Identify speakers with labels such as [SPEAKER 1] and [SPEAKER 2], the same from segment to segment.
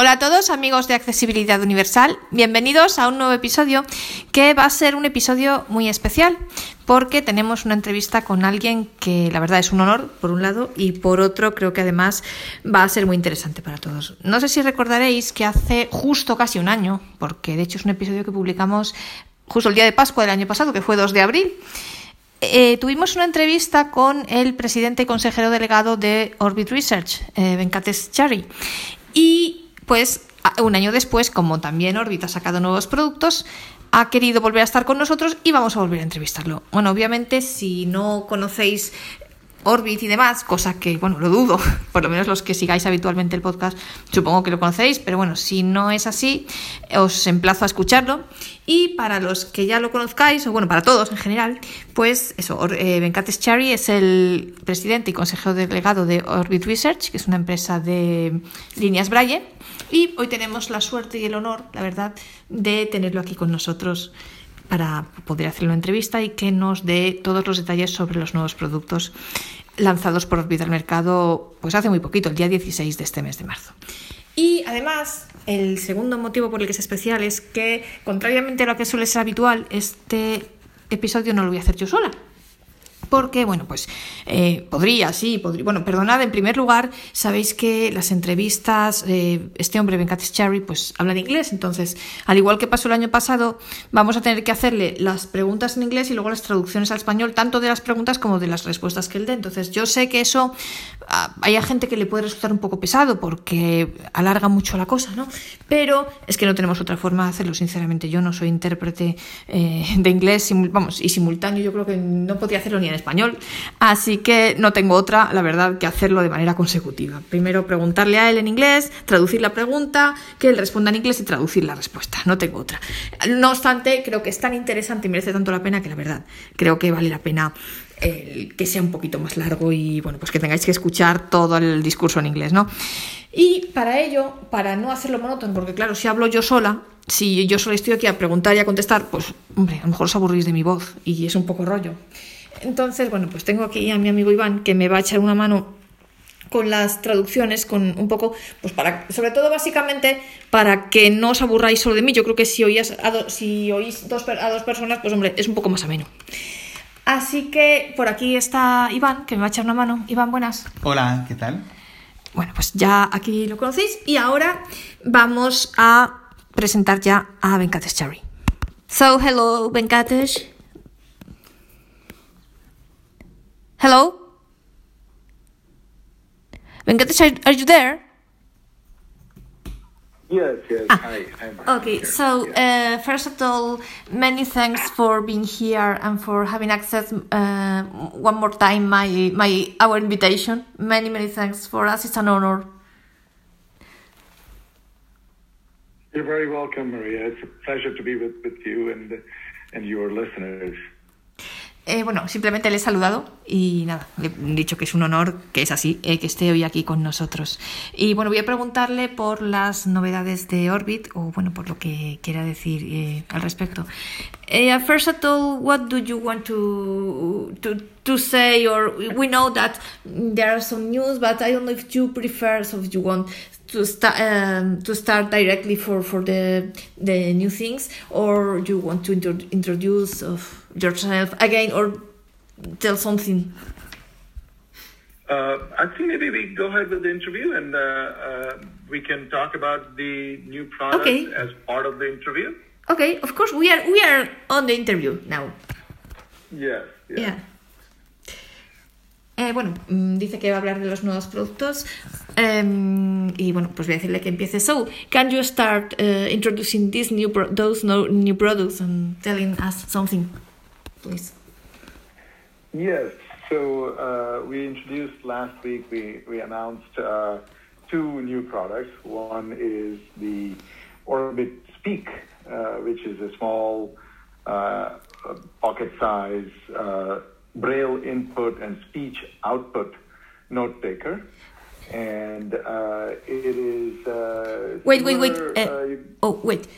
[SPEAKER 1] Hola a todos amigos de Accesibilidad Universal, bienvenidos a un nuevo episodio que va a ser un episodio muy especial porque tenemos una entrevista con alguien que la verdad es un honor por un lado y por otro creo que además va a ser muy interesante para todos. No sé si recordaréis que hace justo casi un año, porque de hecho es un episodio que publicamos justo el día de Pascua del año pasado, que fue 2 de abril, eh, tuvimos una entrevista con el presidente y consejero delegado de Orbit Research, eh, Venkatesh Chari, y pues un año después, como también Orbit ha sacado nuevos productos, ha querido volver a estar con nosotros y vamos a volver a entrevistarlo. Bueno, obviamente, si no conocéis Orbit y demás, cosa que, bueno, lo dudo, por lo menos los que sigáis habitualmente el podcast, supongo que lo conocéis, pero bueno, si no es así, os emplazo a escucharlo. Y para los que ya lo conozcáis, o bueno, para todos en general, pues eso, eh, Venkatesh Chari es el presidente y consejero delegado de Orbit Research, que es una empresa de líneas Braille, y hoy tenemos la suerte y el honor, la verdad, de tenerlo aquí con nosotros para poder hacer una entrevista y que nos dé todos los detalles sobre los nuevos productos lanzados por Orbit al mercado pues hace muy poquito, el día 16 de este mes de marzo. Y además, el segundo motivo por el que es especial es que, contrariamente a lo que suele ser habitual, este episodio no lo voy a hacer yo sola, porque, bueno, pues eh, podría, sí, podría. Bueno, perdonad, en primer lugar, sabéis que las entrevistas, eh, este hombre, Venkatesh Cherry, pues habla en inglés, entonces, al igual que pasó el año pasado, vamos a tener que hacerle las preguntas en inglés y luego las traducciones al español, tanto de las preguntas como de las respuestas que él dé. Entonces, yo sé que eso ah, hay gente que le puede resultar un poco pesado porque alarga mucho la cosa, ¿no? Pero es que no tenemos otra forma de hacerlo, sinceramente. Yo no soy intérprete eh, de inglés, vamos, y simultáneo, yo creo que no podría hacerlo ni en español, así que no tengo otra, la verdad, que hacerlo de manera consecutiva. Primero preguntarle a él en inglés, traducir la pregunta, que él responda en inglés y traducir la respuesta. No tengo otra. No obstante, creo que es tan interesante y merece tanto la pena que la verdad creo que vale la pena eh, que sea un poquito más largo y bueno, pues que tengáis que escuchar todo el discurso en inglés, ¿no? Y para ello, para no hacerlo monótono, porque claro, si hablo yo sola, si yo solo estoy aquí a preguntar y a contestar, pues hombre, a lo mejor os aburrís de mi voz y es un poco rollo. Entonces, bueno, pues tengo aquí a mi amigo Iván que me va a echar una mano con las traducciones, con un poco, pues para, sobre todo básicamente para que no os aburráis solo de mí. Yo creo que si oís a, si oís dos, a dos personas, pues hombre, es un poco más ameno. Así que por aquí está Iván, que me va a echar una mano. Iván, buenas.
[SPEAKER 2] Hola, ¿qué tal?
[SPEAKER 1] Bueno, pues ya aquí lo conocéis y ahora vamos a presentar ya a Venkatesh Cherry. So, hello, Venkatesh. Hello? Venkatesh, are, are you there?
[SPEAKER 3] Yes, yes. Ah, hi, hi
[SPEAKER 1] okay, so uh, first of all, many thanks for being here and for having access uh, one more time my my our invitation. Many many thanks for us. It's an honor.
[SPEAKER 3] You're very welcome, Maria. It's a pleasure to be with, with you and and your listeners.
[SPEAKER 1] Eh, bueno, simplemente le he saludado y nada, le he dicho que es un honor, que es así, eh, que esté hoy aquí con nosotros. Y bueno, voy a preguntarle por las novedades de Orbit o bueno, por lo que quiera decir eh, al respecto. First of all, what do you want to, to to say? Or we know that there are some news, but I don't know if you prefer, so if you want to start um, to start directly for for the the new things, or you want to intro introduce of yourself again or tell something?
[SPEAKER 3] Uh, I think maybe we go ahead with the interview and uh, uh, we can talk about the new product okay. as part of the interview.
[SPEAKER 1] Okay, of course we are we are on the interview now.
[SPEAKER 3] Yes. Yeah. yeah.
[SPEAKER 1] Eh, bueno, mm, dice que va a hablar de los nuevos productos um, y bueno, pues voy a decirle que empiece. So, can you start uh, introducing these new those new products and telling us something? Please.
[SPEAKER 3] Yes. So uh, we introduced last week. We we announced uh, two new products. One is the Orbit Speak, uh, which is a small uh, pocket size uh, braille input and speech output note taker. And uh, it is.
[SPEAKER 1] wait, wait, wait. oh, wait.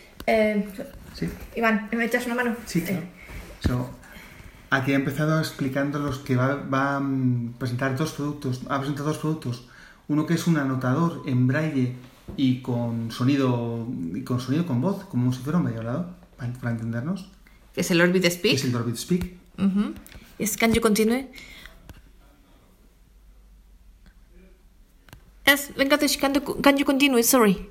[SPEAKER 1] sí. Iván, ¿me echas una mano?
[SPEAKER 2] Sí, claro. So, Aquí ha empezado explicando los que va, va a presentar dos productos. Ha presentado dos productos. Uno que es un anotador en braille y con sonido y con sonido con voz, como si fuera un medio hablado, para, para entendernos.
[SPEAKER 1] Es el Orbit
[SPEAKER 2] Es
[SPEAKER 1] Speak.
[SPEAKER 2] el Orbit Speak.
[SPEAKER 1] Ujú. Yes, can you continue? Yes, Venkatesh, can you, can you continue? Sorry.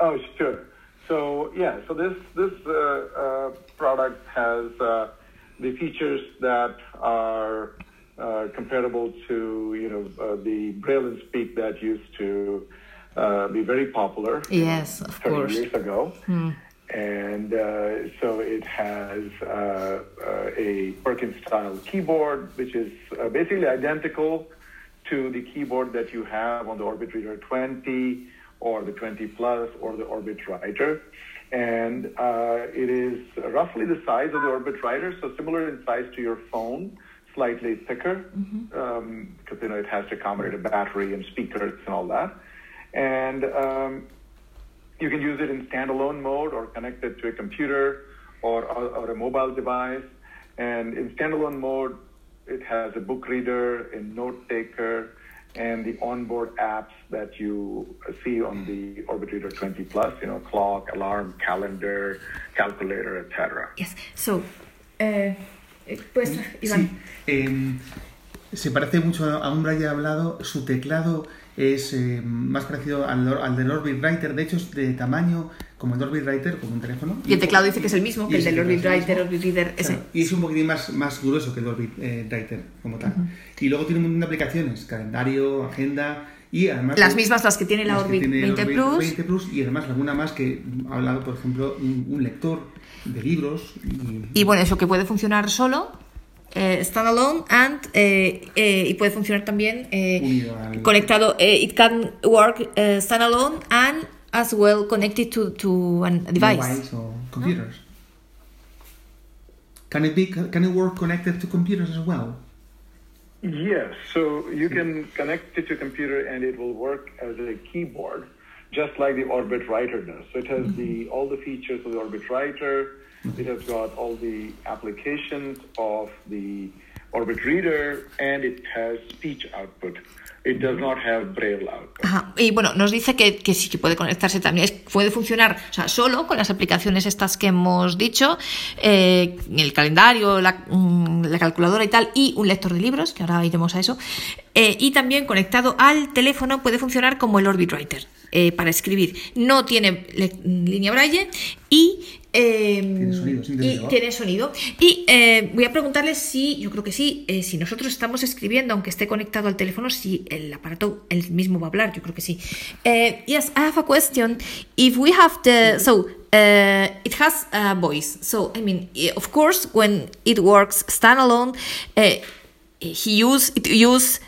[SPEAKER 3] Oh, sure. So yeah, so this this uh, uh, product has uh, the features that are uh, comparable to you know uh, the Braille and Speak that used to uh, be very popular.
[SPEAKER 1] Yes, of
[SPEAKER 3] 30
[SPEAKER 1] course.
[SPEAKER 3] years ago. And uh, so it has uh, uh, a Perkins style keyboard, which is uh, basically identical to the keyboard that you have on the Orbit Reader 20 or the 20 Plus or the Orbit Writer. And uh, it is roughly the size of the Orbit Writer, so similar in size to your phone, slightly thicker, um, because you know it has to accommodate a battery and speakers and all that. And um, you can use it in standalone mode or connect it to a computer or, or, or a mobile device. And in standalone mode, it has a book reader, a note taker, and the onboard apps that you see on the Orbit Reader 20 Plus, you know, clock, alarm, calendar, calculator, etc.
[SPEAKER 1] Yes. So, eh, eh, pues,
[SPEAKER 2] Sí,
[SPEAKER 1] Iván.
[SPEAKER 2] em, se parece mucho a un braille hablado. Su teclado es eh, más parecido al, al del Orbit Writer. De hecho, es de tamaño como el Orbit Writer, como un teléfono.
[SPEAKER 1] Y el teclado dice que es el mismo que el del Orbit Writer. Orbit Reader, ese.
[SPEAKER 2] Claro, y es un poquitín más, más grueso que el Orbit eh, Writer como tal. Y luego tiene un montón de aplicaciones, calendario, agenda y además...
[SPEAKER 1] Las mismas las que tiene la Orbit
[SPEAKER 2] tiene el
[SPEAKER 1] 20
[SPEAKER 2] Orbit
[SPEAKER 1] Plus.
[SPEAKER 2] 20 Plus y además alguna más que ha hablado, por ejemplo, un, un lector de libros y,
[SPEAKER 1] Y bueno, eso que puede funcionar solo, eh, standalone, and, eh, eh, y puede funcionar también eh,
[SPEAKER 2] al-
[SPEAKER 1] conectado. it can work standalone and as well connected to, to a device.
[SPEAKER 2] mobiles or computers. Can it be? Can it work connected to computers as well?
[SPEAKER 3] Yes, so you can connect it to a computer and it will work as a keyboard, just like the Orbit Writer does. So it has the mm-hmm. all the features of the Orbit Writer. It has got all the applications of the Orbit Reader, and it has speech output.
[SPEAKER 1] Ajá. Y bueno, nos dice que, que sí que puede conectarse también, puede funcionar o sea, solo con las aplicaciones estas que hemos dicho, eh, el calendario, la, mm, la calculadora y tal, y un lector de libros, que ahora iremos a eso, eh, y también conectado al teléfono puede funcionar como el Orbit Writer eh, para escribir. No tiene línea braille y... eh,
[SPEAKER 2] Tiene sonido,
[SPEAKER 1] y tiene sonido. Y eh, voy a preguntarle si, yo creo que sí, eh, si nosotros estamos escribiendo, aunque esté conectado al teléfono, si el aparato el mismo va a hablar, yo creo que sí. Eh, yes, I have a question. If we have the, so uh, it has a voice. So I mean, eh, of course, when it works standalone, uh, he use it use.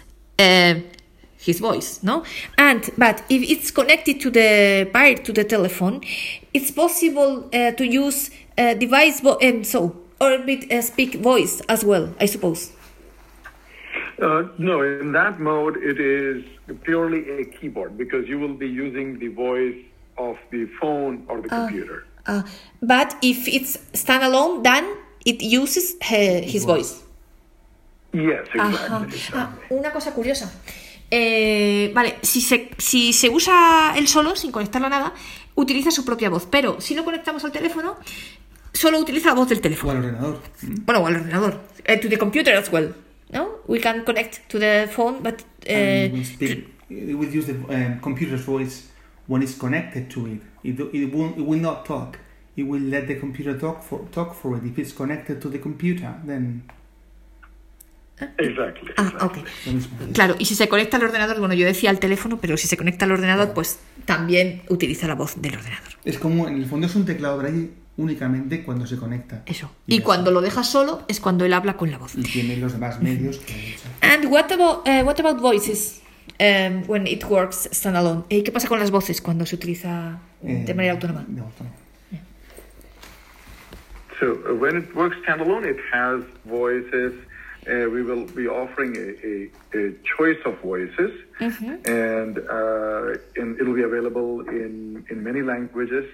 [SPEAKER 1] His voice, no? And but if it's connected to the wire to the telephone, it's possible uh, to use uh, device vo- um, so Orbit uh, speak voice as well, I suppose.
[SPEAKER 3] Uh, no, in that mode, it is purely a keyboard because you will be using the voice of the phone or the computer.
[SPEAKER 1] Uh, but if it's standalone, then it uses uh, his voice.
[SPEAKER 3] Yes, exactly.
[SPEAKER 1] Ajá.
[SPEAKER 3] exactly.
[SPEAKER 1] Ah, una cosa curiosa. Eh, vale, si se, si se usa él solo, sin conectarlo a nada, utiliza su propia voz. Pero si lo conectamos al teléfono, solo utiliza la voz del
[SPEAKER 2] O
[SPEAKER 1] teléfono.
[SPEAKER 2] al ordenador. ¿Mm?
[SPEAKER 1] Bueno, o al ordenador. Eh, to the computer as well. No? We can connect to the phone, but... eh,
[SPEAKER 2] And we speak, it will use the um, computer's voice when it's connected to it. It, it, won't, it will not talk. It will let the computer talk for talk for it. If it's connected to the computer, then
[SPEAKER 3] Exactly.
[SPEAKER 1] ah,
[SPEAKER 3] exactly.
[SPEAKER 1] ok.
[SPEAKER 2] lo mismo.
[SPEAKER 1] Claro, y si se conecta al ordenador, bueno, yo decía al teléfono, pero si se conecta al ordenador, pues también utiliza la voz del ordenador.
[SPEAKER 2] Es como, en el fondo es un teclado braille únicamente cuando se conecta.
[SPEAKER 1] Eso.
[SPEAKER 2] Y
[SPEAKER 1] Y cuando
[SPEAKER 2] está.
[SPEAKER 1] lo dejas solo es cuando él habla con la voz.
[SPEAKER 2] Y tiene los demás medios que.
[SPEAKER 1] And what about, eh, what about voices um, when it works standalone? Eh, ¿Qué pasa con las voces cuando se utiliza de
[SPEAKER 2] Eh,
[SPEAKER 1] manera autónoma?
[SPEAKER 2] de autónoma.
[SPEAKER 3] So uh, when it works standalone, it has voices. Uh, we will be offering a, a, a choice of voices, and, uh, and it'll be available in, in many languages.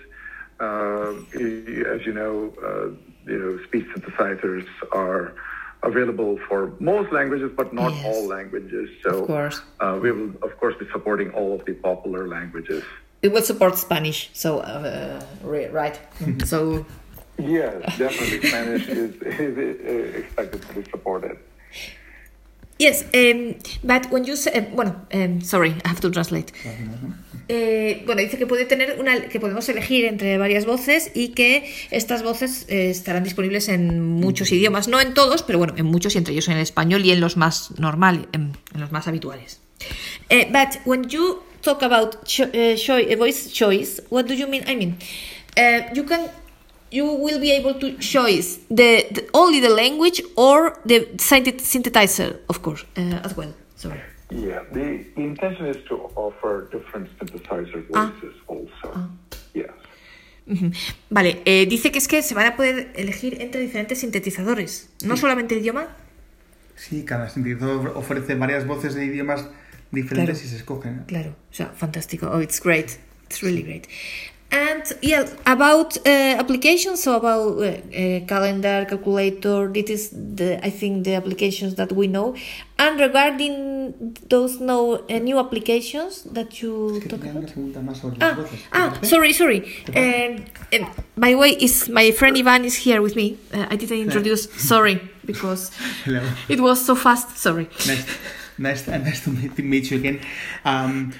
[SPEAKER 3] Uh, as you know, uh, you know, speech synthesizers are available for most languages, but not
[SPEAKER 1] Yes.
[SPEAKER 3] all languages. So
[SPEAKER 1] Of course.
[SPEAKER 3] uh, we will, of course, be supporting all of the popular languages.
[SPEAKER 1] it will support Spanish. So uh, right. so
[SPEAKER 3] yes, definitely Spanish is, is expected to be supported.
[SPEAKER 1] Yes, um, but when you say, um, bueno, um, sorry, I have to translate. Eh, bueno, dice que puede tener una, que podemos elegir entre varias voces y que estas voces eh, estarán disponibles en muchos idiomas, no en todos, pero bueno, en muchos y entre ellos en el español y en los más normal, en, en los más habituales. Uh, but when you talk about cho uh, voice choice, what do you mean? I mean, uh, you can you will be able to choose the, the only the language or the synthesizer, of course, uh, as well. Sorry.
[SPEAKER 3] Yeah, the intention is to offer different synthesizer ah. voices ah. also. Ah. Yes.
[SPEAKER 1] Uh -huh. Vale, eh, dice que es que se van a poder elegir entre diferentes sintetizadores, no sí. solamente el idioma.
[SPEAKER 2] Sí, cada sintetizador ofrece varias voces de idiomas diferentes claro. y se escogen.
[SPEAKER 1] Claro, o sea, fantástico. Oh, it's great. It's really great. And yeah, about uh, applications, so about uh, uh, calendar, calculator, this is the I think the applications that we know. And regarding those no uh, new applications that you talk about. Ah, ah sorry, sorry. Um, um, by the way, is my friend Ivan is here with me. Uh, I didn't introduce. sorry, because it was so fast. Sorry.
[SPEAKER 2] Nice, nice, nice to meet you again. Um,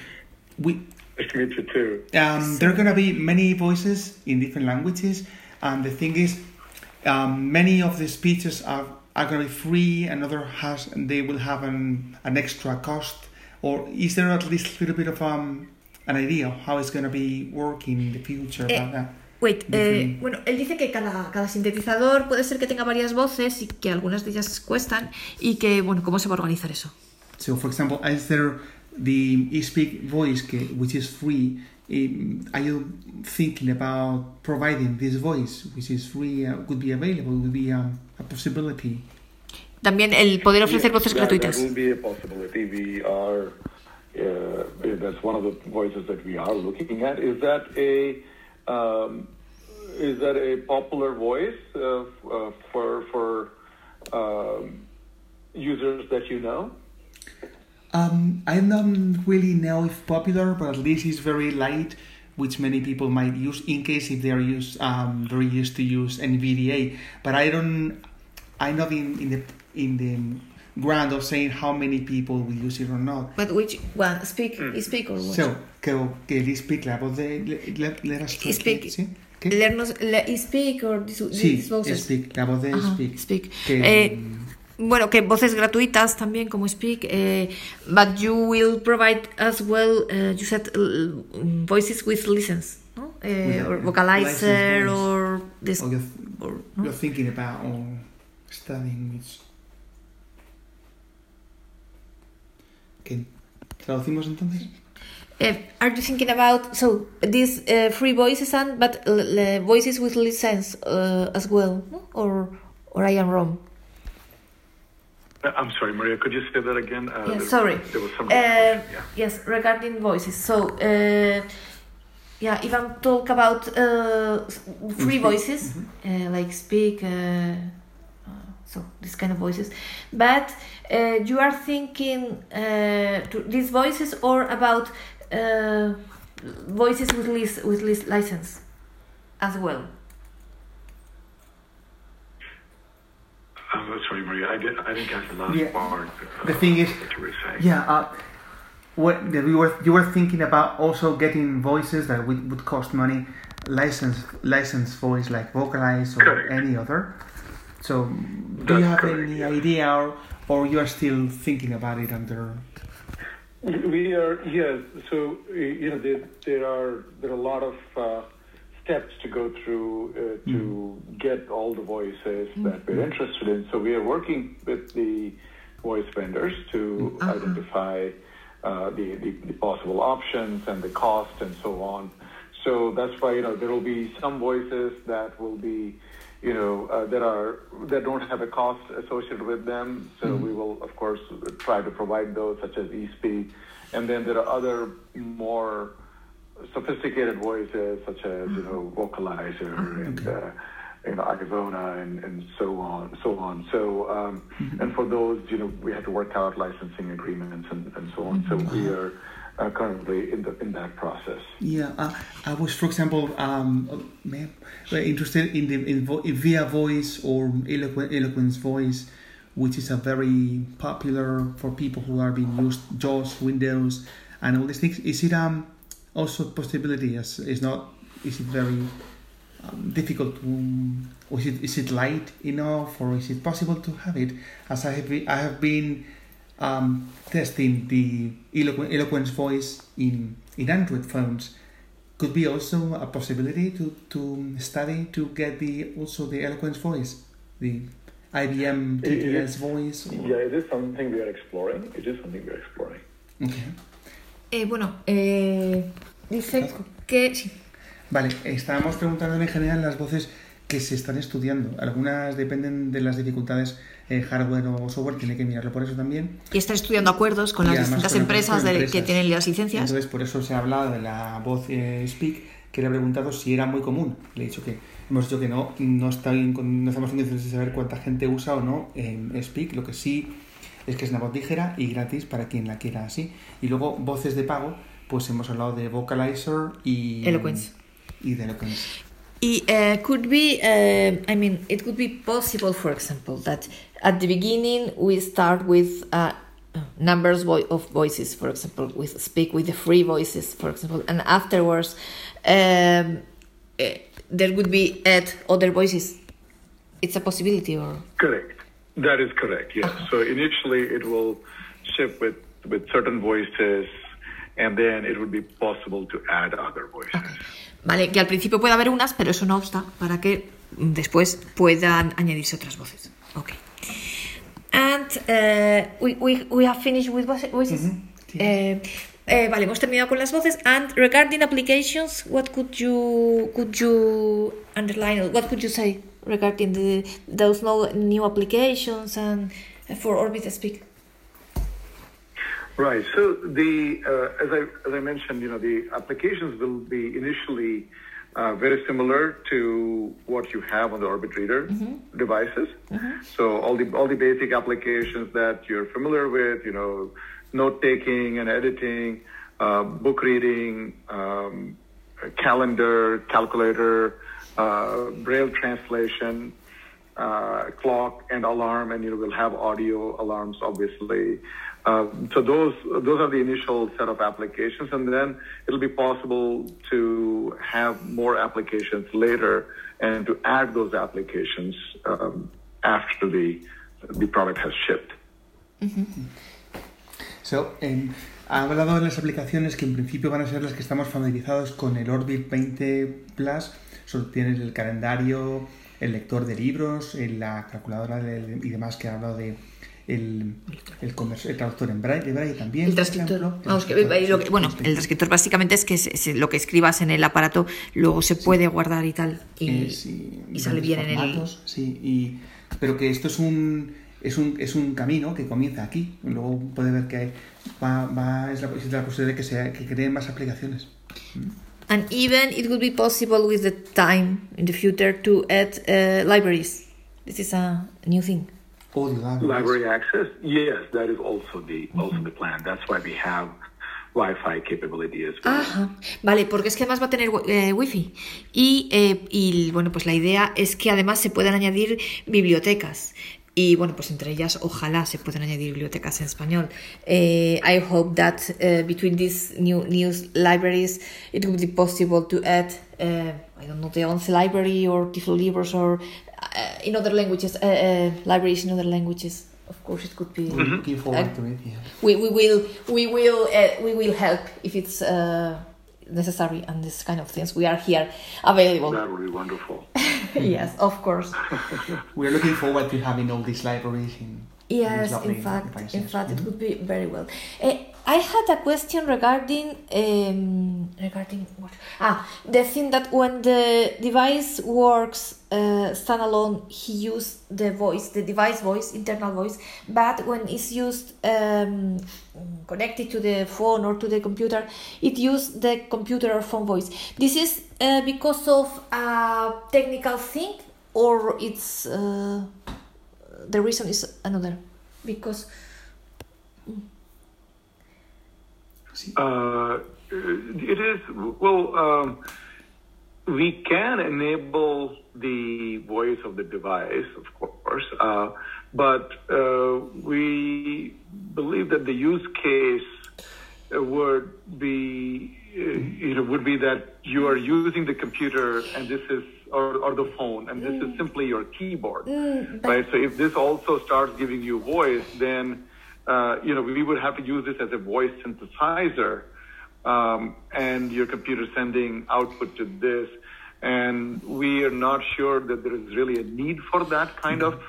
[SPEAKER 2] we
[SPEAKER 3] Nice to meet you too.
[SPEAKER 2] Um, there are going to be many voices in different languages, and the thing is, um, many of the speeches are, are going to be free, and other has they will have an, an extra cost. Or is there at least a little bit of um, an idea of how it's going to be working in the future
[SPEAKER 1] eh, about that? Wait, eh, bueno, él dice que cada, cada sintetizador puede ser que tenga varias voces y que algunas de ellas cuestan y que, bueno, ¿cómo se va a organizar eso?
[SPEAKER 2] So, for example, is there the eSpeak voice, which is free, are you thinking about providing this voice, which is free, uh, could be available, would be um, a possibility?
[SPEAKER 1] También el poder ofrecer voces
[SPEAKER 3] that,
[SPEAKER 1] gratuitas.
[SPEAKER 3] That would be a possibility. We are, uh, that's one of the voices that we are looking at. Is that a, um, is that a popular voice uh, uh, for for um, users that you know?
[SPEAKER 2] Um, I don't really know if popular, but at least it's very light, which many people might use in case if they are used um, very used to use NVDA. But I don't, I'm not in, in the in the ground of saying how many people will use it or not.
[SPEAKER 1] But which one? Speak, mm. speak or what?
[SPEAKER 2] So que que speak la voz de let, let us
[SPEAKER 1] speak. ¿sí? ¿Qué? Learnos, le, speak or this,
[SPEAKER 2] sí,
[SPEAKER 1] these voices.
[SPEAKER 2] speak, la voz de Ajá, speak.
[SPEAKER 1] Speak. Que, eh, bueno, que voces gratuitas también como Speak, uh, but you will provide as well, uh, you said uh, voices with license, no? Uh, or vocalizer or this.
[SPEAKER 2] Or you're, or, no? you're thinking about or studying which. ¿Qué traducimos entonces?
[SPEAKER 1] Uh, are you thinking about so these uh, free voices and but voices with license as well, no? or or I am wrong?
[SPEAKER 3] Uh, I'm sorry, Maria. Could you say that again?
[SPEAKER 1] Uh, yeah, sorry. There was some. Uh, yeah. Yes, regarding voices. So, uh, yeah, if I'm talk about uh, free voices, mm-hmm. Uh, like speak, uh, so this kind of voices, but you are thinking to these voices or about voices with list with list license as well.
[SPEAKER 3] I'm sorry, Maria. I didn't. I didn't catch the last yeah. part.
[SPEAKER 2] Uh, the thing is, yeah. Uh, what we were you were thinking about also getting voices that would, would cost money, license license voice like Vocalize or correct. any other. So, do That's you have correct, any idea, or, or you are still thinking about it under?
[SPEAKER 3] We are yes. So you know there, there are there are a lot of. Uh, steps to go through uh, to mm. get all the voices mm. that we're interested in. So we are working with the voice vendors to uh-huh. identify uh, the, the, the, possible options and the cost and so on. So that's why you know there will be some voices that will be you know uh, that are that don't have a cost associated with them. So mm. we will of course try to provide those such as eSpeak, and then there are other more sophisticated voices such as you know vocalizer oh, and uh, you know Ivona and, and so on so on so um, mm-hmm. and for those you know we had to work out licensing agreements and, and so on mm-hmm. so we are uh, currently in the in that process.
[SPEAKER 2] Yeah, uh, I was, for example, um, uh, interested in the in, vo- via voice or eloquent, eloquence voice, which is a very popular for people who are being used JAWS, Windows, and all these things. Is it um also a possibility? As is not? Is it very um, difficult to, or is it is it light enough, or is it possible to have it? As I have been, I have been um, testing the eloqu- eloquence voice in in Android phones. Could be also a possibility to to study to get the also the eloquence voice, the IBM
[SPEAKER 3] It- it
[SPEAKER 2] TTS voice. or-
[SPEAKER 3] Yeah, it is something we are exploring. It is something we are exploring.
[SPEAKER 2] Okay.
[SPEAKER 1] Eh, bueno, eh, dice que sí.
[SPEAKER 2] Vale, estábamos preguntando en general las voces que se están estudiando. Algunas dependen de las dificultades eh, hardware o software, tiene que mirarlo por eso también.
[SPEAKER 1] Y está estudiando acuerdos con
[SPEAKER 2] Y
[SPEAKER 1] las distintas
[SPEAKER 2] con
[SPEAKER 1] empresas,
[SPEAKER 2] otras
[SPEAKER 1] de-
[SPEAKER 2] empresas.
[SPEAKER 1] que tienen las licencias.
[SPEAKER 2] Entonces, por eso se ha hablado de la voz eh, Speak, que le he preguntado si era muy común. Le he dicho que hemos dicho que no, no, está en- no estamos en condiciones de saber cuánta gente usa o no en Speak. Lo que sí es que es una voz ligera y gratis para quien la quiera así. Y luego, voces de pago, pues hemos hablado de Vocalizer y...
[SPEAKER 1] Eloquence.
[SPEAKER 2] Y de Eloquence.
[SPEAKER 1] Y uh, could be, uh, I mean, it could be possible, for example, that at the beginning we start with uh, numbers vo- of voices, for example, with speak with the free voices, for example, and afterwards um, eh, there would be add other voices. It's a possibility, or
[SPEAKER 3] Correct. That is correct. Yes. So initially, it will ship with with certain voices, and then it would be possible to add other voices. Okay.
[SPEAKER 1] vale, que al principio puede haber unas, pero eso no obsta para que después puedan añadirse otras voces. Okay. And uh, we, we, we have finished with voice- voices. Eh, eh, vale, hemos terminado con las voces. And regarding applications, what could you could you underline? What could you say regarding the those no, new applications and for Orbit Speak?
[SPEAKER 3] Right. So the uh, as I as I mentioned, you know, the applications will be initially uh, very similar to what you have on the Orbit Reader devices. So all the all the basic applications that you're familiar with, you know, note taking and editing, uh, book reading, um, calendar, calculator, uh, braille translation uh, clock and alarm, and you know we'll have audio alarms, obviously. Uh, so those those are the initial set of applications, and then it'll be possible to have more applications later, and to add those applications um, after the the product has shipped.
[SPEAKER 2] So, em, ha hablado de las aplicaciones que en principio van a ser las que estamos familiarizados con el Orbit 20 Plus. So, tienes el calendario, el lector de libros, la calculadora y demás que ha hablado de el, el, el traductor en braille, de braille también.
[SPEAKER 1] El transcriptor. Vamos, que- eh, lo que- bueno, el transcriptor básicamente es que se- lo que escribas en el aparato luego se puede guardar y tal. Y,
[SPEAKER 2] Eh, sí,
[SPEAKER 1] y sale bien en el.
[SPEAKER 2] Sí, y, pero que esto es un, es un, es un camino que comienza aquí. Luego puede ver que hay- va, va, es la, existe la posibilidad de que, se, que creen más aplicaciones.
[SPEAKER 1] And even it would be possible with the time in the future to add uh, libraries. This is a new thing.
[SPEAKER 2] Audio libraries.
[SPEAKER 3] Library access, yes, that is also the also the plan. That's why we have Wi-Fi capability as well.
[SPEAKER 1] Ajá. Vale, porque es que además va a tener eh, wifi. Y, eh, y bueno, pues la idea es que además se puedan añadir bibliotecas. Y bueno, pues entre ellas ojalá se puedan añadir bibliotecas en español. Eh, I hope that uh, between these new news libraries it would be possible to add, uh, I don't know, the ONCE library or Tiflolibros or uh, in other languages, libraries in other languages. Of course, it could be. Uh,
[SPEAKER 2] to it, yeah.
[SPEAKER 1] we, we will we will we will help if it's uh, necessary and this kind of things we are here available
[SPEAKER 3] That would be wonderful.
[SPEAKER 1] yes of course
[SPEAKER 2] We're looking forward to having all these libraries in, in
[SPEAKER 1] yes
[SPEAKER 2] these
[SPEAKER 1] in fact in fact it
[SPEAKER 2] Mhm.
[SPEAKER 1] would be very well uh, I had a question regarding um, regarding what? ah the thing that when the device works uh, standalone he used the voice the device voice internal voice but when it's used um, connected to the phone or to the computer it used the computer or phone voice. This is uh, because of a technical thing or it's uh, the reason is another? Because
[SPEAKER 3] Uh, it is well. Um, we can enable the voice of the device, of course, uh, but uh, we believe that the use case would be, uh, you know, would be that you are using the computer and this is or, or the phone and this is simply your keyboard, right? So if this also starts giving you voice, then uh, you know we would have to use this as a voice synthesizer. Um, and your computer sending output to this. And we are not sure that there is really a need for that kind of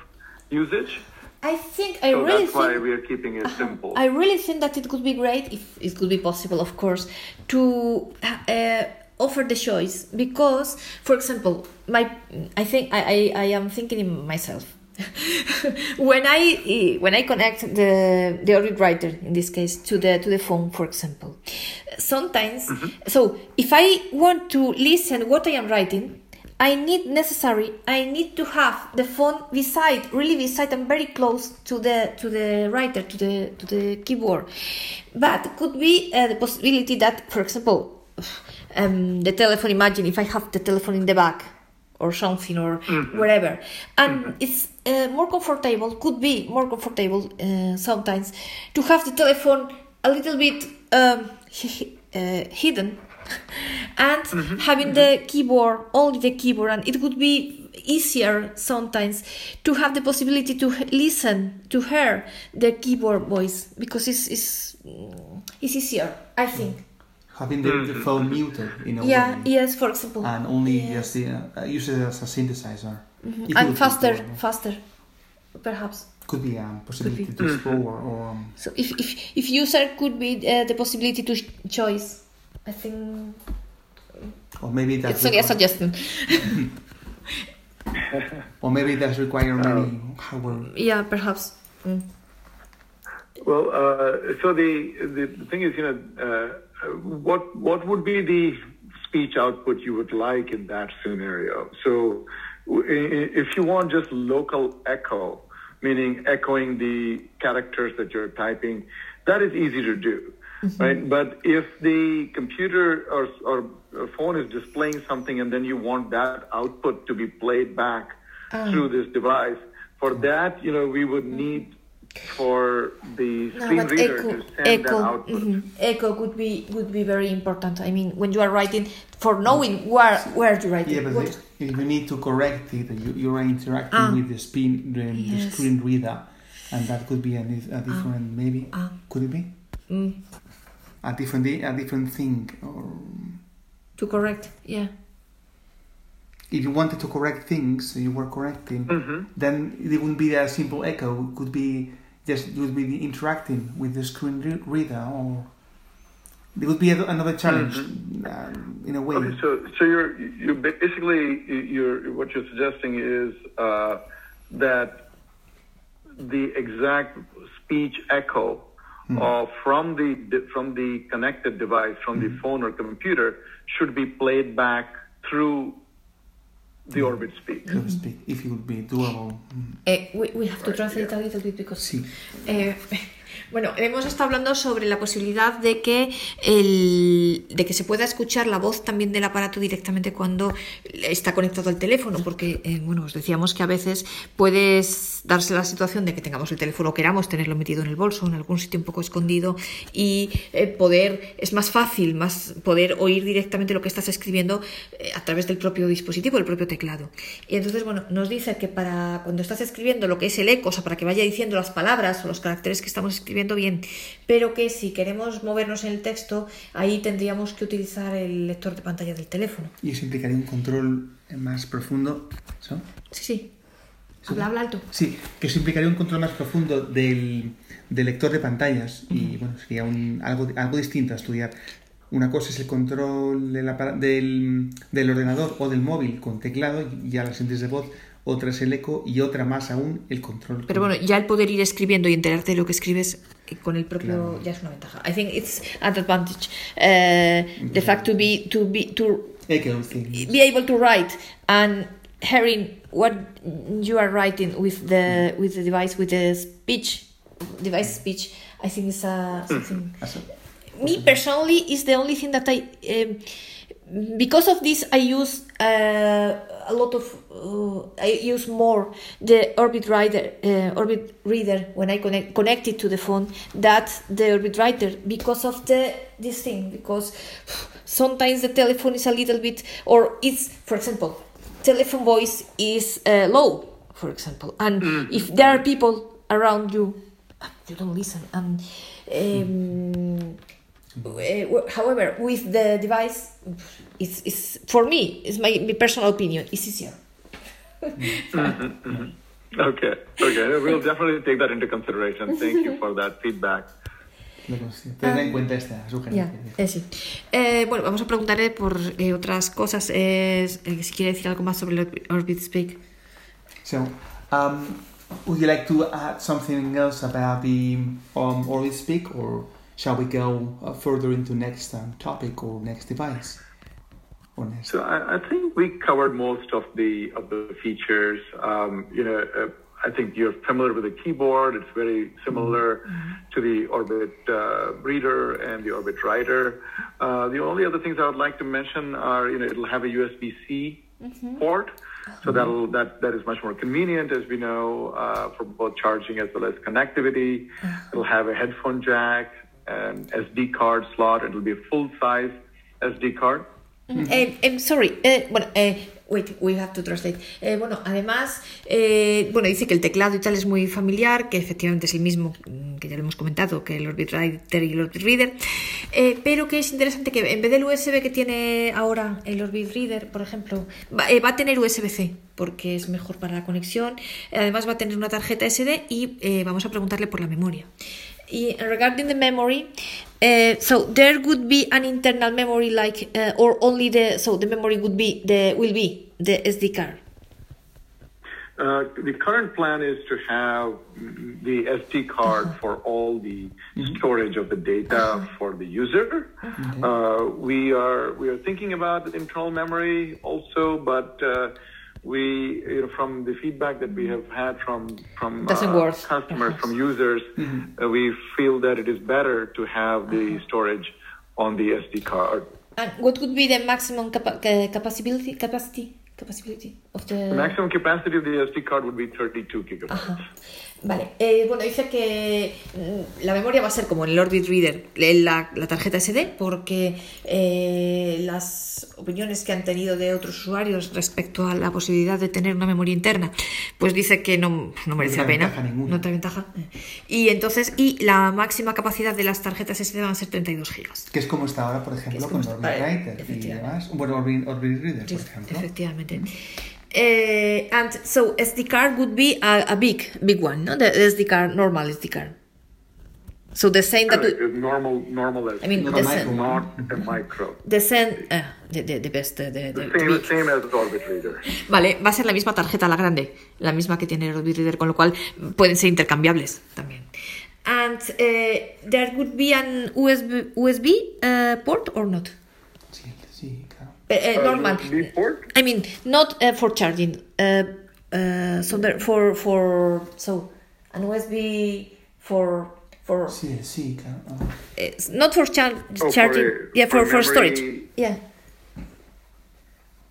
[SPEAKER 3] usage.
[SPEAKER 1] I think I
[SPEAKER 3] So
[SPEAKER 1] really
[SPEAKER 3] that's why
[SPEAKER 1] think
[SPEAKER 3] we are keeping it simple.
[SPEAKER 1] I really think that it could be great if it could be possible, of course, to uh, offer the choice because, for example, my I think I, I, I am thinking in myself. when I when I connect the the Orbit writer in this case to the to the phone, for example, sometimes so if I want to listen what I am writing, I need necessary. I need to have the phone beside, really beside, and very close to the to the writer, to the to the keyboard. But could be uh, the possibility that, for example, um, the telephone. Imagine if I have the telephone in the back or something or wherever, and it's uh, more comfortable. Could be more comfortable uh, sometimes to have the telephone a little bit um, uh, hidden and having the keyboard only the keyboard and it would be easier sometimes to have the possibility to listen to hear the keyboard voice because it's it's, mm, it's easier i think
[SPEAKER 2] Having the, the phone muted in a
[SPEAKER 1] yeah
[SPEAKER 2] way.
[SPEAKER 1] yes for example
[SPEAKER 2] And only
[SPEAKER 1] Yeah.
[SPEAKER 2] just the, uh, use it as a synthesizer. It
[SPEAKER 1] and faster
[SPEAKER 2] doable.
[SPEAKER 1] faster perhaps
[SPEAKER 2] Could be a possibility
[SPEAKER 1] Could
[SPEAKER 2] to explore or um,
[SPEAKER 1] so if if, if user could be uh, the possibility to ch- choice i think
[SPEAKER 2] or maybe that's
[SPEAKER 1] it's only a suggestion
[SPEAKER 2] or maybe that's require many hardware.
[SPEAKER 1] yeah perhaps mm.
[SPEAKER 3] Well, uh, so the, the the thing is, you know, uh, what what would be the speech output you would like in that scenario? So, if you want just local echo, meaning echoing the characters that you're typing, that is easy to do, mm-hmm. right? But if the computer or or phone is displaying something and then you want that output to be played back ah. through this device, for that, you know, we would need for the screen
[SPEAKER 1] but
[SPEAKER 3] reader
[SPEAKER 1] echo,
[SPEAKER 3] to send
[SPEAKER 1] echo,
[SPEAKER 3] that output.
[SPEAKER 1] mhm. echo would be would be very important. I mean, when you are writing, for knowing where where to write
[SPEAKER 2] Yeah, but
[SPEAKER 1] What-
[SPEAKER 2] the- if you need to correct it, you, you are interacting
[SPEAKER 1] Ah.
[SPEAKER 2] with the, spin, the, the screen reader, and that could be a, a different maybe.
[SPEAKER 1] Ah.
[SPEAKER 2] Could it be
[SPEAKER 1] mm,
[SPEAKER 2] a different a different thing? Or
[SPEAKER 1] to correct, yeah.
[SPEAKER 2] if you wanted to correct things, you were correcting,
[SPEAKER 3] Mhm.
[SPEAKER 2] then it wouldn't be a simple echo. It could be just you would be interacting with the screen re- reader, or it would be a, another challenge um, in a way.
[SPEAKER 3] Okay, so so you're you basically you're what you're suggesting is uh, that the exact speech echo uh, from the from the connected device from the phone or computer should be played back through the Orbit Speak.
[SPEAKER 2] so to speak, if it would be doable. Mm.
[SPEAKER 1] Eh, we, we have to
[SPEAKER 3] Right,
[SPEAKER 1] translate
[SPEAKER 3] yeah.
[SPEAKER 1] a little bit because
[SPEAKER 2] Sí.
[SPEAKER 1] Eh, bueno, hemos estado hablando sobre la posibilidad de que el, de que se pueda escuchar la voz también del aparato directamente cuando está conectado al teléfono, porque eh, bueno, os decíamos que a veces puedes darse la situación de que tengamos el teléfono, queramos tenerlo metido en el bolso, en algún sitio un poco escondido y eh, poder es más fácil, más poder oír directamente lo que estás escribiendo eh, a través del propio dispositivo, el propio teclado. Y entonces, bueno, nos dice que para cuando estás escribiendo lo que es el eco, o sea, para que vaya diciendo las palabras o los caracteres que estamos escribiendo bien, pero que si queremos movernos en el texto, ahí tendríamos que utilizar el lector de pantalla del teléfono.
[SPEAKER 2] Y eso implicaría un control más profundo. ¿so?
[SPEAKER 1] Sí, sí. Habla, habla alto.
[SPEAKER 2] Sí, que eso implicaría un control más profundo del, del lector de pantallas y bueno, sería un, algo, algo distinto a estudiar. Una cosa es el control del, apara- del, del ordenador o del móvil con teclado y ya las entes de voz, otra es el eco y otra más aún el control.
[SPEAKER 1] Pero bueno, ya el poder ir escribiendo y enterarte de lo que escribes eh, con el propio
[SPEAKER 2] Claro.
[SPEAKER 1] ya es una ventaja. I think it's an advantage. Uh, the fact to be to be to be able to write and hearing what you are writing with the with the device with the speech device speech i think is uh, something
[SPEAKER 2] As a-
[SPEAKER 1] me personally is the only thing that I um, because of this I use uh, a lot of uh, I use more the Orbit Reader uh, Orbit Reader when I connect connect it to the phone that the Orbit Writer because of the this thing because sometimes the telephone is a little bit or it's for example telephone voice is uh, low for example and if there are people around you you don't listen and um, however with the device it's, it's for me it's my, my personal opinion it's easier
[SPEAKER 3] Okay, okay. We'll definitely take that into consideration. Thank you for that feedback.
[SPEAKER 2] Luego sí, Ten en cuenta esta
[SPEAKER 1] Ya,
[SPEAKER 2] sugerencia.
[SPEAKER 1] eh, sí. Eh, bueno, vamos a preguntarle por eh, otras cosas. Es, eh, si quiere decir algo más sobre el Orbit Speak.
[SPEAKER 2] So, um, would you like to add something else about the um, Orbit Speak, or shall we go uh, further into next um, topic or next device? Or next?
[SPEAKER 3] So I, I think we covered most of the of the features. Um, you know, uh, I think you're familiar with the keyboard. It's very similar to the Orbit uh, Reader and the Orbit Writer. Uh, the only other things I would like to mention are, you know, it'll have a USB-C port, so that'll that that is much more convenient, as we know, uh, for both charging as well as connectivity. It'll have a headphone jack and SD card slot. It'll be a full-size SD card.
[SPEAKER 1] Em, sorry, eh, bueno, eh, wait, we have to translate. Bueno, además, eh, bueno, dice que el teclado y tal es muy familiar, que efectivamente es el mismo mm, que ya lo hemos comentado, que el Orbit Writer y el Orbit Reader, pero que es interesante que en vez del USB que tiene ahora el Orbit Reader, por ejemplo, va, va a tener USB-C, porque es mejor para la conexión, además va a tener una tarjeta SD y vamos a preguntarle por la memoria. Y regarding the memory, uh, so there would be an internal memory like, uh, or only the, so the memory would be, the will be the SD card.
[SPEAKER 3] Uh, the current plan is to have the SD card for all the storage of the data for the user. Uh, we are we are thinking about internal memory also, but uh, we you know, from the feedback that we have had from from uh, customers,
[SPEAKER 1] perhaps.
[SPEAKER 3] from users, uh, we feel that it is better to have the storage on the SD card.
[SPEAKER 1] And what would be the maximum capa- capacity, capacity, capacity of the...
[SPEAKER 3] The maximum capacity of the SD card would be 32 gigabytes.
[SPEAKER 1] Ajá. Vale, eh, bueno, dice que mm, la memoria va a ser como en el Orbit Reader, la, la tarjeta SD, porque eh, las opiniones que han tenido de otros usuarios respecto a la posibilidad de tener una memoria interna, pues dice que no, no merece
[SPEAKER 2] No
[SPEAKER 1] la pena.
[SPEAKER 2] ventaja ninguna.
[SPEAKER 1] No trae ventaja. Y entonces, y la máxima capacidad de las tarjetas SD van a ser 32 gigas.
[SPEAKER 2] Que es como está ahora, por ejemplo, con Orbit
[SPEAKER 1] vale,
[SPEAKER 2] Writer y demás. Bueno, Orbit, Orbit Reader, por ejemplo.
[SPEAKER 1] Efectivamente. Eh, and so SD card would be a, a big, big one, no? The SD card, normal SD card. So the same that we,
[SPEAKER 3] normal, normal as
[SPEAKER 1] I mean,
[SPEAKER 2] Not
[SPEAKER 1] the same,
[SPEAKER 2] micro.
[SPEAKER 3] not a micro.
[SPEAKER 1] the same, uh, the, the, the best, the, the, the
[SPEAKER 3] Same,
[SPEAKER 1] big.
[SPEAKER 3] same as Orbit Reader.
[SPEAKER 1] Vale, va a ser la misma tarjeta, la grande, la misma que tiene el Orbit Reader, con lo cual pueden ser intercambiables también. And uh, there would be an USB, USB uh, port or not? Normal.
[SPEAKER 3] USB?
[SPEAKER 1] I mean, not uh, for charging. Uh, uh, so there, for for so an USB for for
[SPEAKER 2] Sí, sí, claro. Ah.
[SPEAKER 1] it's not for char-
[SPEAKER 3] Oh,
[SPEAKER 1] charging.
[SPEAKER 3] a-
[SPEAKER 1] yeah, for
[SPEAKER 3] for
[SPEAKER 1] for storage. Yeah.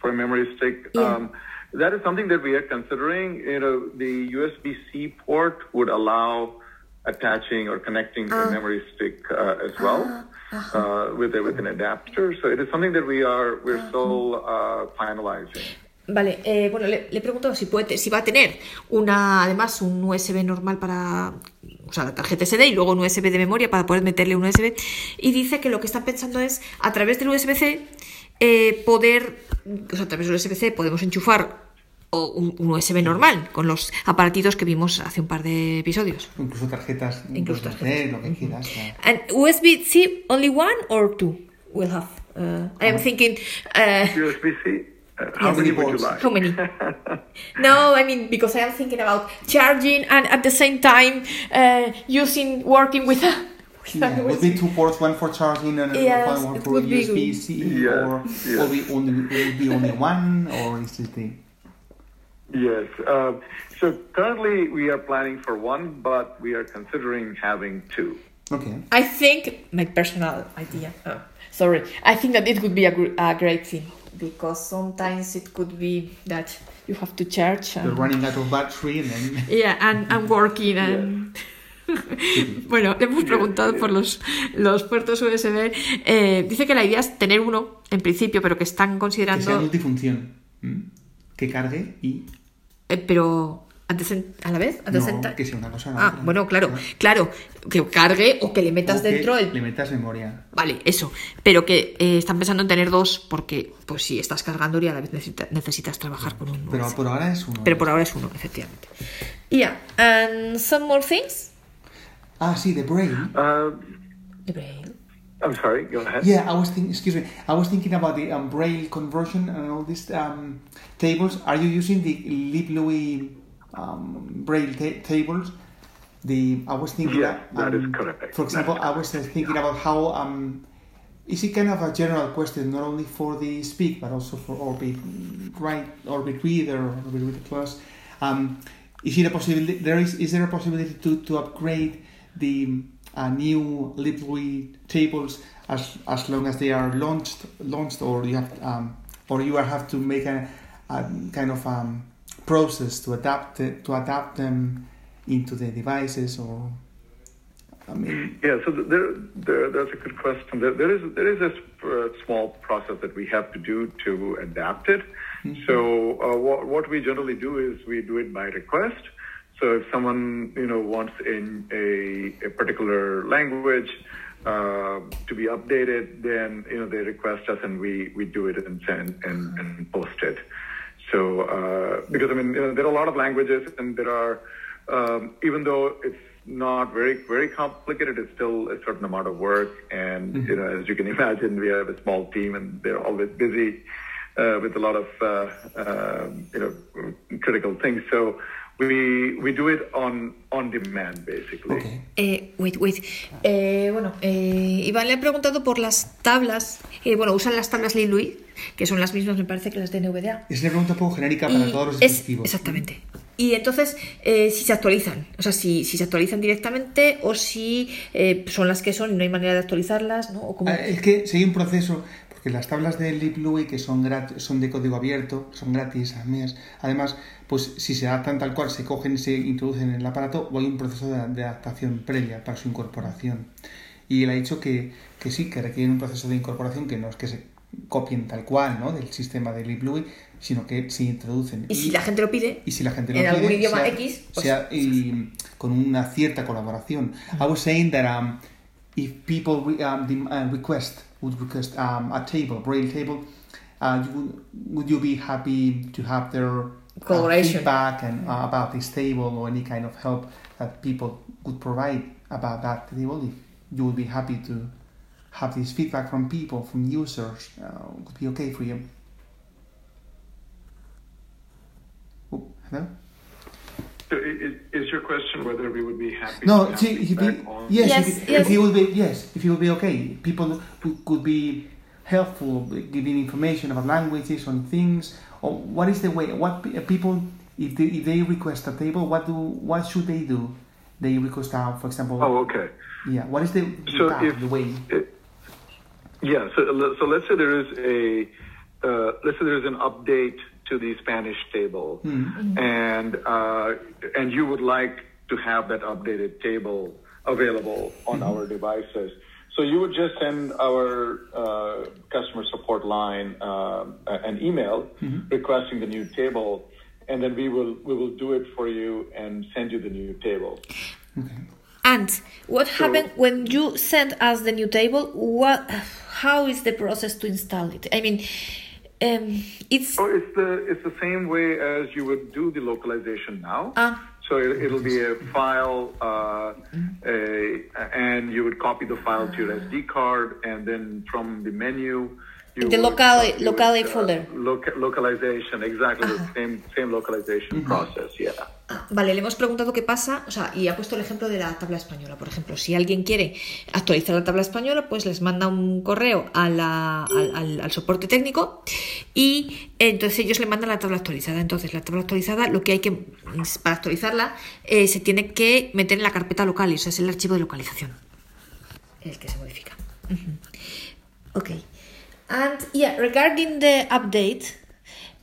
[SPEAKER 3] for memory stick.
[SPEAKER 1] Yeah.
[SPEAKER 3] Um, that is something that we are considering. You know, the USB-C port would allow attaching or connecting
[SPEAKER 1] Ah.
[SPEAKER 3] a memory stick uh, as well
[SPEAKER 1] uh-huh.
[SPEAKER 3] Uh, with with an adapter. So it is something that we are we're still uh, finalizing.
[SPEAKER 1] Vale, eh, bueno, le, le pregunto si puede, si va a tener una, además, un USB normal para, o sea, la tarjeta SD y luego un USB de memoria para poder meterle un USB. Y dice que lo que están pensando es, a través del USB-C, eh, poder, o sea, a través del USB-C podemos enchufar o un, un USB normal con los aparatitos que vimos hace un par de episodios.
[SPEAKER 2] Incluso tarjetas,
[SPEAKER 1] Incluso tarjetas.
[SPEAKER 2] lo que quieras. claro.
[SPEAKER 1] And USB-C only one or two will have. Uh, I'm thinking. Uh,
[SPEAKER 3] USB-C. Uh, how
[SPEAKER 2] Yes.
[SPEAKER 3] many would you
[SPEAKER 2] Ports.
[SPEAKER 3] like?
[SPEAKER 1] How many? no, I mean because I am thinking about charging and at the same time uh, using working with a.
[SPEAKER 2] Yeah,
[SPEAKER 1] a
[SPEAKER 2] would be two ports, one for charging and
[SPEAKER 1] Yes,
[SPEAKER 2] one
[SPEAKER 1] it
[SPEAKER 2] for
[SPEAKER 1] would be
[SPEAKER 2] USB
[SPEAKER 1] good.
[SPEAKER 2] C,
[SPEAKER 3] Yeah,
[SPEAKER 2] or
[SPEAKER 3] yeah.
[SPEAKER 2] will be only will be only one, or is it the
[SPEAKER 3] Yes. Uh, so currently we are planning for one, but we are considering having two.
[SPEAKER 2] Okay.
[SPEAKER 1] I think my personal idea. Uh, sorry, I think that it would be a, gr- a great thing because sometimes it could be that you have to charge.
[SPEAKER 2] You're running out of battery and then.
[SPEAKER 1] yeah, and, and working and. bueno, le hemos preguntado por los, los puertos USB. Eh, dice que la idea es tener uno en principio, pero que están considerando.
[SPEAKER 2] Que sea
[SPEAKER 1] considerando.
[SPEAKER 2] multifunción. ¿m? Que cargue y.
[SPEAKER 1] eh, pero antes en- a la vez, antes
[SPEAKER 2] No,
[SPEAKER 1] en-
[SPEAKER 2] que sea una cosa. a la
[SPEAKER 1] Ah,
[SPEAKER 2] otra.
[SPEAKER 1] bueno, claro, claro, que cargue o que le metas
[SPEAKER 2] O que
[SPEAKER 1] dentro el
[SPEAKER 2] Le metas memoria.
[SPEAKER 1] Vale, eso. Pero que eh, están pensando en tener dos porque, pues si estás cargando y a la vez necesita- necesitas trabajar con un
[SPEAKER 2] Pero por ahora es uno.
[SPEAKER 1] Pero por ahora es uno, efectivamente. Yeah, and some more things.
[SPEAKER 2] Ah, sí, the.
[SPEAKER 3] Uh,
[SPEAKER 1] The braille.
[SPEAKER 3] I'm sorry. Go ahead.
[SPEAKER 2] Yeah, I was thinking. Excuse me. I was thinking about the um, braille conversion and all these um, tables. Are you using the LibLouis um, braille ta- tables? The I was thinking.
[SPEAKER 3] Yeah, that is
[SPEAKER 2] um,
[SPEAKER 3] correct.
[SPEAKER 2] For example, I was thinking about how um, is it kind of a general question, not only for the speak but also for Orbit right, Orbit Reader, Orbit Reader Plus. Um, is it a possibility? There is. Is there a possibility to to upgrade the uh, new LibLouis tables as as long as they are launched launched, or you have um, or you have to make a, a kind of um, process to adapt to adapt them into the devices, or I mean,
[SPEAKER 3] Yeah, so there, there, that's a good question. There, there is there is a uh, small process that we have to do to adapt it. So uh, what, what we generally do is we do it by request. So if someone you know wants in a, a particular language uh, to be updated, then you know they request us and we, we do it and send and, and post it. So uh, because I mean you know, there are a lot of languages and there are um, even though it's not very very complicated, it's still a certain amount of work. And you know as you can imagine, we have a small team and they're always busy uh, with a lot of uh, um you know critical things. So we we do it on on demand basically.
[SPEAKER 2] okay.
[SPEAKER 1] Eh, wait, wait. Eh, bueno, eh, Iván le ha preguntado por las tablas. eh, bueno, usan las tablas Lil Louis, que son las mismas, me parece, que las de NVDA.
[SPEAKER 2] Es una pregunta un poco genérica para
[SPEAKER 1] Y
[SPEAKER 2] todos los
[SPEAKER 1] es-
[SPEAKER 2] dispositivos.
[SPEAKER 1] exactamente. Y entonces, eh, si se actualizan, o sea, si, si se actualizan directamente o si eh, son las que son y no hay manera de actualizarlas, ¿no? O como...
[SPEAKER 2] Ah, Es que sigue un proceso, porque las tablas de LibLui que son, grat- son de código abierto, son gratis, además, pues si se adaptan tal cual, se cogen y se introducen en el aparato, o hay un proceso de, de adaptación previa para su incorporación. Y él ha dicho que, que sí, que requieren un proceso de incorporación que no es que se copien tal cual, ¿no? Del sistema de LibLui, sino que se introducen.
[SPEAKER 1] y si la gente lo pide,
[SPEAKER 2] Y si la gente lo
[SPEAKER 1] en algún
[SPEAKER 2] pide,
[SPEAKER 1] idioma
[SPEAKER 2] sea-
[SPEAKER 1] X, pues-
[SPEAKER 2] sea- y con una cierta colaboración. I was saying that um, if people re- um, uh, request would request um, a table, braille table, uh, you would, would you be happy to have their
[SPEAKER 1] Collaboration.
[SPEAKER 2] feedback and uh, about this table or any kind of help that people could provide about that table? If you would be happy to have this feedback from people, from users, uh, would be okay for you. Oh, hello.
[SPEAKER 3] So i- i- is your question whether we would be happy? to
[SPEAKER 2] No,
[SPEAKER 3] have
[SPEAKER 2] see, if he,
[SPEAKER 3] feedback on-
[SPEAKER 2] yes,
[SPEAKER 1] Yes,
[SPEAKER 2] if, he,
[SPEAKER 1] yes.
[SPEAKER 2] if he will be, yes, if he would be okay. People who could be helpful, giving information about languages on things, or what is the way? What people, if they, if they request a table, what do, what should they do? They request, uh, for example,
[SPEAKER 3] Oh, okay.
[SPEAKER 2] yeah. What is the,
[SPEAKER 3] So
[SPEAKER 2] path,
[SPEAKER 3] if-
[SPEAKER 2] the way?
[SPEAKER 3] It- Yeah, so so let's say there is a uh, let's say there's an update to the Spanish table, and uh, and you would like to have that updated table available on our devices. So you would just send our uh, customer support line uh, an email requesting the new table, and then we will we will do it for you and send you the new table.
[SPEAKER 1] And what happened when you send us the new table? What? How is the process to install it? I mean, um, it's
[SPEAKER 3] Oh, it's the it's the same way as you would do the localization now.
[SPEAKER 1] Ah.
[SPEAKER 3] So it, it'll be a file, uh, a, and you would copy the file to your SD card, and then from the menu,
[SPEAKER 1] The
[SPEAKER 3] would
[SPEAKER 1] local-
[SPEAKER 3] with, uh,
[SPEAKER 1] folder.
[SPEAKER 3] loca- localization, exactly the same same localization process. Yeah.
[SPEAKER 1] Ah, Vale, le hemos preguntado qué pasa, o sea, y ha puesto el ejemplo de la tabla española, por ejemplo. Si alguien quiere actualizar la tabla española, pues les manda un correo a la- al, al- al soporte técnico y entonces ellos le mandan la tabla actualizada. Entonces, la tabla actualizada, lo que hay que, para actualizarla, eh, se tiene que meter en la carpeta local, y eso es el archivo de localización. el que se modifica. Mhm. Okay. And yeah, regarding the update,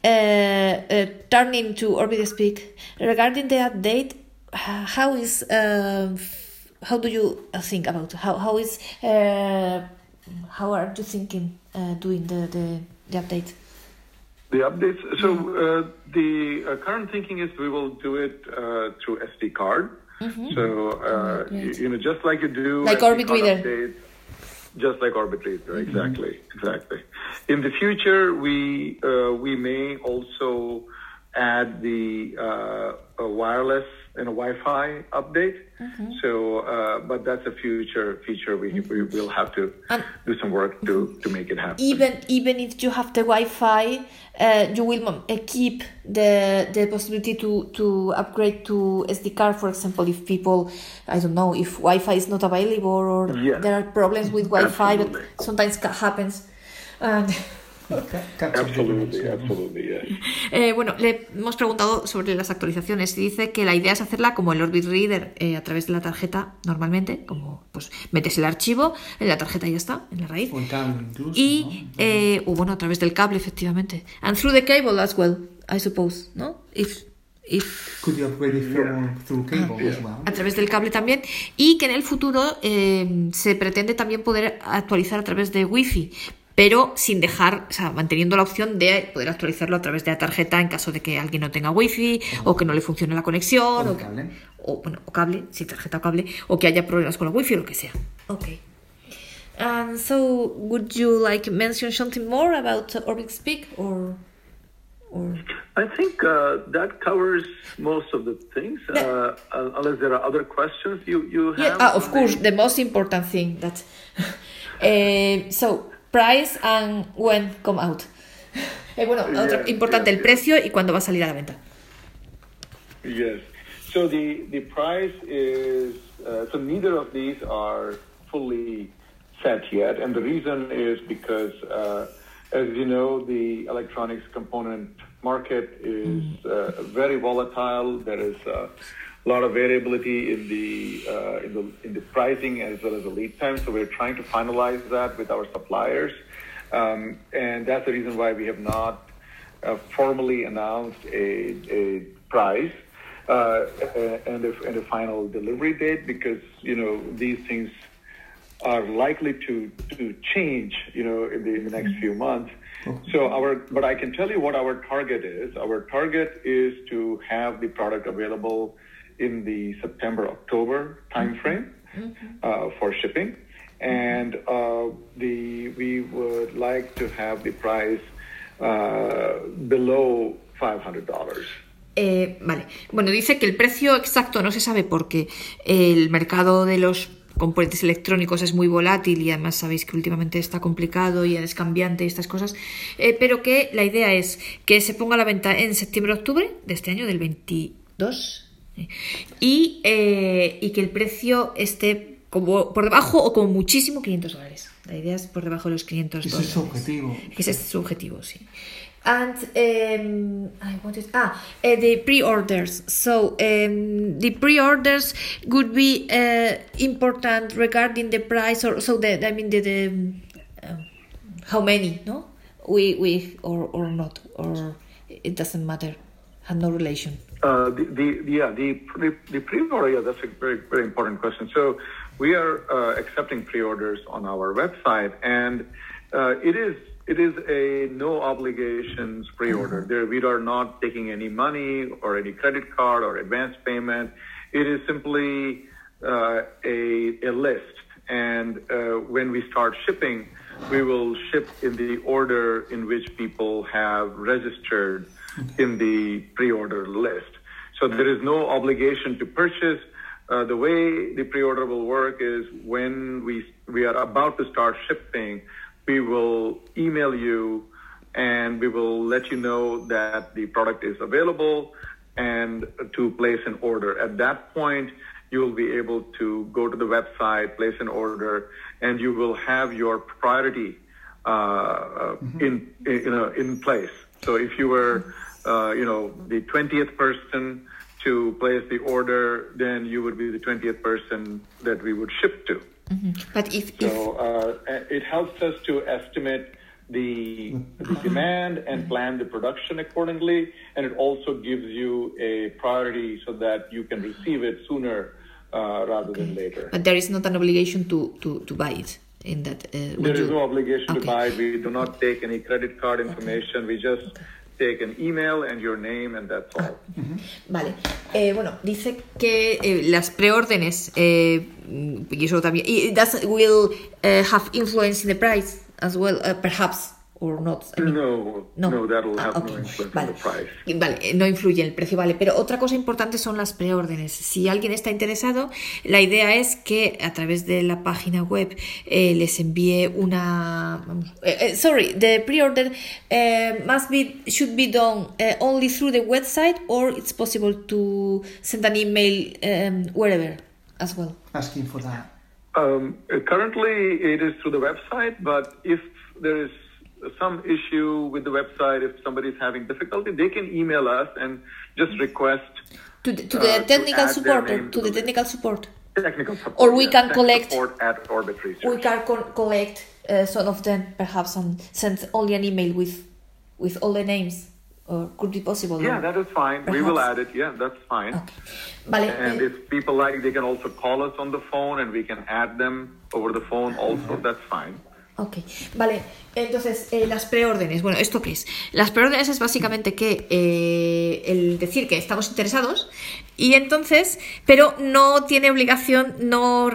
[SPEAKER 1] uh, uh, turning to Orbit Speak, regarding the update, how is uh, how do you uh, think about how how is uh, how are you thinking uh, doing the, the the update?
[SPEAKER 3] The updates. So uh, the uh, current thinking is we will do it uh, through SD card. So uh,
[SPEAKER 1] great.
[SPEAKER 3] you, you know, just like you do
[SPEAKER 1] Like Orbit Reader.
[SPEAKER 3] updates, just like Orbit Reader, exactly, exactly. In the future, we uh, we may also add the uh, a wireless and a Wi-Fi update. So, uh, but that's a future feature. We we will have to
[SPEAKER 1] And-
[SPEAKER 3] do some work to to make it happen.
[SPEAKER 1] even even if you have the Wi-Fi, uh, you will uh, keep the the possibility to to upgrade to SD card. For example, if people, I don't know, if Wi-Fi is not available or
[SPEAKER 3] Yeah.
[SPEAKER 1] there are problems with Wi-Fi, but sometimes happens. And
[SPEAKER 3] Absolutely, absolutely, yes.
[SPEAKER 1] Eh, bueno, le hemos preguntado sobre las actualizaciones y dice que la idea es hacerla como el Orbit Reader eh, a través de la tarjeta normalmente, como pues metes el archivo en la tarjeta y ya está, en la raíz.
[SPEAKER 2] O incluso,
[SPEAKER 1] Y, eh, o bueno, a través del cable, efectivamente. And through the cable as well, I suppose, ¿no? If, if,
[SPEAKER 2] Could you upgrade it from, through cable as well?
[SPEAKER 1] a través del cable también. Y que en el futuro eh, se pretende también poder actualizar a través de Wi-Fi, pero sin dejar, o sea, manteniendo la opción de poder actualizarlo a través de la tarjeta en caso de que alguien no tenga Wi-Fi o que no le funcione la conexión.
[SPEAKER 2] O
[SPEAKER 1] O,
[SPEAKER 2] cable.
[SPEAKER 1] o, bueno, o cable, sí, tarjeta o cable, o que haya problemas con la Wi-Fi o lo que sea. Ok. And so, would you like mention something more about Orbit Speak or, or
[SPEAKER 3] I think uh, that covers most of the things. Uh, un- unless there are other questions you you have.
[SPEAKER 1] yeah, ah, of course,
[SPEAKER 3] the-
[SPEAKER 1] most important thing that. Eh, so, price and when come out. Eh, bueno, otro
[SPEAKER 3] Yes,
[SPEAKER 1] importante,
[SPEAKER 3] yes,
[SPEAKER 1] el
[SPEAKER 3] yes.
[SPEAKER 1] precio y cuándo va a salir a la venta.
[SPEAKER 3] Yes. So the the price is uh, so neither of these are fully set yet, and the reason is because, uh, as you know, the electronics component market is uh, very volatile. There is uh, a lot of variability in the uh, in the in the pricing as well as the lead time. So we're trying to finalize that with our suppliers, um, and that's the reason why we have not uh, formally announced a, a price uh, and, a, and a final delivery date because you know these things are likely to to change you know in the, in the next few months. So our but I can tell you what our target is. Our target is to have the product available in the September October timeframe uh, for shipping, and uh, the we would like to have the price uh, below five hundred dollars.
[SPEAKER 1] Eh, vale. Bueno, dice que el precio exacto no se sabe porque el mercado de los componentes electrónicos es muy volátil y además sabéis que últimamente está complicado y es cambiante y estas cosas, eh, pero que la idea es que se ponga a la venta en septiembre-octubre de este año, del 22, eh, y, eh, y que el precio esté como por debajo o como muchísimo 500 dólares. La idea es por debajo de los 500
[SPEAKER 2] Ese es
[SPEAKER 1] dólares.
[SPEAKER 2] su objetivo.
[SPEAKER 1] Ese es su objetivo, sí. And um, I wanted ah uh, the pre-orders. So um, the pre-orders would be uh, important regarding the price, or so the I mean the, the um, how many no we we or or not or it doesn't matter, had no relation.
[SPEAKER 3] Uh, the, the yeah the the, the pre-order yeah that's a very very important question. So we are uh, accepting pre-orders on our website, and uh, it is it is a no obligations pre-order. There we are not taking any money or any credit card or advance payment. It is simply uh, a a list, and uh, when we start shipping, we will ship in the order in which people have registered in the pre-order list. So there is no obligation to purchase. Uh, the way the pre-order will work is when we we are about to start shipping, we will email you and we will let you know that the product is available and to place an order. At that point, you will be able to go to the website, place an order, and you will have your priority uh, uh, in, in you know in place. So if you were uh, you know the 20th person to place the order, then you would be the 20th person that we would ship to.
[SPEAKER 1] But if, if
[SPEAKER 3] So uh, it helps us to estimate the, the demand and plan the production accordingly, and it also gives you a priority so that you can receive it sooner uh, rather than later.
[SPEAKER 1] but there is not an obligation to, to, to buy it in that. Uh,
[SPEAKER 3] There is
[SPEAKER 1] you-
[SPEAKER 3] no obligation
[SPEAKER 1] Okay.
[SPEAKER 3] to buy. We do not take any credit card information. We just take an email and your name, and that's all.
[SPEAKER 1] Vale. Eh, bueno, dice que eh, las preórdenes eh, y eso también y that will eh, have influence in the price as well, uh, perhaps or not. I mean,
[SPEAKER 3] No,
[SPEAKER 1] No.
[SPEAKER 3] no, that will
[SPEAKER 1] Ah,
[SPEAKER 3] have
[SPEAKER 1] ok.
[SPEAKER 3] no influence
[SPEAKER 1] Vale.
[SPEAKER 3] on the price.
[SPEAKER 1] Vale, eh, no influye en el precio, vale. Pero otra cosa importante son las preórdenes. Si alguien está interesado, la idea es que a través de la página web eh, les envíe una. vamos, eh, eh, sorry, the pre-order eh, must be should be done eh, only through the website, or it's possible to send an email um, wherever as well.
[SPEAKER 2] Asking for that.
[SPEAKER 3] Um, uh, currently, it is through the website, but if there is some issue with the website, if somebody is having difficulty, they can email us and just request
[SPEAKER 1] To the, to the
[SPEAKER 3] Uh,
[SPEAKER 1] technical
[SPEAKER 3] their
[SPEAKER 1] support, to
[SPEAKER 3] to
[SPEAKER 1] the
[SPEAKER 3] the
[SPEAKER 1] technical support.
[SPEAKER 3] technical support.
[SPEAKER 1] Or we
[SPEAKER 3] yes,
[SPEAKER 1] can collect-
[SPEAKER 3] support at Orbit Research.
[SPEAKER 1] we can co- collect uh, some of them perhaps and send only an email with with all the names or could be possible
[SPEAKER 3] yeah, that is fine. We will add it. Yeah, that's fine.
[SPEAKER 1] Okay. vale
[SPEAKER 3] And
[SPEAKER 1] eh,
[SPEAKER 3] if people like, they can also call us on the phone, and we can add them over the phone. Also, that's fine.
[SPEAKER 1] ok vale entonces eh, las preórdenes bueno esto qué es las preórdenes es básicamente que eh, el decir que estamos interesados y entonces pero no tiene obligación no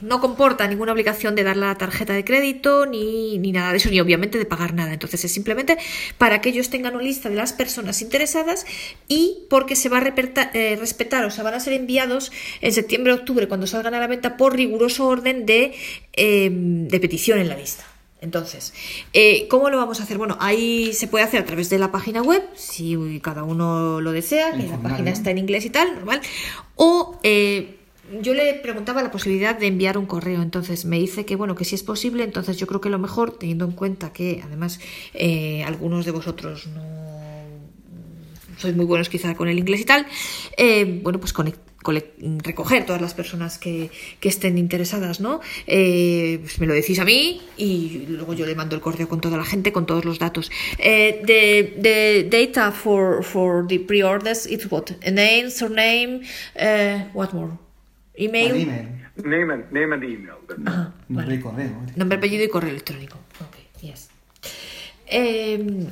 [SPEAKER 1] no comporta ninguna obligación de dar la tarjeta de crédito ni, ni nada de eso, ni obviamente de pagar nada. Entonces es simplemente para que ellos tengan una lista de las personas interesadas y porque se va a eh, respetar, o sea, van a ser enviados en septiembre octubre cuando salgan a la venta por riguroso orden de, eh, de petición en la lista. Entonces, eh, ¿cómo lo vamos a hacer? Bueno, ahí se puede hacer a través de la página web, si cada uno lo desea, que la página está en inglés y tal, normal. O eh, yo le preguntaba la posibilidad de enviar un correo, entonces me dice que bueno, que si es posible, entonces yo creo que lo mejor, teniendo en cuenta que además eh, algunos de vosotros no sois muy buenos quizá con el inglés y tal, eh, bueno, pues conect- recoger todas las personas que, que estén interesadas, ¿no? Eh, pues me lo decís a mí y luego yo le mando el correo con toda la gente, con todos los datos. Eh, the, the data for, for the pre-orders, it's what? A name, surname, what more? Email,
[SPEAKER 2] An email.
[SPEAKER 3] Name and name and email.
[SPEAKER 2] Nombre
[SPEAKER 1] vale.
[SPEAKER 2] y correo.
[SPEAKER 1] Nombre, apellido y correo electrónico. Ok, yes. Eh,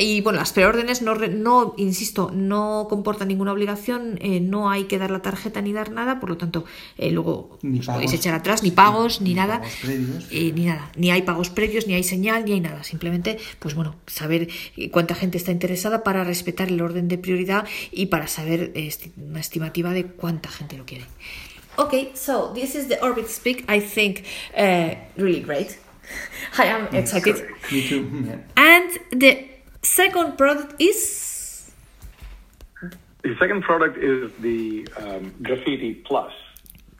[SPEAKER 1] y bueno, las preórdenes no, re- no, insisto, no comportan ninguna obligación, eh, no hay que dar la tarjeta ni dar nada, por lo tanto, eh, luego os podéis echar atrás, ni pagos, ni,
[SPEAKER 2] Ni
[SPEAKER 1] nada,
[SPEAKER 2] pagos previos.
[SPEAKER 1] eh, ni nada, ni hay pagos previos, ni hay señal, ni hay nada, simplemente, pues bueno, saber eh, cuánta gente está interesada para respetar el orden de prioridad y para saber eh, esti- una estimativa de cuánta gente lo quiere. Okay, so this is the Orbit Speak. I think uh, really great. I am excited.
[SPEAKER 2] Me too. Yeah.
[SPEAKER 1] And the second product is
[SPEAKER 3] The second product is the um, Graffiti Plus.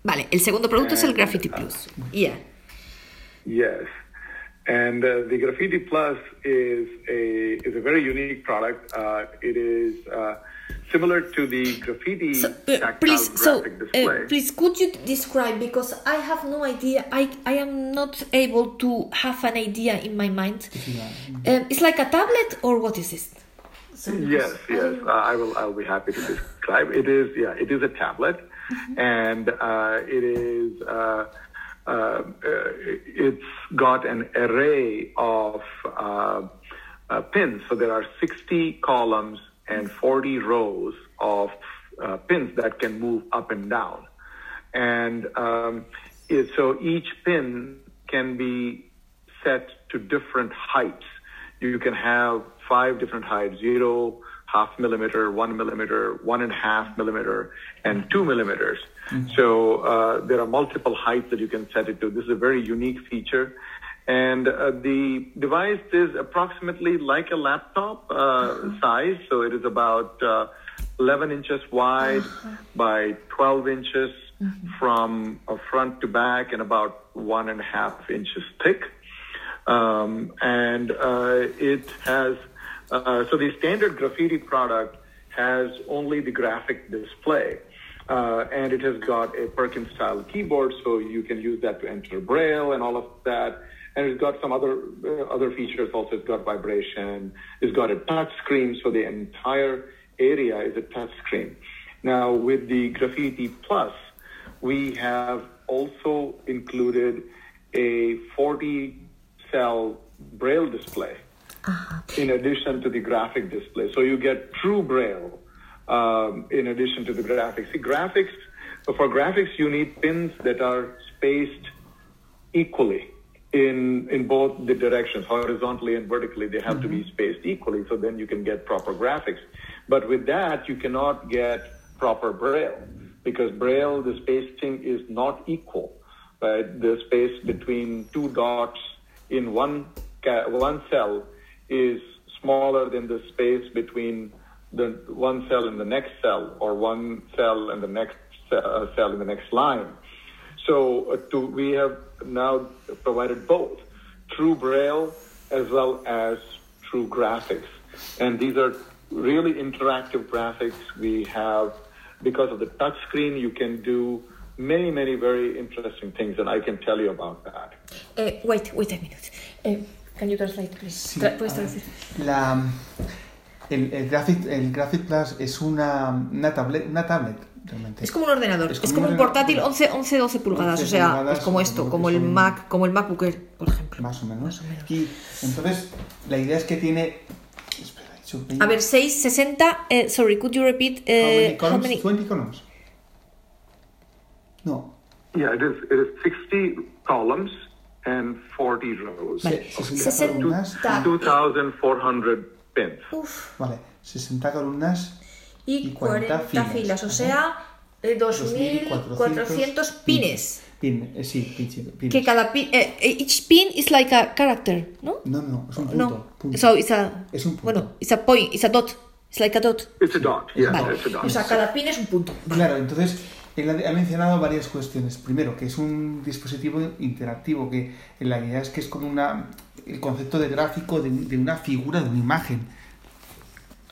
[SPEAKER 1] vale. El segundo producto es el
[SPEAKER 3] And,
[SPEAKER 1] Graffiti
[SPEAKER 3] uh,
[SPEAKER 1] Plus. Yeah.
[SPEAKER 3] Yes, and uh, the Graffiti Plus is a is a very unique product. Uh, it is uh, similar to the Graffiti
[SPEAKER 1] So, uh,
[SPEAKER 3] tactile
[SPEAKER 1] please, so
[SPEAKER 3] graphic
[SPEAKER 1] uh, please, could you describe because I have no idea. I I am not able to have an idea in my mind. Um, it's like a tablet or what is this? So,
[SPEAKER 3] Yes, yes. Uh, I will. I'll be happy to describe. It is. Yeah, it is a tablet, and uh, it is. Uh, uh, uh, it's got an array of uh, uh, pins. So there are 60 columns and 40 rows of uh, pins that can move up and down, and um, it, so each pin can be set to different heights. You can have five different heights, zero, half millimeter, one millimeter, one and a half millimeter, and two millimeters. So uh, there are multiple heights that you can set it to. This is a very unique feature. And uh, the device is approximately like a laptop uh, size. So it is about uh, 11 inches wide by 12 inches from uh, front to back and about one and a half inches thick. Um, and uh, it has, uh, so the standard graffiti product has only the graphic display. Uh, and it has got a Perkins style keyboard, so you can use that to enter Braille and all of that. And it's got some other uh, other features also. It's got vibration. It's got a touch screen, so the entire area is a touch screen. Now with the Graffiti Plus, we have also included a 40 cell Braille display in addition to the graphic display. So you get true Braille um, in addition to the graphics. See, graphics, for graphics, you need pins that are spaced equally in in both the directions, horizontally and vertically. They have to be spaced equally, so then you can get proper graphics. But with that, you cannot get proper Braille because Braille, the spacing is not equal. Right, the space between two dots in one ca- one cell is smaller than the space between the one cell in the next cell or one cell in the next uh, cell in the next line. So uh, to, we have now provided both true Braille as well as true graphics. And these are really interactive graphics. We have, because of the touch screen, you can do many, many very interesting things, and I can tell you about that.
[SPEAKER 1] Eh, wait, wait a minute. Eh, can you translate, please?
[SPEAKER 2] Sí,
[SPEAKER 1] Tra- ¿Puedes
[SPEAKER 2] a ver,
[SPEAKER 1] traducir?
[SPEAKER 2] la, el, el, Graphic, el Graphic Plus es una, una tablet, una tablet realmente.
[SPEAKER 1] Es como un ordenador,
[SPEAKER 2] Es
[SPEAKER 1] es
[SPEAKER 2] como
[SPEAKER 1] como,
[SPEAKER 2] un
[SPEAKER 1] portátil
[SPEAKER 2] ordenador.
[SPEAKER 1] 11, 11 12 pulgadas,
[SPEAKER 2] 11
[SPEAKER 1] o sea,
[SPEAKER 2] pulgadas,
[SPEAKER 1] es como esto, como el
[SPEAKER 2] son-
[SPEAKER 1] Mac, como el MacBook Air, por ejemplo.
[SPEAKER 2] Más o menos.
[SPEAKER 1] Más o menos.
[SPEAKER 2] Y entonces, la idea es que tiene. Espera,
[SPEAKER 1] A ver, 6, 60, eh, sorry, could you repeat
[SPEAKER 2] How
[SPEAKER 1] eh,
[SPEAKER 2] many columns?
[SPEAKER 1] how many?
[SPEAKER 2] 20 columns? No.
[SPEAKER 3] Yeah, it is, it is 60 columns and 40 rows.
[SPEAKER 1] Vale,
[SPEAKER 2] 60 columnas.
[SPEAKER 1] 60
[SPEAKER 3] 2,400 pins.
[SPEAKER 1] uf,
[SPEAKER 2] Vale, 60 columnas.
[SPEAKER 1] Y
[SPEAKER 2] Y 40
[SPEAKER 1] 40 filas,
[SPEAKER 2] filas,
[SPEAKER 1] o sea, eh, 2.400 pines.
[SPEAKER 2] Pin, eh, sí, pin, pines.
[SPEAKER 1] Que cada pin, eh, each pin is like a character, ¿no?
[SPEAKER 2] No, no, es un punto.
[SPEAKER 1] No,
[SPEAKER 2] punto.
[SPEAKER 1] so it's a,
[SPEAKER 2] Es un punto.
[SPEAKER 1] bueno, it's a point, it's a dot, it's like a dot.
[SPEAKER 3] It's a dot. Yeah,
[SPEAKER 1] Vale,
[SPEAKER 3] it's a dot.
[SPEAKER 1] o sea, cada pin es un punto.
[SPEAKER 2] Claro, entonces él ha mencionado varias cuestiones. Primero, que es un dispositivo interactivo, que la idea es que es como una el concepto de gráfico de, de una figura, de una imagen.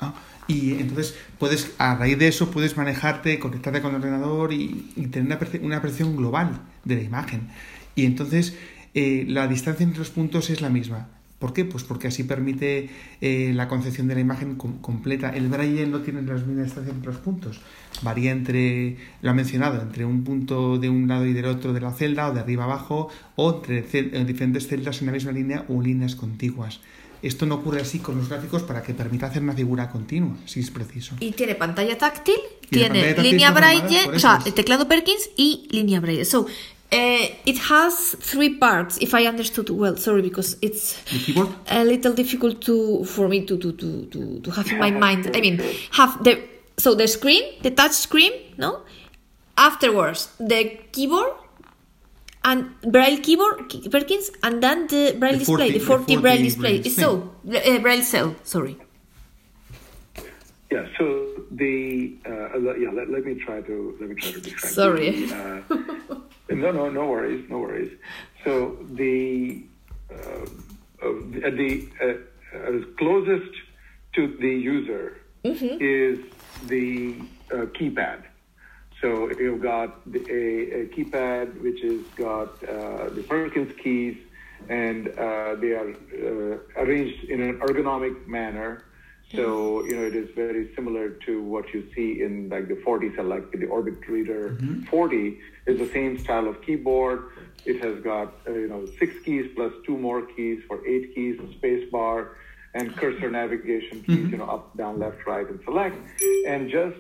[SPEAKER 2] ¿no? Y entonces puedes, a raíz de eso, puedes manejarte, conectarte con el ordenador y, tener una, perce- una percepción global de la imagen. Y entonces eh, la distancia entre los puntos es la misma. ¿Por qué? Pues porque así permite eh, la concepción de la imagen com- completa. El braille no tiene la misma distancia entre los puntos. Varía entre, lo ha mencionado, entre un punto de un lado y del otro de la celda o de arriba abajo o entre diferentes celdas en la misma línea o líneas contiguas. Esto no ocurre así con los gráficos para que permita hacer una figura continua, si es preciso.
[SPEAKER 1] Y tiene pantalla táctil, tiene
[SPEAKER 2] pantalla táctil
[SPEAKER 1] línea braille, o sea, el teclado Perkins y línea braille. So, eh, it has three parts, if I understood well. Sorry, because it's a little difficult to for me to to to to, to have in my mind. I mean, have the so the screen, the touch screen, no. Afterwards, the keyboard and braille keyboard Perkins, and then the braille
[SPEAKER 2] The
[SPEAKER 1] display,
[SPEAKER 2] 40
[SPEAKER 1] the
[SPEAKER 2] the
[SPEAKER 1] 40,
[SPEAKER 2] 40
[SPEAKER 1] braille display.
[SPEAKER 2] braille
[SPEAKER 1] So, uh, braille cell. Sorry.
[SPEAKER 3] Yeah. So the uh, yeah. Let, let me try to let me try to describe.
[SPEAKER 1] Sorry.
[SPEAKER 3] The, uh, no, no, no worries, no worries. So the uh, uh, the, the uh, uh, closest to the user is the uh, keypad. So you've got the, a, a keypad which has got uh, the Perkins keys, and uh, they are uh, arranged in an ergonomic manner. So you know it is very similar to what you see in like the 40 cell, like the Orbit Reader 40 is the same style of keyboard. It has got uh, you know six keys plus two more keys for eight keys, space bar, and cursor navigation keys. You know up, down, left, right, and select. And just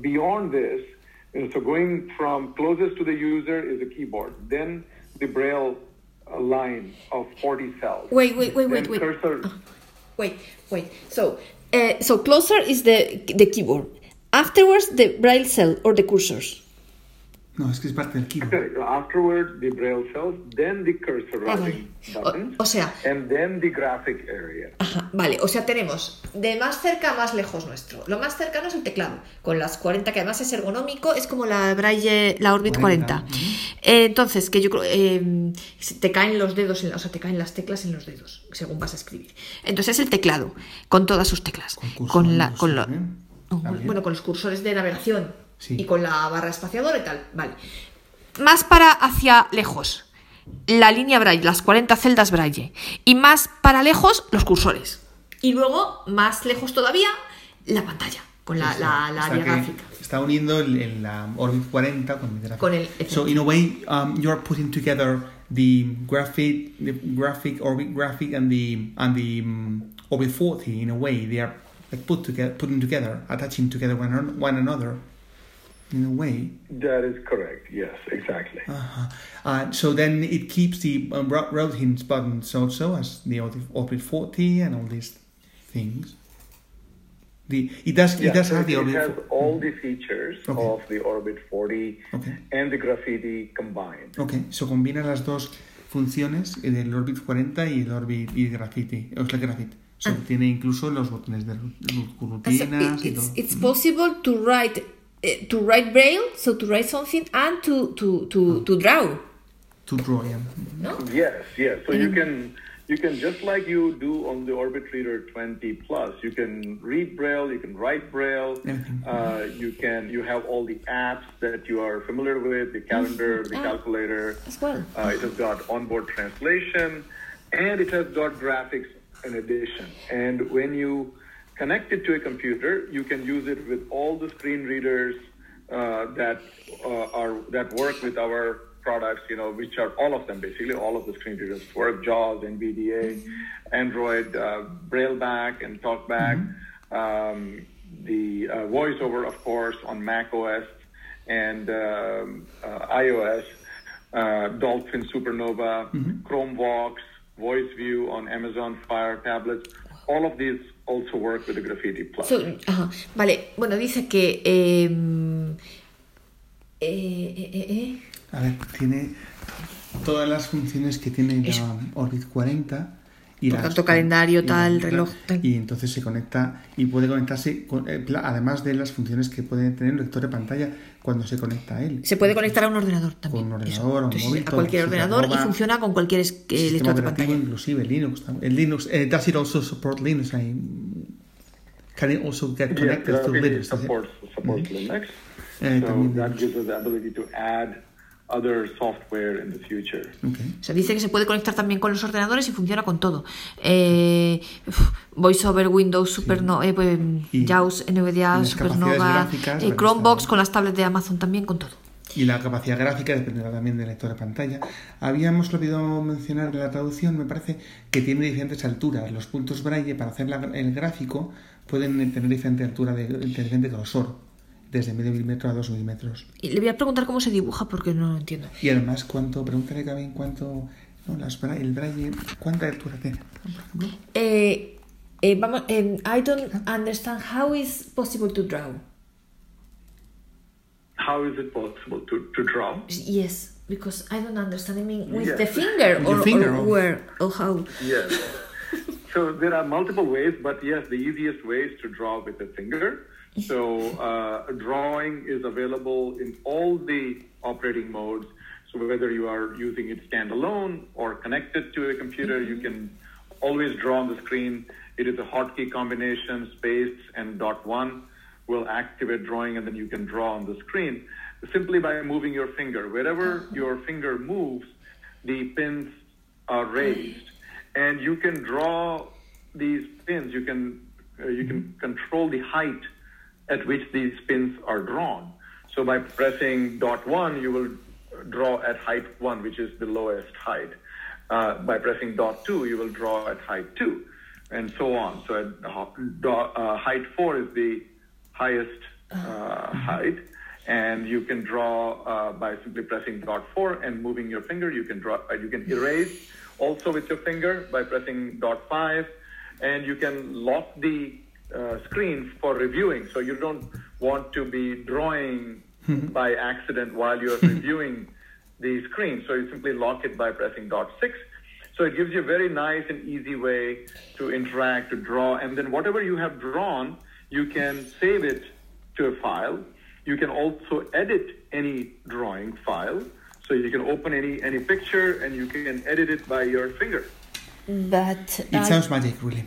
[SPEAKER 3] beyond this, you know, so going from closest to the user is the keyboard, then the braille uh, line of 40 cells.
[SPEAKER 1] Wait, wait, wait, wait, wait.
[SPEAKER 3] Cursor,
[SPEAKER 1] Wait, wait. So, uh, so closer is the the keyboard. Afterwards, the braille cell or the cursors.
[SPEAKER 2] No, es que es parte del.
[SPEAKER 3] Correct. Afterwards, the braille cells, then the cursor
[SPEAKER 1] Ah,
[SPEAKER 3] writing
[SPEAKER 1] vale.
[SPEAKER 3] buttons,
[SPEAKER 1] O- o sea-
[SPEAKER 3] and then the graphic area.
[SPEAKER 1] Ajá, vale. O sea, tenemos de más cerca a más lejos nuestro. Lo más cercano es el teclado, con las 40, que además es ergonómico, es como la braille, la Orbit 40.
[SPEAKER 2] 40,
[SPEAKER 1] Eh, entonces, que yo creo, eh, te caen los dedos, en la- o sea, te caen las teclas en los dedos, según vas a escribir. Entonces es el teclado, con todas sus teclas.
[SPEAKER 2] Con
[SPEAKER 1] la, con lo-
[SPEAKER 2] ¿eh?
[SPEAKER 1] Bueno, con los cursores de navegación.
[SPEAKER 2] Sí.
[SPEAKER 1] Y con la barra espaciadora y tal. Vale. Más para hacia lejos. La línea braille, las 40 celdas braille. Y más para lejos, los cursores. Y luego, más lejos todavía, la pantalla. Con la, la, la área gráfica.
[SPEAKER 2] Está uniendo el, el, la Orbit 40 con el gráfico.
[SPEAKER 1] Con el-
[SPEAKER 2] So in a way, um, you are putting together the graphic, the graphic Orbit graphic and the and the um, Orbit 40 in a way. They are like put together, putting together, attaching together one, one another. In a way,
[SPEAKER 3] That is correct. Yes, exactly.
[SPEAKER 2] uh-huh. uh, so then it keeps the um, ro- routing buttons also as the Orbit Orbit 40 and all these things. The it does it does
[SPEAKER 3] so
[SPEAKER 2] have the
[SPEAKER 3] it has
[SPEAKER 2] 40.
[SPEAKER 3] all the features
[SPEAKER 2] Okay.
[SPEAKER 3] of the Orbit 40
[SPEAKER 2] Okay.
[SPEAKER 3] and the Graffiti combined.
[SPEAKER 2] Ok, so combina las dos funciones del Orbit 40 y el Orbit y el Graffiti, o sea, el Graffiti. So, Tiene incluso los botones de ru- ru-
[SPEAKER 1] So
[SPEAKER 2] rutinas y
[SPEAKER 1] it's,
[SPEAKER 2] todo.
[SPEAKER 1] it's possible to write to write braille, so to write something and to to to, to draw.
[SPEAKER 2] To draw, yeah.
[SPEAKER 1] No?
[SPEAKER 3] Yes, yes. So you can you can just like you do on the Orbit Reader 20 Plus, you can read Braille, you can write Braille,
[SPEAKER 2] Everything.
[SPEAKER 3] uh, you can you have all the apps that you are familiar with, the calendar, the
[SPEAKER 1] Ah.
[SPEAKER 3] calculator.
[SPEAKER 1] As well.
[SPEAKER 3] Uh, it has got onboard translation, and it has got graphics in addition. And when you connect it to a computer, you can use it with all the screen readers uh, that uh, are that work with our products. You know, which are all of them basically. All of the screen readers work: JAWS, NVDA, Android, uh, Brailleback, and TalkBack. Um, the uh, VoiceOver, of course, on Mac OS and um, uh, iOS uh, Dolphin Supernova, Chromevox, VoiceView on Amazon Fire tablets. All of these also work with the Graffiti Plus.
[SPEAKER 1] So, ajá. Vale, bueno, dice que eh, eh, eh, eh, eh,
[SPEAKER 2] A ver, tiene todas las funciones que tiene
[SPEAKER 1] Eso.
[SPEAKER 2] la Orbit 40. Y
[SPEAKER 1] Por
[SPEAKER 2] las-
[SPEAKER 1] tanto, calendario,
[SPEAKER 2] y
[SPEAKER 1] tal,
[SPEAKER 2] la-
[SPEAKER 1] reloj, tal.
[SPEAKER 2] Y entonces se conecta y puede conectarse, con- eh, además de las funciones que puede tener el lector de pantalla cuando se conecta a él.
[SPEAKER 1] se puede conectar a un ordenador también.
[SPEAKER 2] Con un ordenador, a un
[SPEAKER 1] Entonces,
[SPEAKER 2] móvil,
[SPEAKER 1] a
[SPEAKER 2] todo.
[SPEAKER 1] cualquier ordenador y funciona con cualquier eh,
[SPEAKER 2] Sistema
[SPEAKER 1] lector de
[SPEAKER 2] operativo,
[SPEAKER 1] pantalla.
[SPEAKER 2] inclusive Linux. El Linux eh, does it also support Linux? I, can it also get
[SPEAKER 3] Yeah,
[SPEAKER 2] connected to
[SPEAKER 3] Graffiti
[SPEAKER 2] Linux? it?
[SPEAKER 3] supports, supports Linux.
[SPEAKER 2] Eh,
[SPEAKER 3] so
[SPEAKER 2] también
[SPEAKER 3] that gives us the ability to add other software in the future.
[SPEAKER 2] Okay.
[SPEAKER 1] O sea, dice que se puede conectar también con los ordenadores y funciona con todo. Eh, VoiceOver, Windows, Supernova, eh, pues, JAWS, NVDA, Supernova,
[SPEAKER 2] gráficas,
[SPEAKER 1] eh, Chromebox con las tablets de Amazon también, con todo.
[SPEAKER 2] Y la capacidad gráfica dependerá también del lector de pantalla. Habíamos olvidado mencionar en la traducción, me parece, que tiene diferentes alturas. Los puntos braille para hacer la- el gráfico pueden tener diferente altura de, de diferente grosor, desde medio milímetro a dos milímetros.
[SPEAKER 1] Y le voy a preguntar cómo se dibuja porque no lo entiendo.
[SPEAKER 2] Y además, cuánto, pregúntale también cuánto, no, las bra- el braille, cuánta altura tiene, por ejemplo.
[SPEAKER 1] Eh, eh, vamos, eh, I don't understand how is possible to draw.
[SPEAKER 3] How is it possible to, to draw?
[SPEAKER 1] Yes, because I don't understand. I mean, with
[SPEAKER 3] Yes.
[SPEAKER 1] the finger
[SPEAKER 2] With
[SPEAKER 1] or,
[SPEAKER 2] finger,
[SPEAKER 1] or
[SPEAKER 2] or-
[SPEAKER 1] where or how?
[SPEAKER 3] Yes. so there are multiple ways, but yes, the easiest way is to draw with a finger. So uh, drawing is available in all the operating modes. So whether you are using it standalone or connected to a computer, you can always draw on the screen. It is a hotkey combination, space and dot one will activate drawing, and then you can draw on the screen simply by moving your finger. Wherever your finger moves, the pins are raised, and you can draw these pins. You can uh, you can control the height at which these pins are drawn. So by pressing dot one, you will draw at height one, which is the lowest height. Uh, by pressing dot two, you will draw at height two, and so on. So at uh, dot, uh, height four is the highest uh, height, and you can draw uh, by simply pressing dot four and moving your finger. You can draw. Uh, you can erase also with your finger by pressing dot five, and you can lock the uh, screen for reviewing. So you don't want to be drawing by accident while you're reviewing the screen. So you simply lock it by pressing dot six. So it gives you a very nice and easy way to interact, to draw, and then whatever you have drawn, you can save it to a file. You can also edit any drawing file. So you can open any any picture and you can edit it by your finger.
[SPEAKER 1] But
[SPEAKER 2] It sounds magic, really.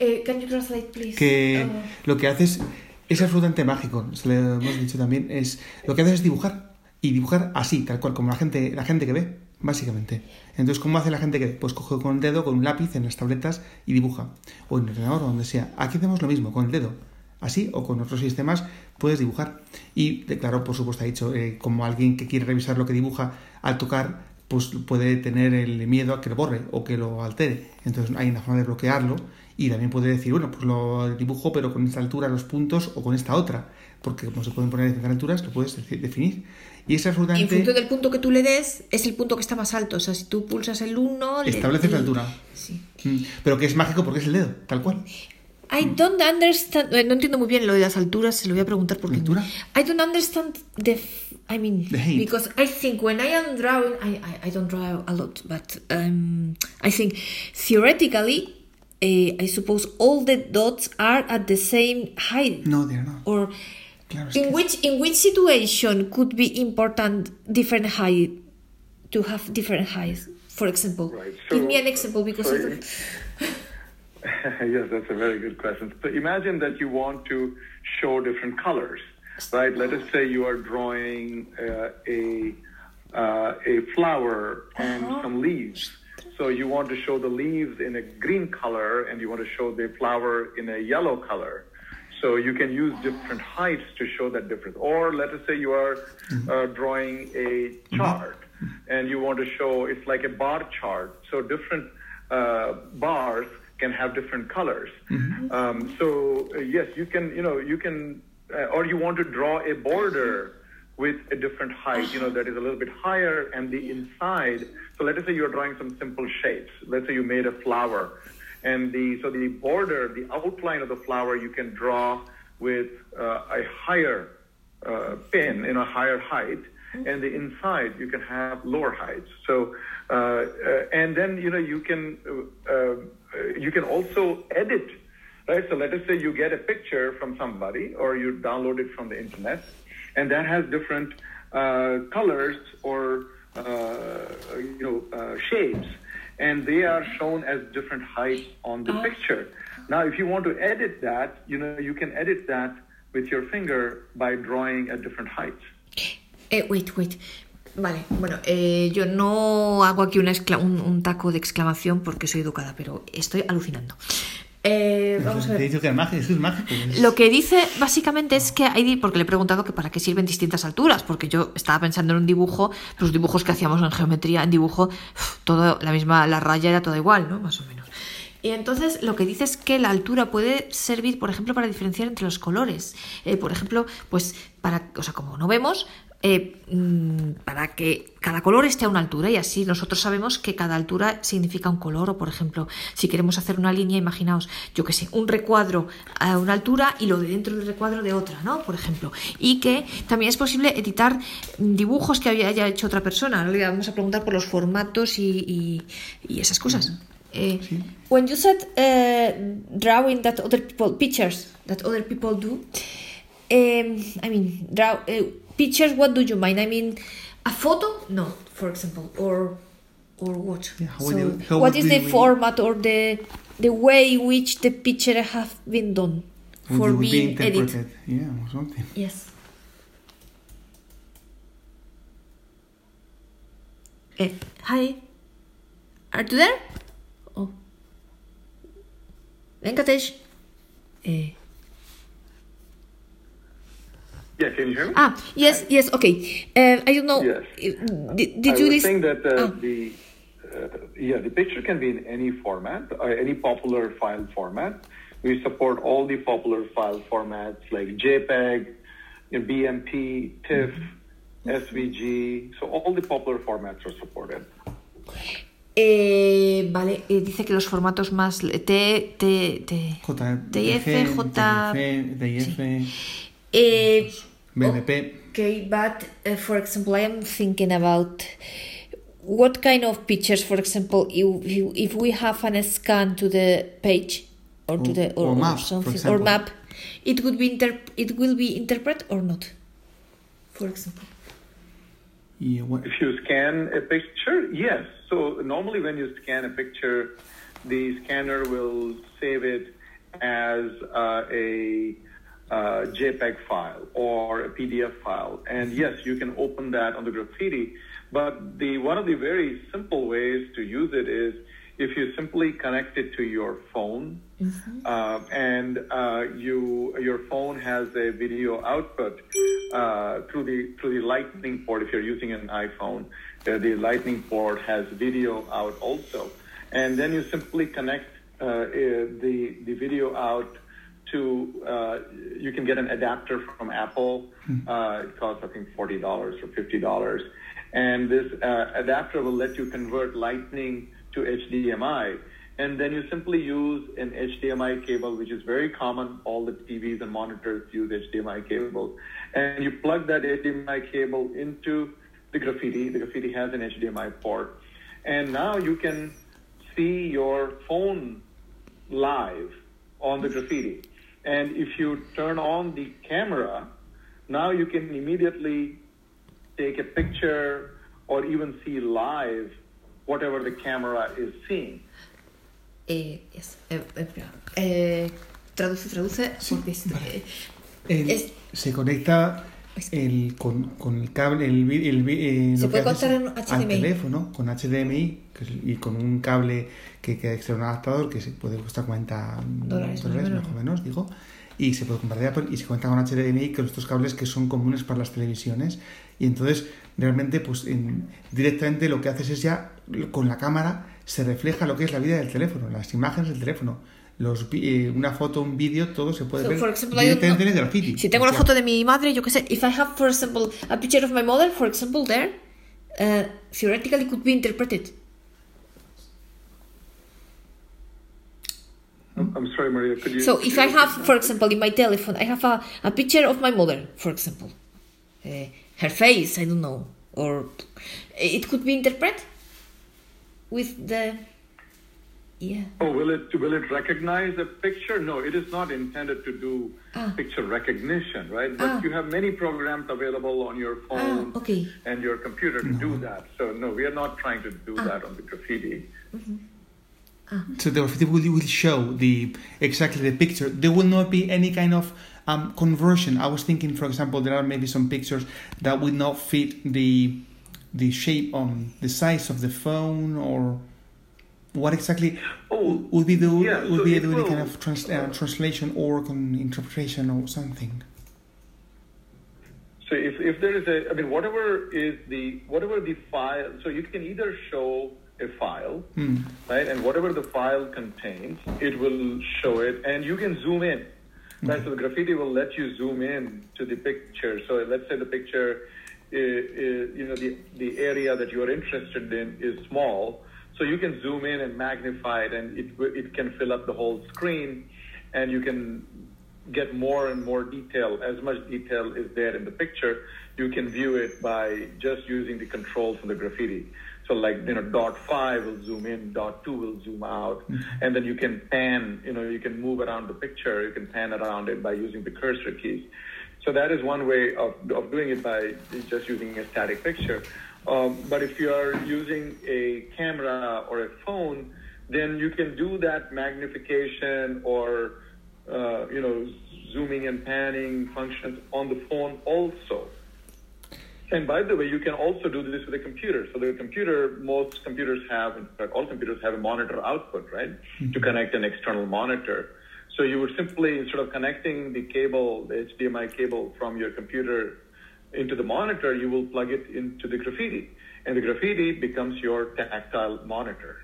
[SPEAKER 1] Eh, can you translate, please?
[SPEAKER 2] que
[SPEAKER 1] Oh.
[SPEAKER 2] lo que hace es absolutamente mágico, se lo hemos dicho también. Es, lo que haces es dibujar. Y dibujar así, tal cual, como la gente, la gente que ve, básicamente. Entonces, ¿cómo hace la gente que ve? Pues coge con el dedo, con un lápiz en las tabletas y dibuja. O en el ordenador o donde sea. Aquí hacemos lo mismo, con el dedo. Así, o con otros sistemas, puedes dibujar. Y, claro, por supuesto, ha dicho, eh, como alguien que quiere revisar lo que dibuja al tocar, pues puede tener el miedo a que lo borre o que lo altere. Entonces hay una forma de bloquearlo y también puede decir, bueno, pues lo dibujo pero con esta altura los puntos o con esta otra, porque como se pueden poner a diferentes alturas, lo puedes definir. Y es
[SPEAKER 1] Y en
[SPEAKER 2] absolutamente...
[SPEAKER 1] función del punto que tú le des, es el punto que está más alto. O sea, si tú pulsas el 1...
[SPEAKER 2] Estableces la altura.
[SPEAKER 1] Sí.
[SPEAKER 2] Mm, Pero que es mágico porque es el dedo, tal cual.
[SPEAKER 1] I don't understand. eh, No entiendo muy bien lo de las alturas. Se lo voy a preguntar porque.
[SPEAKER 2] ¿La altura?
[SPEAKER 1] I don't understand the. f- I mean,
[SPEAKER 2] The height.
[SPEAKER 1] because I think when I am drawing, I, I, I don't draw a lot, but um, I think theoretically, uh, I suppose all the dots are at the same height.
[SPEAKER 2] No, they're not.
[SPEAKER 1] Or
[SPEAKER 2] Claro,
[SPEAKER 1] in
[SPEAKER 2] que-
[SPEAKER 1] which in which situation could be important different height to have different heights? For example,
[SPEAKER 3] Right,
[SPEAKER 1] give me an example because
[SPEAKER 3] so
[SPEAKER 1] I don't-
[SPEAKER 3] yes, that's a very good question. So imagine that you want to show different colors, right? Let us say you are drawing uh, a uh, a flower and some leaves. So you want to show the leaves in a green color, and you want to show the flower in a yellow color. So you can use different heights to show that difference. Or let us say you are uh, drawing a chart, and you want to show it's like a bar chart. So different uh, bars can have different colors. Um, so uh, yes, you can, you know, you can, uh, or you want to draw a border with a different height, you know, that is a little bit higher, and the inside. So let us say you're drawing some simple shapes. Let's say you made a flower, and the so the border, the outline of the flower, you can draw with uh, a higher uh, pin in a higher height, and the inside you can have lower heights. So, uh, uh, and then you know you can uh, uh, you can also edit, right? So let us say you get a picture from somebody, or you download it from the internet, and that has different uh, colors or uh, you know uh, shapes, and they are shown as different heights on the picture. Now, if you want to edit that, you know you can edit that with your finger by drawing at different heights.
[SPEAKER 1] Eh, wait, wait. Vale, bueno, eh, yo no hago aquí una un, un taco de exclamación porque soy educada, pero estoy alucinando. Eh, vamos a
[SPEAKER 2] Te he
[SPEAKER 1] ver.
[SPEAKER 2] dicho que es mágico, eso es mágico. es-
[SPEAKER 1] Lo que dice básicamente es que hay, porque le he preguntado que para qué sirven distintas alturas, porque yo estaba pensando en un dibujo, los dibujos que hacíamos en geometría, en dibujo, todo la misma, la raya era toda igual, ¿no? Más o menos. Y entonces lo que dice es que la altura puede servir, por ejemplo, para diferenciar entre los colores. Eh, por ejemplo, pues para, o sea, como no vemos, eh, mm, para que cada color esté a una altura y así nosotros sabemos que cada altura significa un color. O por ejemplo, si queremos hacer una línea, imaginaos, yo que sé, un recuadro a una altura y lo de dentro del recuadro de otra, ¿no? Por ejemplo. Y que también es posible editar dibujos que había- haya hecho otra persona. Le vamos a preguntar por los formatos y, y- y esas cosas. Eh, When you said uh, drawing that other people pictures that other people do, um, I mean draw uh, pictures. What do you mind I mean a photo? No, for example, or or what?
[SPEAKER 2] Yeah,
[SPEAKER 1] so,
[SPEAKER 2] would you- how
[SPEAKER 1] what is the format or the the way in which the picture have been done
[SPEAKER 2] would
[SPEAKER 1] for
[SPEAKER 2] you be
[SPEAKER 1] being edited?
[SPEAKER 2] Yeah, or something.
[SPEAKER 1] Yes. Eh, hi. Are you there? Oh. Venkatesh. Eh.
[SPEAKER 3] Yeah, can you hear me?
[SPEAKER 1] Ah, yes, yes, okay. Uh, I don't know.
[SPEAKER 3] Yes.
[SPEAKER 1] uh, Did, did
[SPEAKER 3] I
[SPEAKER 1] you
[SPEAKER 3] was
[SPEAKER 1] listen?
[SPEAKER 3] saying that uh,
[SPEAKER 1] Ah.
[SPEAKER 3] the uh, yeah the picture can be in any format, uh, any popular file format. We support all the popular file formats like JPEG, you know, BMP, TIFF, SVG. So all the popular formats are supported.
[SPEAKER 1] Eh, vale, eh, dice que los formatos más T, T, T, TIF, J,
[SPEAKER 2] DIF,
[SPEAKER 1] eh,
[SPEAKER 2] BDP.
[SPEAKER 1] Okay, but uh, for example, I am thinking about what kind of pictures, for example, if, if- if we have an scan to the page or to
[SPEAKER 2] Or-
[SPEAKER 1] the
[SPEAKER 2] or map, for
[SPEAKER 1] something or map, it would be inter- it will be interpret or not. For example,
[SPEAKER 2] Y what-
[SPEAKER 3] If you scan a picture, yes. So normally when you scan a picture, the scanner will save it as uh, a uh, JPEG file or a PDF file. And yes, you can open that on the Graffiti. But the one of the very simple ways to use it is if you simply connect it to your phone, mm-hmm. uh, and uh, you your phone has a video output uh, through the through the Lightning port. If you're using an iPhone, uh, the Lightning port has video out also, and then you simply connect uh, the the video out to uh, you can get an adapter from Apple. Hmm. Uh, it costs I think forty dollars or fifty dollars, and this uh, adapter will let you convert Lightning to HDMI. And then you simply use an HDMI cable, which is very common. All the TVs and monitors use HDMI cables. And you plug that HDMI cable into the Graffiti. The Graffiti has an HDMI port. And now you can see your phone live on the Graffiti. And if you turn on the camera, now you can immediately take a picture or even see live whatever the camera is seeing.
[SPEAKER 1] Eh, yes. eh, eh, eh traduce, traduce,
[SPEAKER 2] sí, vale. el, es, se conecta el, con, con, el cable, el, el,
[SPEAKER 1] eh, se puede en HDMI.
[SPEAKER 2] al teléfono con HDMI y con un cable que queda extra un adaptador que se puede costar 40 dólares, dólares más o menos, digo y se puede comprar de Apple y se cuenta con HDMI con estos cables que son comunes para las televisiones y entonces realmente pues en, directamente lo que haces es ya con la cámara se refleja lo que es la vida del teléfono, las imágenes del teléfono. Los, eh, una foto, un vídeo, todo se puede so, ver example, directamente en el graffiti.
[SPEAKER 1] Si tengo una foto de mi madre, yo qué sé, if I have, for example, a picture of my mother, for example, there, uh, theoretically could be interpreted.
[SPEAKER 3] I'm sorry, Maria. Could you?
[SPEAKER 1] So, if I have, for example, in my telephone, I have a, a picture of my mother, for example, uh, her face, I don't know, or it could be interpreted with the. Yeah.
[SPEAKER 3] Oh, will it will it recognize a picture? No, it is not intended to do ah. picture recognition, right? But ah. you have many programs available on your ah, phone
[SPEAKER 1] ah, okay.
[SPEAKER 3] and your computer to do that. So no, we are not trying to do ah. that on the graffiti. Mm-hmm.
[SPEAKER 2] So the graffiti will, will show the exactly the picture. There will not be any kind of um, conversion. I was thinking, for example, there are maybe some pictures that would not fit the the shape on the size of the phone or what exactly oh, would be the yeah, would so be do any kind of trans, uh, translation or con interpretation or something.
[SPEAKER 3] So if, if there is a, I mean, whatever is the whatever the file, so you can either show a file, mm. right? And whatever the file contains, it will show it, and you can zoom in. Right, so the graffiti will let you zoom in to the picture. So let's say the picture, is, is, you know, the the area that you are interested in is small, so you can zoom in and magnify it, and it it can fill up the whole screen, and you can get more and more detail. As much detail is there in the picture, you can view it by just using the controls from the graffiti. So like, you know, dot five will zoom in, dot two will zoom out. Mm-hmm. And then you can pan, you know, you can move around the picture, you can pan around it by using the cursor keys. So that is one way of, of doing it by just using a static picture. Um, but if you are using a camera or a phone, then you can do that magnification or, uh, you know, zooming and panning functions on the phone also. And by the way, you can also do this with a computer. So the computer, most computers have, in fact, all computers have a monitor output, right, mm-hmm. to connect an external monitor. So you would simply, instead of connecting the cable, the HDMI cable from your computer into the monitor, you will plug it into the graffiti. And the graffiti becomes your tactile monitor.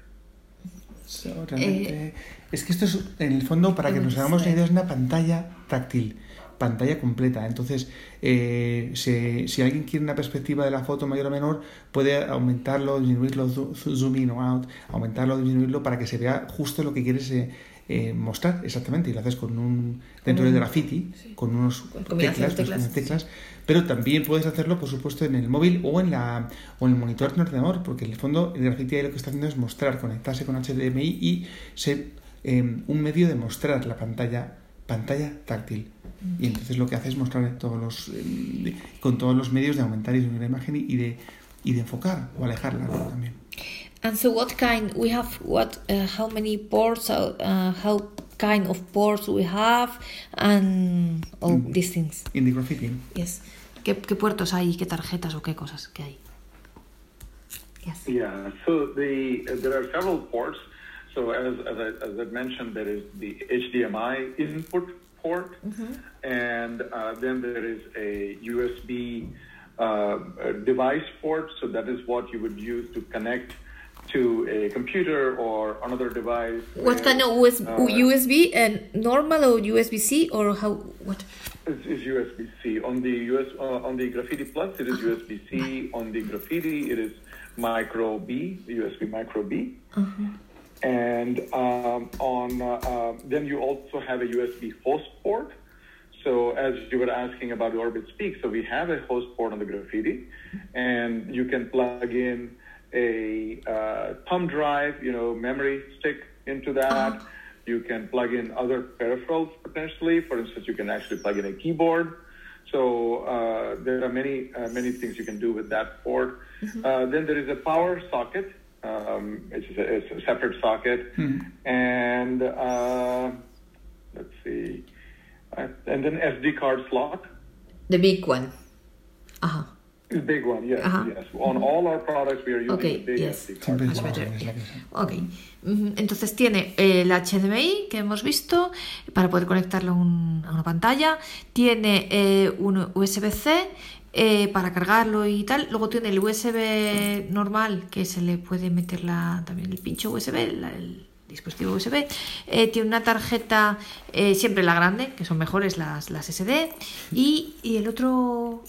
[SPEAKER 2] So, realmente, eh, es que esto es, en el fondo, para que nos hagamos una idea, es una pantalla táctil. pantalla completa. Entonces, eh, si, alguien quiere una perspectiva de la foto mayor o menor, puede aumentarlo, disminuirlo, zoom in o out, aumentarlo, disminuirlo para que se vea justo lo que quieres eh, eh, mostrar exactamente. Y lo haces con un dentro del graffiti, con unos teclas, teclas. Pero también puedes hacerlo, por supuesto, en el móvil o en la o en el monitor de ordenador, porque en el fondo el graffiti lo que está haciendo es mostrar, conectarse con HDMI y ser un medio de mostrar la pantalla pantalla táctil. Y entonces lo que hace es mostrar todos los, eh, con todos los medios de aumentar y disminuir la imagen y de, y de enfocar o alejarla ¿no? también.
[SPEAKER 1] And so, what kind we have? What? Uh, how many ports? Uh, how kind of ports we have and all these things.
[SPEAKER 2] In the graffiti.
[SPEAKER 1] Yes. ¿Qué, ¿Qué puertos hay? ¿Qué tarjetas o qué cosas que hay? Yes.
[SPEAKER 3] Yeah, so the uh, there are several ports. So as as I, as I mentioned, there is the HDMI input port, and uh, then there is a USB uh, device port. So that is what you would use to connect to a computer or another device.
[SPEAKER 1] What kind of USB,
[SPEAKER 3] Uh,
[SPEAKER 1] USB and normal or USB C or how what?
[SPEAKER 3] It's, it's USB C on the US uh, on the Graffiti Plus. It is USB C on the Graffiti. It is Micro B, USB Micro B, and um, on uh, uh, then you also have a USB host port. So as you were asking about Orbit Speak, so we have a host port on the Graffiti, and you can plug in a uh, thumb drive, you know, memory stick into that. You can plug in other peripherals potentially. For instance, you can actually plug in a keyboard. So uh, there are many uh, many things you can do with that port. Uh, then there is a power socket. Um, it's, a, it's a separate socket, and uh, let's see, uh, and then SD card slot.
[SPEAKER 1] The big one. Ajá.
[SPEAKER 3] The big one, yes, yes. On all our products, we are using
[SPEAKER 1] Okay,
[SPEAKER 3] a big
[SPEAKER 1] yes.
[SPEAKER 3] SD card.
[SPEAKER 2] Siempre
[SPEAKER 1] Much
[SPEAKER 2] es
[SPEAKER 1] better,
[SPEAKER 2] es la
[SPEAKER 1] yeah.
[SPEAKER 2] que sea.
[SPEAKER 1] Ok. Ujú. Entonces tiene el HDMI que hemos visto para poder conectarlo a, un- a una pantalla. Tiene eh, un USB-C eh, para cargarlo y tal. Luego tiene el USB normal que se le puede meter la, también el pincho USB, la- el dispositivo USB. Eh, tiene una tarjeta, eh, siempre la grande, que son mejores las, las SD. Y, y el otro,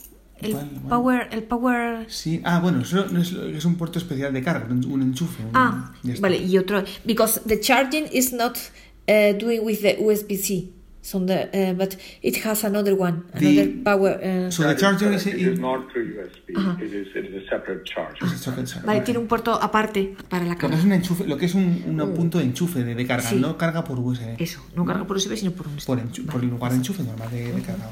[SPEAKER 1] el
[SPEAKER 2] ¿Cuál?
[SPEAKER 1] Power, el Power
[SPEAKER 2] Sí, ah, bueno, eso no es, es un puerto especial de carga, un, un enchufe. un-
[SPEAKER 1] Ah,
[SPEAKER 2] está.
[SPEAKER 1] vale, y otro, because the charging is not uh, doing with the USB-C, so the, uh, but it has another one,
[SPEAKER 2] The-
[SPEAKER 1] another power. uh,
[SPEAKER 2] So the charger is
[SPEAKER 3] It is not through USB.
[SPEAKER 1] Uh-huh.
[SPEAKER 3] It is it is a separate charger.
[SPEAKER 2] Es el socket charger,
[SPEAKER 1] vale,
[SPEAKER 2] vale.
[SPEAKER 1] tiene un puerto aparte para la
[SPEAKER 2] Lo que
[SPEAKER 1] carga.
[SPEAKER 2] es un enchufe, lo que es un, un punto de enchufe de, de carga,
[SPEAKER 1] Sí.
[SPEAKER 2] no carga por USB.
[SPEAKER 1] Eso, no carga por USB, sino por un
[SPEAKER 2] Por, enchu- por el lugar de enchufe normal de, de carga.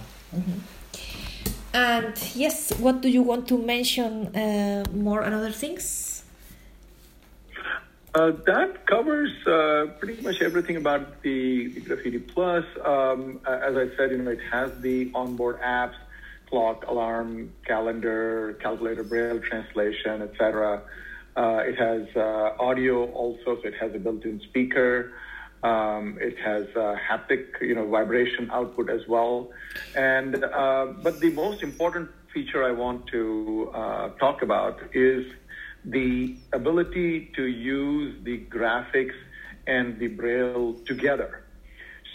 [SPEAKER 1] And yes, what do you want to mention uh, more and other things?
[SPEAKER 3] Uh, that covers uh, pretty much everything about the, the Graffiti Plus. Um, as I said, you know, it has the onboard apps, clock, alarm, calendar, calculator, braille translation, etc. Uh, it has uh, audio also, so it has a built-in speaker. Um, it has uh, haptic, you know, vibration output as well. And uh, but the most important feature I want to uh, talk about is the ability to use the graphics and the braille together.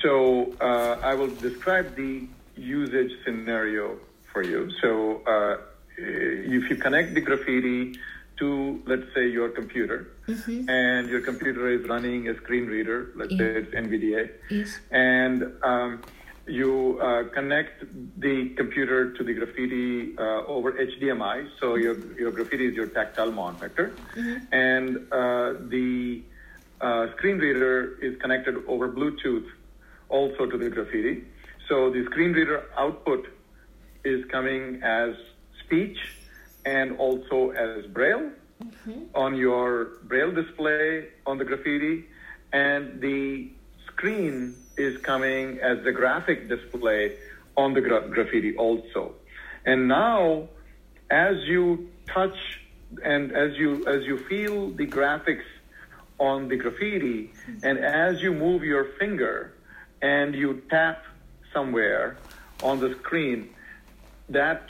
[SPEAKER 3] So uh, I will describe the usage scenario for you. So uh, if you connect the graffiti to, let's say, your computer, and your computer is running a screen reader, let's say it's NVDA,
[SPEAKER 1] Yes.
[SPEAKER 3] and um, you uh, connect the computer to the graffiti uh, over HDMI. So your your graffiti is your tactile monitor, and uh, the uh, screen reader is connected over Bluetooth also to the graffiti. So the screen reader output is coming as speech and also as braille Mm-hmm. on your braille display on the graffiti and the screen is coming as the graphic display on the gra- graffiti also. And now as you touch and as you as you feel the graphics on the graffiti mm-hmm. and as you move your finger and you tap somewhere on the screen that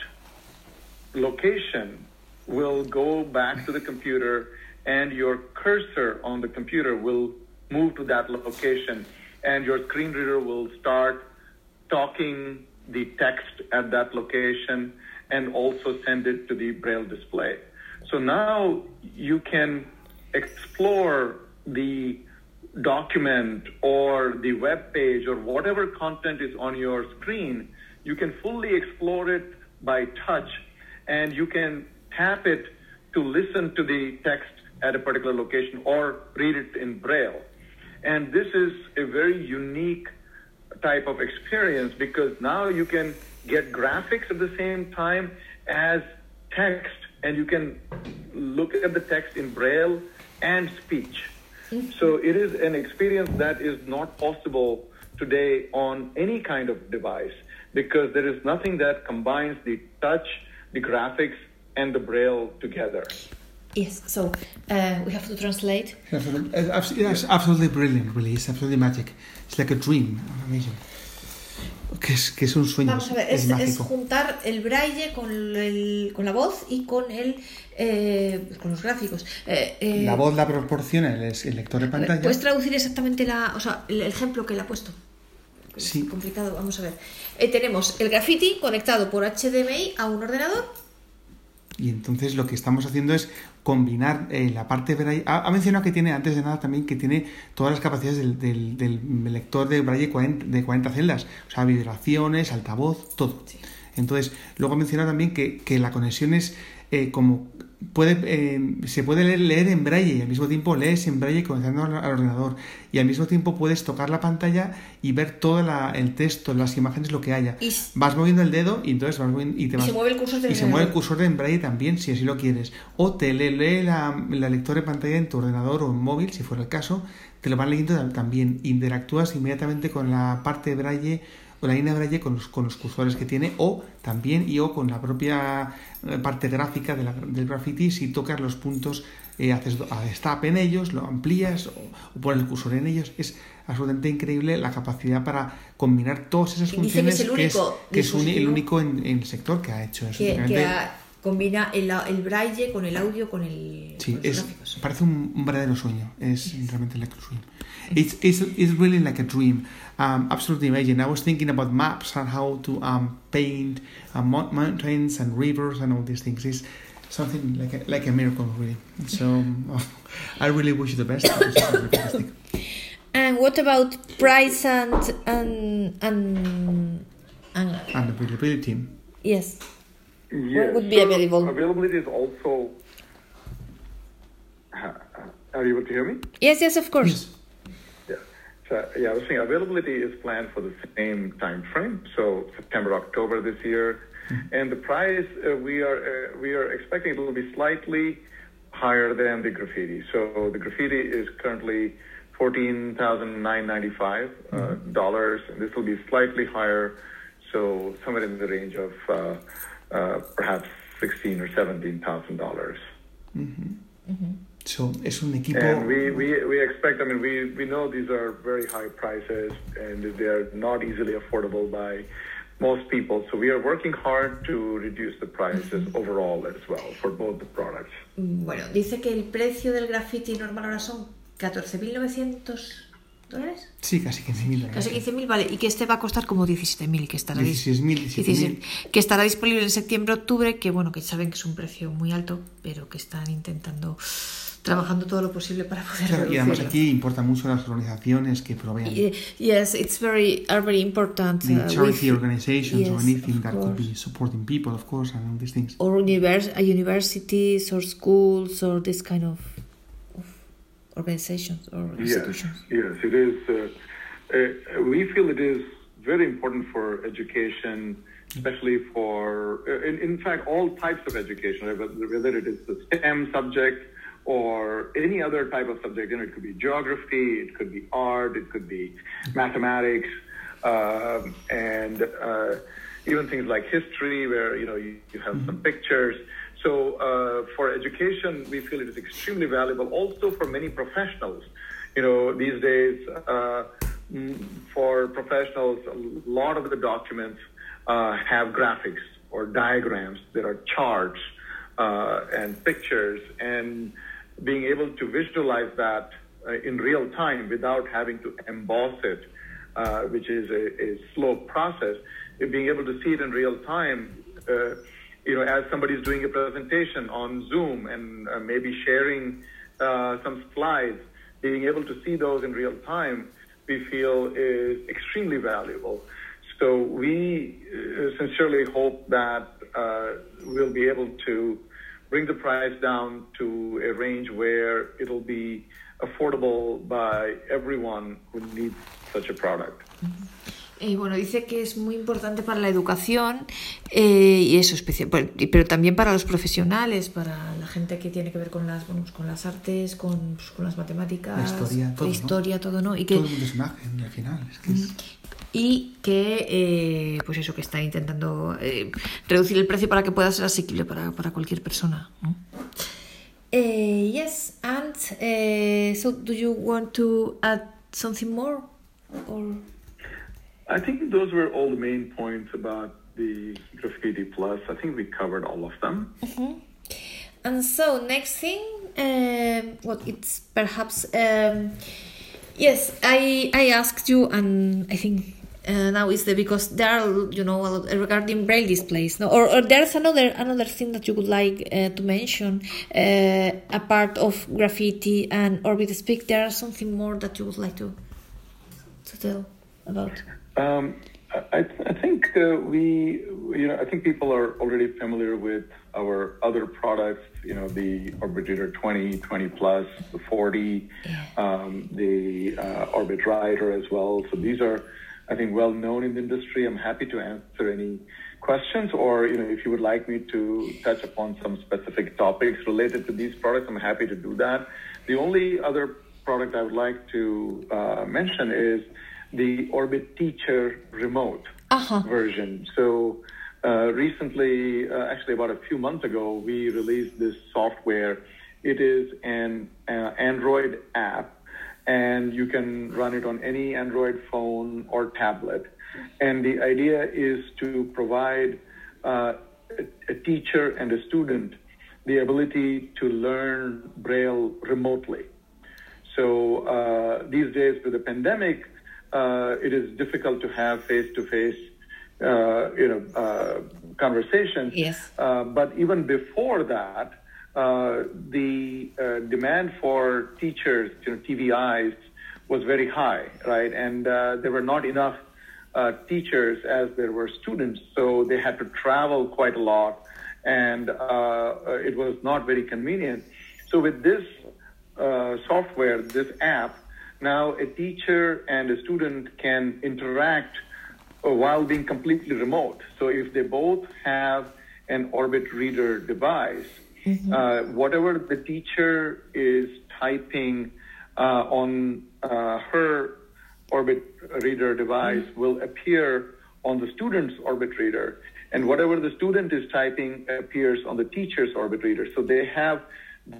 [SPEAKER 3] location will go back to the computer and your cursor on the computer will move to that location and your screen reader will start talking the text at that location and also send it to the braille display. So now you can explore the document or the web page or whatever content is on your screen, you can fully explore it by touch and you can tap it to listen to the text at a particular location or read it in braille. And this is a very unique type of experience because now you can get graphics at the same time as text and you can look at the text in braille and speech. Mm-hmm. So it is an experience that is not possible today on any kind of device because there is nothing that combines the touch, the graphics, and the braille together.
[SPEAKER 1] Yes, so uh, we have to translate.
[SPEAKER 2] It's, it's absolutely brilliant, really. It's absolutely magic. It's like a dream. Amazing. Que es, que es un sueño.
[SPEAKER 1] Vamos a ver,
[SPEAKER 2] es,
[SPEAKER 1] es, es
[SPEAKER 2] mágico.
[SPEAKER 1] juntar el braille con, el, con la voz y con el eh, con los gráficos. Eh, eh,
[SPEAKER 2] La voz la proporciona el, el lector de pantalla.
[SPEAKER 1] ¿Puedes traducir exactamente la, o sea, el ejemplo que le ha puesto?
[SPEAKER 2] Sí.
[SPEAKER 1] Es complicado, vamos a ver. Eh, tenemos el graffiti conectado por HDMI a un ordenador.
[SPEAKER 2] Y entonces lo que estamos haciendo es combinar eh, la parte braille. Ha, ha, mencionado que tiene, antes de nada, también que tiene todas las capacidades del, del, del lector de braille 40, de 40 celdas. O sea, vibraciones, altavoz, todo.
[SPEAKER 1] Sí.
[SPEAKER 2] Entonces, luego ha mencionado también que, que la conexión es eh, como puede, eh, se puede leer, leer, en braille y al mismo tiempo lees en braille conectando al, al, ordenador y al mismo tiempo puedes tocar la pantalla y ver todo la, el texto, las imágenes, lo que haya.
[SPEAKER 1] Y,
[SPEAKER 2] vas moviendo el dedo y entonces vas moviendo, y te
[SPEAKER 1] y
[SPEAKER 2] vas,
[SPEAKER 1] se mueve el cursor de
[SPEAKER 2] y se mueve el cursor en braille también si así lo quieres. O te lee, lee la, la, lectora de pantalla en tu ordenador o en móvil, si fuera el caso, te lo van leyendo también. Interactúas inmediatamente con la parte de braille o la línea braille con los, con los cursores que tiene o también y o con la propia parte gráfica de la, del graffiti si tocas los puntos eh, haces stop en ellos lo amplías o, o pones el cursor en ellos es absolutamente increíble la capacidad para combinar todas esas funciones
[SPEAKER 1] que es el único,
[SPEAKER 2] que es, un, el único en, en, el sector que ha hecho eso
[SPEAKER 1] combina el, el, braille con el audio con el
[SPEAKER 2] sí
[SPEAKER 1] con
[SPEAKER 2] es, parece un, un, verdadero sueño es yes. realmente like a dream. It's, it's, it's really like a dream um, absolutely amazing I was thinking about maps and how to um, paint uh, mountains and rivers and all these things it's something like a, like a miracle really so I really wish you the best
[SPEAKER 1] and what about price and and and
[SPEAKER 2] and, and availability
[SPEAKER 1] yes
[SPEAKER 3] Yes.
[SPEAKER 1] When would be
[SPEAKER 3] so
[SPEAKER 1] available?
[SPEAKER 3] Availability is also. Are you able to hear me?
[SPEAKER 1] Yes, yes, of course.
[SPEAKER 3] Yes. Yeah. So, yeah, I was saying availability is planned for the same time frame, so September, October this year, mm-hmm. and the price uh, we are uh, we are expecting it will be slightly higher than the graffiti. So the graffiti is currently fourteen thousand nine ninety five uh, dollars, and this will be slightly higher, so somewhere in the range of. Uh, perhaps sixteen or seventeen thousand dollars.
[SPEAKER 2] Mm-hmm. So es un equipo.
[SPEAKER 3] And we, we, we expect. I mean, we, we know these are very high prices, and they are not easily affordable by most people. So we are working hard to reduce the prices overall as well for both the products.
[SPEAKER 1] Bueno, dice que el precio del graffiti normal ahora son 14.900 dólares.
[SPEAKER 2] Sí, casi 15.000
[SPEAKER 1] Casi 15.000, vale. Y que este va a costar como 17.000, que estará
[SPEAKER 2] 16.000,
[SPEAKER 1] que estará disponible en septiembre-octubre, que bueno, que saben que es un precio muy alto, pero que están intentando trabajando todo lo posible para poder
[SPEAKER 2] claro, y además aquí importa mucho las organizaciones que proveen
[SPEAKER 1] yes it's very are very important
[SPEAKER 2] uh, charity with, organizations yes, or anything that could be supporting people of course and all these things.
[SPEAKER 1] Or univers universities or schools or this kind of, of organizations or institutions.
[SPEAKER 3] yes, yes it is uh, uh, we feel it is very important for education especially for in, in fact all types of education whether it is the STEM subject or any other type of subject. You know, it could be geography, it could be art, it could be mathematics, um, and uh, even things like history, where you know you, you have mm-hmm. some pictures. So uh, for education, we feel it is extremely valuable. Also for many professionals, you know, these days uh, for professionals, a lot of the documents uh, have graphics or diagrams. There are charts uh, and pictures and being able to visualize that uh, in real time without having to emboss it, uh, which is a, a, slow process, being able to see it in real time, uh, you know, as somebody's doing a presentation on Zoom and uh, maybe sharing uh, some slides, being able to see those in real time, we feel is extremely valuable. So we uh, sincerely hope that we'll be able to bring the price down to a range where it'll be affordable by everyone who needs such a product.
[SPEAKER 1] Y bueno, dice que es muy importante para la educación eh, y eso especial, pero también para los profesionales, para la gente que tiene que ver con las, bueno, pues con las artes, con, pues, con las matemáticas,
[SPEAKER 2] La historia, todo,
[SPEAKER 1] la
[SPEAKER 2] ¿no?
[SPEAKER 1] historia, todo, ¿no? Y que,
[SPEAKER 2] Todo el mundo es imagen al final. Es que es-
[SPEAKER 1] y que eh, pues eso que está intentando eh, reducir el precio para que pueda ser asequible para, para cualquier persona ¿no? Eh, yes and eh, so do you want to add something more or
[SPEAKER 3] I think those were all the main points about the Graffiti Plus. I think we covered all of them.
[SPEAKER 1] And so next thing, um, what it's perhaps um, yes, I I asked you, and I think uh, now is the because there are you know regarding braille displays, no, or, or there's another another thing that you would like uh, to mention, uh, a part of graffiti and Orbit Speak. There are something more that you would like to to tell about.
[SPEAKER 3] Um, I, I think uh, we, you know, I think people are already familiar with our other products, you know, the Orbit Reader 20, 20 Plus, the 40, um, the uh, Orbit Writer as well. So these are, I think, well known in the industry. I'm happy to answer any questions or, you know, if you would like me to touch upon some specific topics related to these products, I'm happy to do that. The only other product I would like to uh, mention is the Orbit Teacher Remote
[SPEAKER 1] Uh-huh.
[SPEAKER 3] version. So uh, recently, uh, actually about a few months ago, we released this software. It is an uh, Android app, and you can run it on any Android phone or tablet. And the idea is to provide uh, a, teacher and a student the ability to learn Braille remotely. So uh, these days with the pandemic, uh, it is difficult to have face-to-face, uh, you know, uh, conversations.
[SPEAKER 1] Yes.
[SPEAKER 3] Uh, but even before that, uh, the uh, demand for teachers, you know, TVIs, was very high, right? And uh, there were not enough uh, teachers as there were students, so they had to travel quite a lot, and uh, it was not very convenient. So with this software, this app, now a teacher and a student can interact while being completely remote. So if they both have an Orbit Reader device, uh, whatever the teacher is typing uh, on uh, her Orbit Reader device will appear on the student's Orbit Reader, and whatever the student is typing appears on the teacher's Orbit Reader. So they have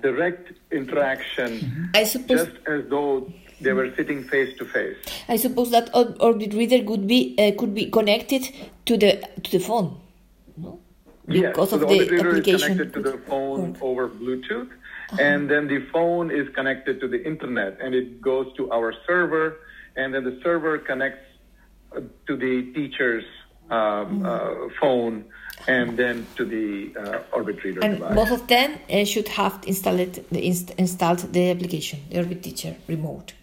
[SPEAKER 3] direct interaction,
[SPEAKER 1] I suppose
[SPEAKER 3] just as though they were sitting face to face.
[SPEAKER 1] I suppose that Or- Orbit Reader could be uh, could be connected to the to the phone, no?
[SPEAKER 3] Yes,
[SPEAKER 1] Because
[SPEAKER 3] so
[SPEAKER 1] of
[SPEAKER 3] the
[SPEAKER 1] the
[SPEAKER 3] Orbit Reader is
[SPEAKER 1] application.
[SPEAKER 3] connected to the phone
[SPEAKER 1] work.
[SPEAKER 3] over Bluetooth, and then the phone is connected to the internet, and it goes to our server, and then the server connects uh, to the teacher's um, uh, phone, and then to the uh, Orbit Reader
[SPEAKER 1] And
[SPEAKER 3] device.
[SPEAKER 1] both of them uh, should have installed the inst- installed the application, the Orbit Teacher Remote.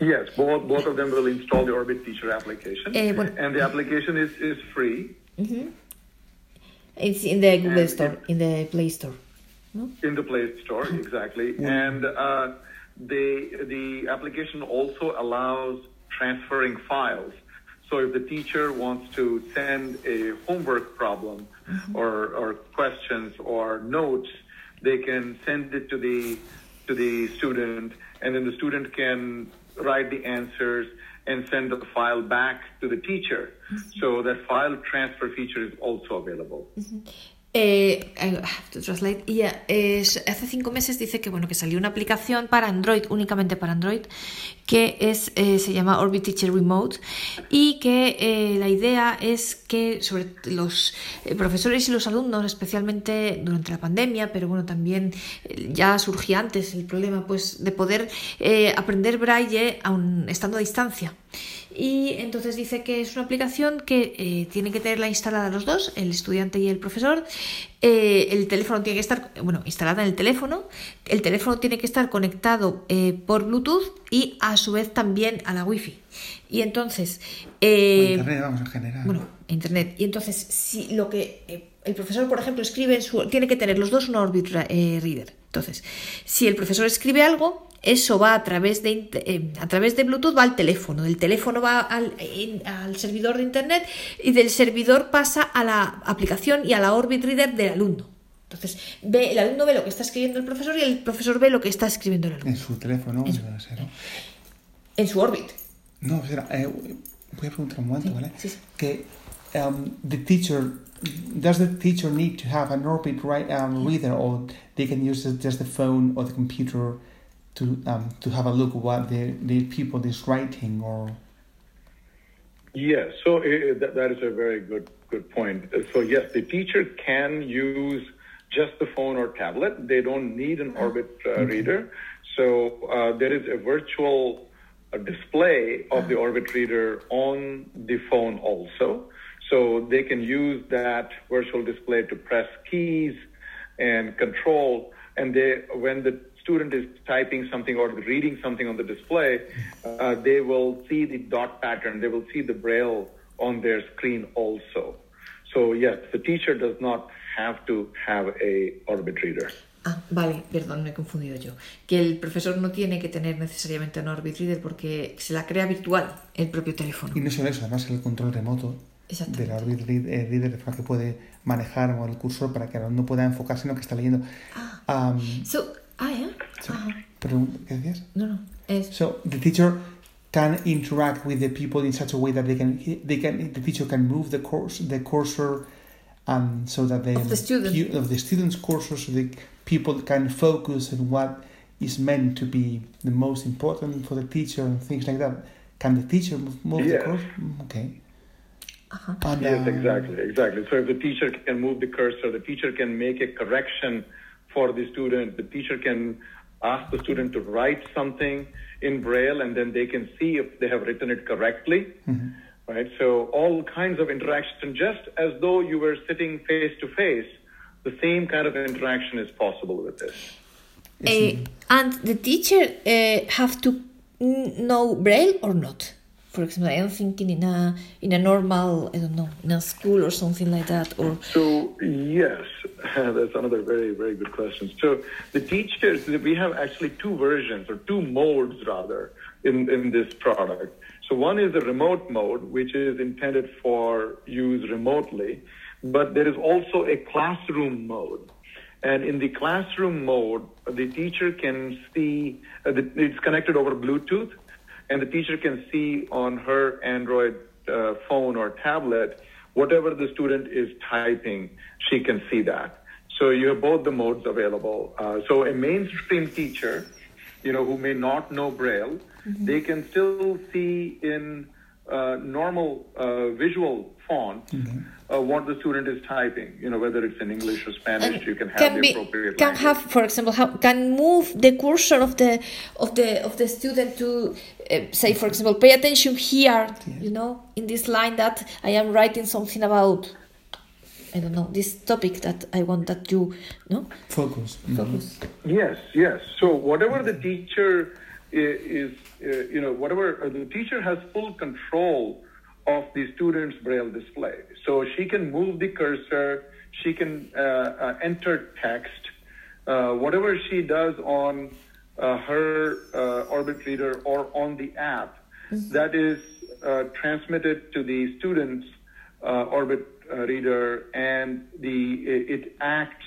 [SPEAKER 3] Yes, both both of them will install the Orbit Teacher application,
[SPEAKER 1] Eh, bueno.
[SPEAKER 3] and the application is is free
[SPEAKER 1] It's in the Google
[SPEAKER 3] And
[SPEAKER 1] Store, in the Play Store. No?
[SPEAKER 3] in the Play Store, exactly. And uh, the the application also allows transferring files. So if the teacher wants to send a homework problem or, or questions or notes, they can send it to the to the student, and then the student can write the answers and send the file back to the teacher. Mm-hmm. So that file transfer feature is also available.
[SPEAKER 1] Mm-hmm. Eh, ya, es- hace cinco meses dice que bueno que salió una aplicación para Android, únicamente para Android, que es eh, se llama Orbit Teacher Remote y que eh, la idea es que sobre los eh, profesores y los alumnos, especialmente durante la pandemia, pero bueno también eh, ya surgía antes el problema pues de poder eh, aprender braille aun estando a distancia. Y entonces dice que es una aplicación que eh, tienen que tenerla instalada los dos, el estudiante y el profesor. Eh, el teléfono tiene que estar, bueno, instalada en el teléfono. El teléfono tiene que estar conectado eh, por Bluetooth y a su vez también a la Wi-Fi. Y entonces, eh,
[SPEAKER 2] Internet, vamos, en general.
[SPEAKER 1] bueno, internet. Y entonces, si lo que el profesor, por ejemplo, escribe en su. Tiene que tener los dos un Orbit eh, Reader. Entonces, si el profesor escribe algo, eso va a través de, eh, a través de Bluetooth, va al teléfono. Del teléfono va al, en- al servidor de internet y del servidor pasa a la aplicación y a la Orbit Reader del alumno. Entonces, ve, el alumno ve lo que está escribiendo el profesor y el profesor ve lo que está escribiendo el alumno.
[SPEAKER 2] En su teléfono,
[SPEAKER 1] En.
[SPEAKER 2] ¿no?
[SPEAKER 1] En su órbit.
[SPEAKER 2] No, espera, eh, voy a preguntar un momento, ¿vale?
[SPEAKER 1] sí, sí.
[SPEAKER 2] Que um, the teacher, does the teacher need to have an orbit right, um, reader or they can use just the phone or the computer to um, to have a look what the, the people is writing or...
[SPEAKER 3] Yes, so uh, that, that is a very good good point. Uh, So yes, the teacher can use just the phone or tablet. They don't need an Orbit uh, reader. So uh, there is a virtual uh, display of the Orbit reader on the phone also. So they can use that virtual display to press keys and control. And they, when the student is typing something or reading something on the display, uh, they will see the dot pattern. They will see the braille on their screen also. So yes, the teacher does not have to have a Orbit reader.
[SPEAKER 1] Ah, vale, perdón, me he confundido yo. Que el profesor no tiene que tener necesariamente un Orbit Reader porque se la crea virtual el propio teléfono.
[SPEAKER 2] Y no solo eso, además el control remoto
[SPEAKER 1] Exactamente.
[SPEAKER 2] Del Orbit Read- Reader de forma que puede manejar o el cursor para que el alumno pueda enfocarse en lo que está leyendo. Um,
[SPEAKER 1] So, ah, ¿eh? Ajá.
[SPEAKER 2] pregun- ¿Qué decías?
[SPEAKER 1] No, no, es...
[SPEAKER 2] So the teacher can interact with the people in such a way that they can they can the teacher can move the course the cursor um, so that the
[SPEAKER 1] Of the student.
[SPEAKER 2] of the students cursor so the people can focus on what is meant to be the most important for the teacher and things like that. Can the teacher move, move the
[SPEAKER 3] Yes.
[SPEAKER 2] cursor? Mm, Okay.
[SPEAKER 1] Ajá.
[SPEAKER 2] And,
[SPEAKER 3] Yes,
[SPEAKER 2] uh,
[SPEAKER 3] exactly, exactly. So if the teacher can move the cursor, the teacher can make a correction for the student. The teacher can ask the student to write something in Braille, and then they can see if they have written it correctly. Right. So all kinds of interaction, just as though you were sitting face to face. The same kind of interaction is possible with this.
[SPEAKER 1] Eh, and the teacher eh, have to mm, know Braille or not? For example, I'm thinking in a in a normal, I don't know, in a school or something like that, or
[SPEAKER 3] So yes, that's another very very good question. So the teachers we have actually two versions or two modes rather in in this product. So one is the remote mode, which is intended for use remotely, but there is also a classroom mode. And in the classroom mode, the teacher can see, uh, the, it's connected over Bluetooth, and the teacher can see on her Android uh, phone or tablet whatever the student is typing, she can see that. So you have both the modes available. Uh, so a mainstream teacher, you know, who may not know Braille, they can still see in uh, normal uh, visual font uh, what the student is typing. You know, whether it's in English or Spanish, you can have the
[SPEAKER 1] be
[SPEAKER 3] appropriate
[SPEAKER 1] can
[SPEAKER 3] language.
[SPEAKER 1] have, for example, how, can move the cursor of the of the of the student to uh, say, for example, pay attention here. You know, in this line that I am writing something about. I don't know this topic that I want that you no
[SPEAKER 2] Focus.
[SPEAKER 1] Focus.
[SPEAKER 3] Yes, yes. So whatever the teacher i- is, uh, you know, whatever uh, the teacher has full control of the student's braille display. So she can move the cursor, she can uh, uh, enter text, uh, whatever she does on uh, her uh, Orbit reader or on the app, that is uh, transmitted to the student's uh, Orbit uh, reader, and the it, it acts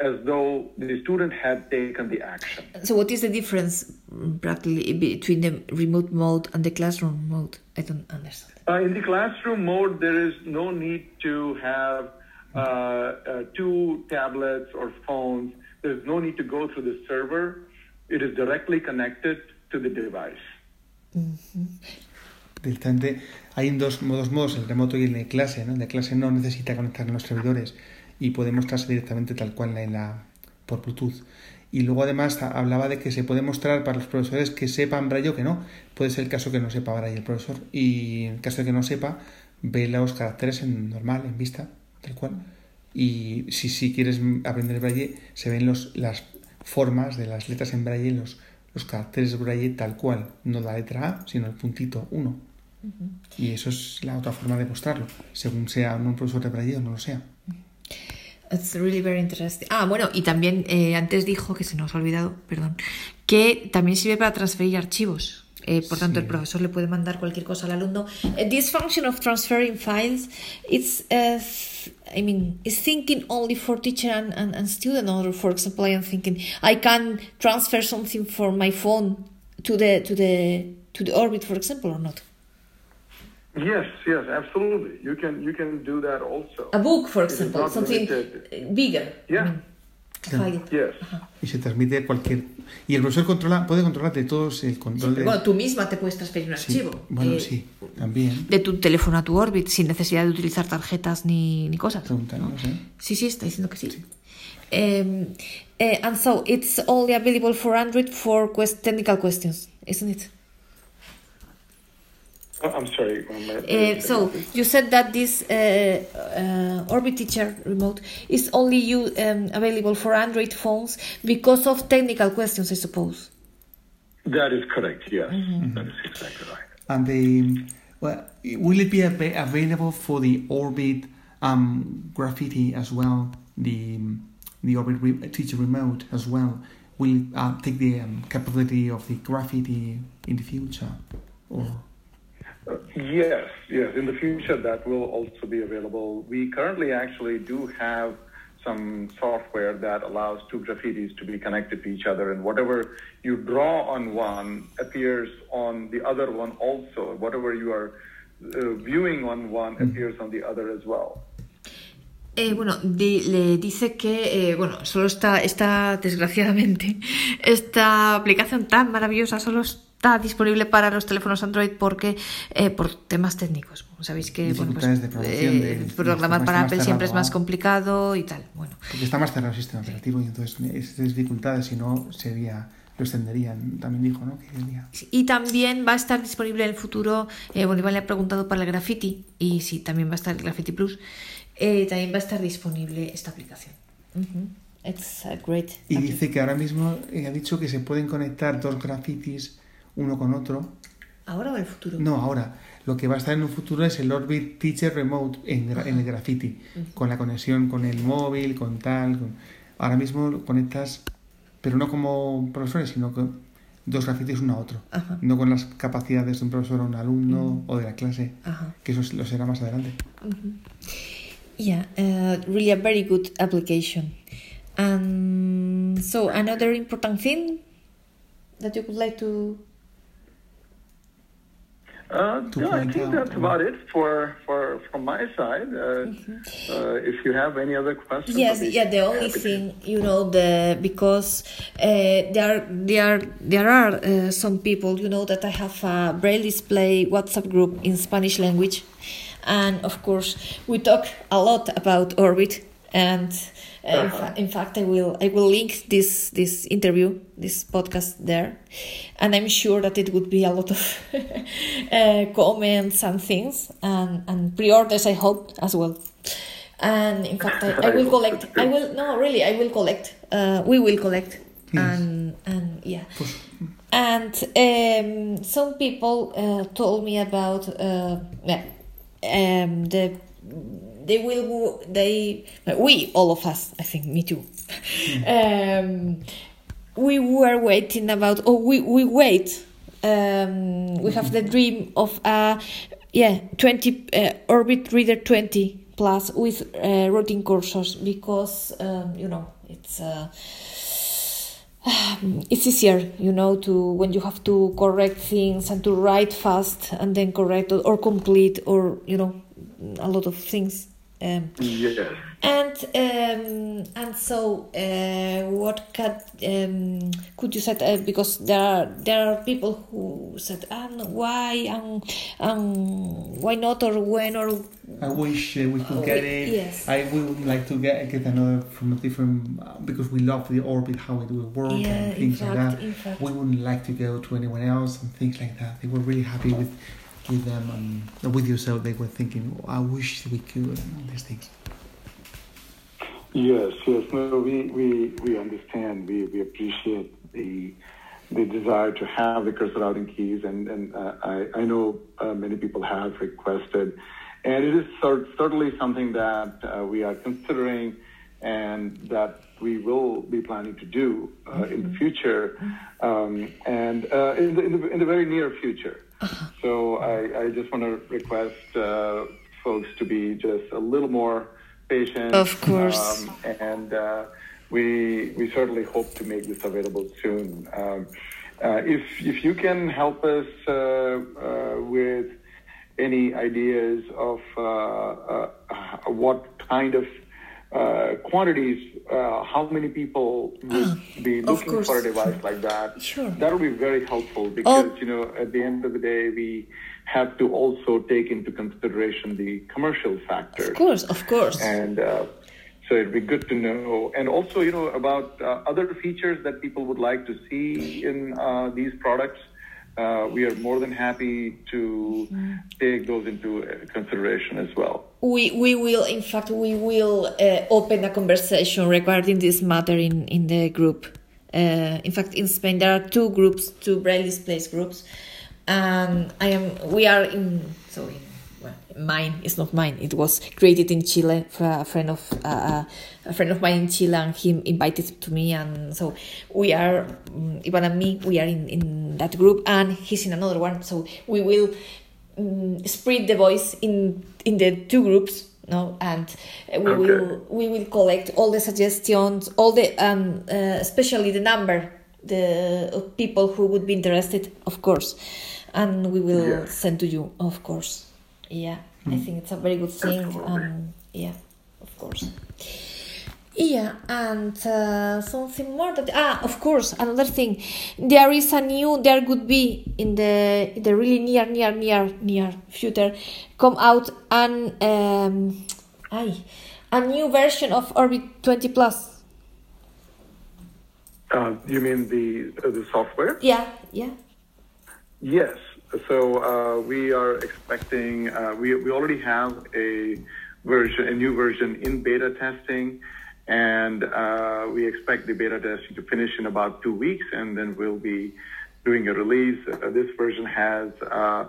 [SPEAKER 3] as though the student had taken the action.
[SPEAKER 1] So what is the difference practically between the remote mode and the classroom mode? I don't understand.
[SPEAKER 3] Uh, in the classroom mode, there is no need to have uh, uh, two tablets or phones. There's no need to go through the server. It is directly connected to the device.
[SPEAKER 2] Directamente hay dos modos, modos, el remoto y el de clase. ¿no? El de clase no necesita conectar en los servidores y puede mostrarse directamente tal cual en la, por Bluetooth. Y luego además hablaba de que se puede mostrar para los profesores que sepan braille o que no. Puede ser el caso que no sepa braille el profesor y en caso de que no sepa, ve los caracteres en normal, en vista, tal cual. Y si, si quieres aprender braille, se ven los, las formas de las letras en braille, los, los caracteres braille tal cual, no la letra A, sino el puntito 1. Y eso es la otra forma de mostrarlo, según sea un profesor de braille o no lo sea.
[SPEAKER 1] It's really very interesting. Ah, bueno, y también eh, antes dijo, que se nos ha olvidado, perdón, que también sirve para transferir archivos. Eh, por tanto, el profesor le puede mandar cualquier cosa al alumno. Eh, this function of transferring files, it's uh, I mean, is thinking only for teacher and, and, and student, or for example, I am thinking I can transfer something from my phone to the to the to the orbit, for example, or not?
[SPEAKER 3] Yes, yes, absolutely. You can you can do that also.
[SPEAKER 1] A book, for example, something
[SPEAKER 3] limited.
[SPEAKER 1] bigger.
[SPEAKER 3] Yeah.
[SPEAKER 1] A file.
[SPEAKER 3] Yes.
[SPEAKER 2] Y se transmite cualquier. Y el profesor controla, puede controlar de todos el control de.
[SPEAKER 1] Bueno, tú misma te puedes transferir un
[SPEAKER 2] Sí,
[SPEAKER 1] archivo.
[SPEAKER 2] Bueno,
[SPEAKER 1] eh,
[SPEAKER 2] sí, también.
[SPEAKER 1] De tu teléfono a tu Orbit sin necesidad de utilizar tarjetas ni, ni cosas.
[SPEAKER 2] ¿eh?
[SPEAKER 1] Sí, sí, está diciendo que sí. Um, eh, and so it's only available for Android for quest- technical questions, isn't it?
[SPEAKER 3] Oh, I'm sorry. um,
[SPEAKER 1] Uh, so you said that this uh, uh, Orbit Teacher remote is only you um, available for Android phones because of technical questions, I suppose.
[SPEAKER 3] That is correct. Yes,
[SPEAKER 1] Mm-hmm.
[SPEAKER 3] That is exactly right.
[SPEAKER 2] And the well, will it be av- available for the Orbit um, Graffiti as well? The the Orbit re- Teacher Remote as well will uh, take the um, capability of the Graffiti in the future, or
[SPEAKER 3] yes, yes. In the future, that will also be available. We currently actually do have some software that allows two graffitis to be connected to each other, and whatever you draw on one appears on the other one also. Whatever you are uh, viewing on one appears on the other as well.
[SPEAKER 1] Eh, bueno, di- le dice que, eh, bueno, solo está, está, desgraciadamente, esta aplicación tan maravillosa solo está disponible para los teléfonos Android porque, eh, por temas técnicos. Sabéis que, bueno, pues,
[SPEAKER 2] de producción
[SPEAKER 1] eh,
[SPEAKER 2] de-
[SPEAKER 1] programar
[SPEAKER 2] está
[SPEAKER 1] para Apple siempre es más complicado y tal. Bueno,
[SPEAKER 2] porque está más cerrado el sistema operativo y entonces esas dificultades, si no, sería lo extenderían. También dijo, ¿no? Que.
[SPEAKER 1] Y también va a estar disponible en el futuro, eh, bueno, Iván le ha preguntado para el Graffiti, y sí, también va a estar el Graffiti Plus, eh, también va a estar disponible esta aplicación. Ujú. It's a great
[SPEAKER 2] Y dice que ahora mismo ha dicho que se pueden conectar dos grafitis uno con otro.
[SPEAKER 1] ¿Ahora o en el futuro?
[SPEAKER 2] No, ahora. Lo que va a estar en un futuro es el Orbit Teacher Remote en, gra- en el Graffiti, con la conexión con el móvil, con tal. con- Ahora mismo lo conectas, pero no como profesores, sino con dos grafitis uno a otro.
[SPEAKER 1] Ajá.
[SPEAKER 2] No con las capacidades de un profesor o un alumno o de la clase,
[SPEAKER 1] Ajá.
[SPEAKER 2] que eso lo será más adelante.
[SPEAKER 1] Yeah, uh, really a very good application. And so another important thing that you would like to
[SPEAKER 3] Uh,
[SPEAKER 2] To
[SPEAKER 3] no, I think
[SPEAKER 2] out,
[SPEAKER 3] that's
[SPEAKER 2] uh,
[SPEAKER 3] about it for, for from my side. Uh, uh, if you have any other questions,
[SPEAKER 1] Yes, yeah. The only
[SPEAKER 3] happy to-
[SPEAKER 1] thing, you know, the because uh, there there there are uh, some people, you know, that I have a braille display WhatsApp group in Spanish language, and of course we talk a lot about orbit. And uh, in, fa- in fact, I will I will link this this interview, this podcast there, and I'm sure that it would be a lot of uh, comments and things and and pre-orders. I hope as well. And in fact I, I will collect i will no really i will collect uh, we will collect. And and yeah. And um, some people uh, told me about uh, yeah, um, the they will they we all of us i think me too. Um, we were waiting about oh we, we wait um, we have the dream of a yeah 20 uh, orbit reader 20 plus with uh, routing cursors because um, you know it's uh, it's easier you know to when you have to correct things and to write fast and then correct or, or complete or you know a lot of things um,
[SPEAKER 3] Yes.
[SPEAKER 1] and um, and so uh, what could um, could you say uh, because there are there are people who said and why and um, why not or when or
[SPEAKER 2] I wish uh, we could
[SPEAKER 1] Oh,
[SPEAKER 2] get
[SPEAKER 1] we-
[SPEAKER 2] it.
[SPEAKER 1] yes.
[SPEAKER 2] I would like to get get another from a different uh, because we love the orbit, how it will work
[SPEAKER 1] Yeah,
[SPEAKER 2] and
[SPEAKER 1] in
[SPEAKER 2] things like that. We wouldn't like to go to anyone else and things like that. They were really happy with with them and with you, so they were thinking, "Oh, I wish we could and all these things.
[SPEAKER 3] Yes, yes. No, we, we, we understand. We, we appreciate the the desire to have the cursor routing keys, and and uh, I I know uh, many people have requested, and it is cer- certainly something that uh, we are considering, and that we will be planning to do uh, in the future, um, and uh, in, the, in the in the very near future. So I, I just want to request uh, folks to be just a little more patient.
[SPEAKER 1] Of course.
[SPEAKER 3] Um, and uh, we we certainly hope to make this available soon. Um, uh, if if you can help us uh, uh, with any ideas of uh, uh, what kind of uh, quantities, uh, how many people would be looking for a device like that.
[SPEAKER 1] Sure.
[SPEAKER 3] That would be very helpful because, you know, at the end of the day, we have to also take into consideration the commercial factors.
[SPEAKER 1] Of course, of course.
[SPEAKER 3] And uh, so it'd be good to know. And also, you know, about uh, other features that people would like to see in uh, these products. Uh, we are more than happy to take those into uh, consideration as well.
[SPEAKER 1] we we will in fact we will uh, open a conversation regarding this matter in in the group. Uh, in fact in spain there are two groups two braille displays groups. And i am we are in so in mine it's not mine. It was created in chile. For a friend of uh, a friend of mine in chile and he invited to me. And so we are um, ivan and me we are in in that group and he's in another one. So we will um, spread the voice in in the two groups no? And we
[SPEAKER 3] Okay.
[SPEAKER 1] will we will collect all the suggestions all the um uh, especially the number the of people who would be interested of course. And we will
[SPEAKER 3] Yeah.
[SPEAKER 1] send to you of course. Yeah i think it's a very good thing um yeah of course yeah, and uh, something more that ah, of course, another thing. There is a new. There could be in the in the really near, near, near, near future, come out an um, ay, a new version of Orbit Twenty Plus.
[SPEAKER 3] Uh, you mean the uh, the software?
[SPEAKER 1] Yeah, yeah.
[SPEAKER 3] Yes. So uh, we are expecting. Uh, we we already have a version, a new version in beta testing, and uh, we expect the beta testing to finish in about two weeks, and then we'll be doing a release. Uh, this version has. Uh,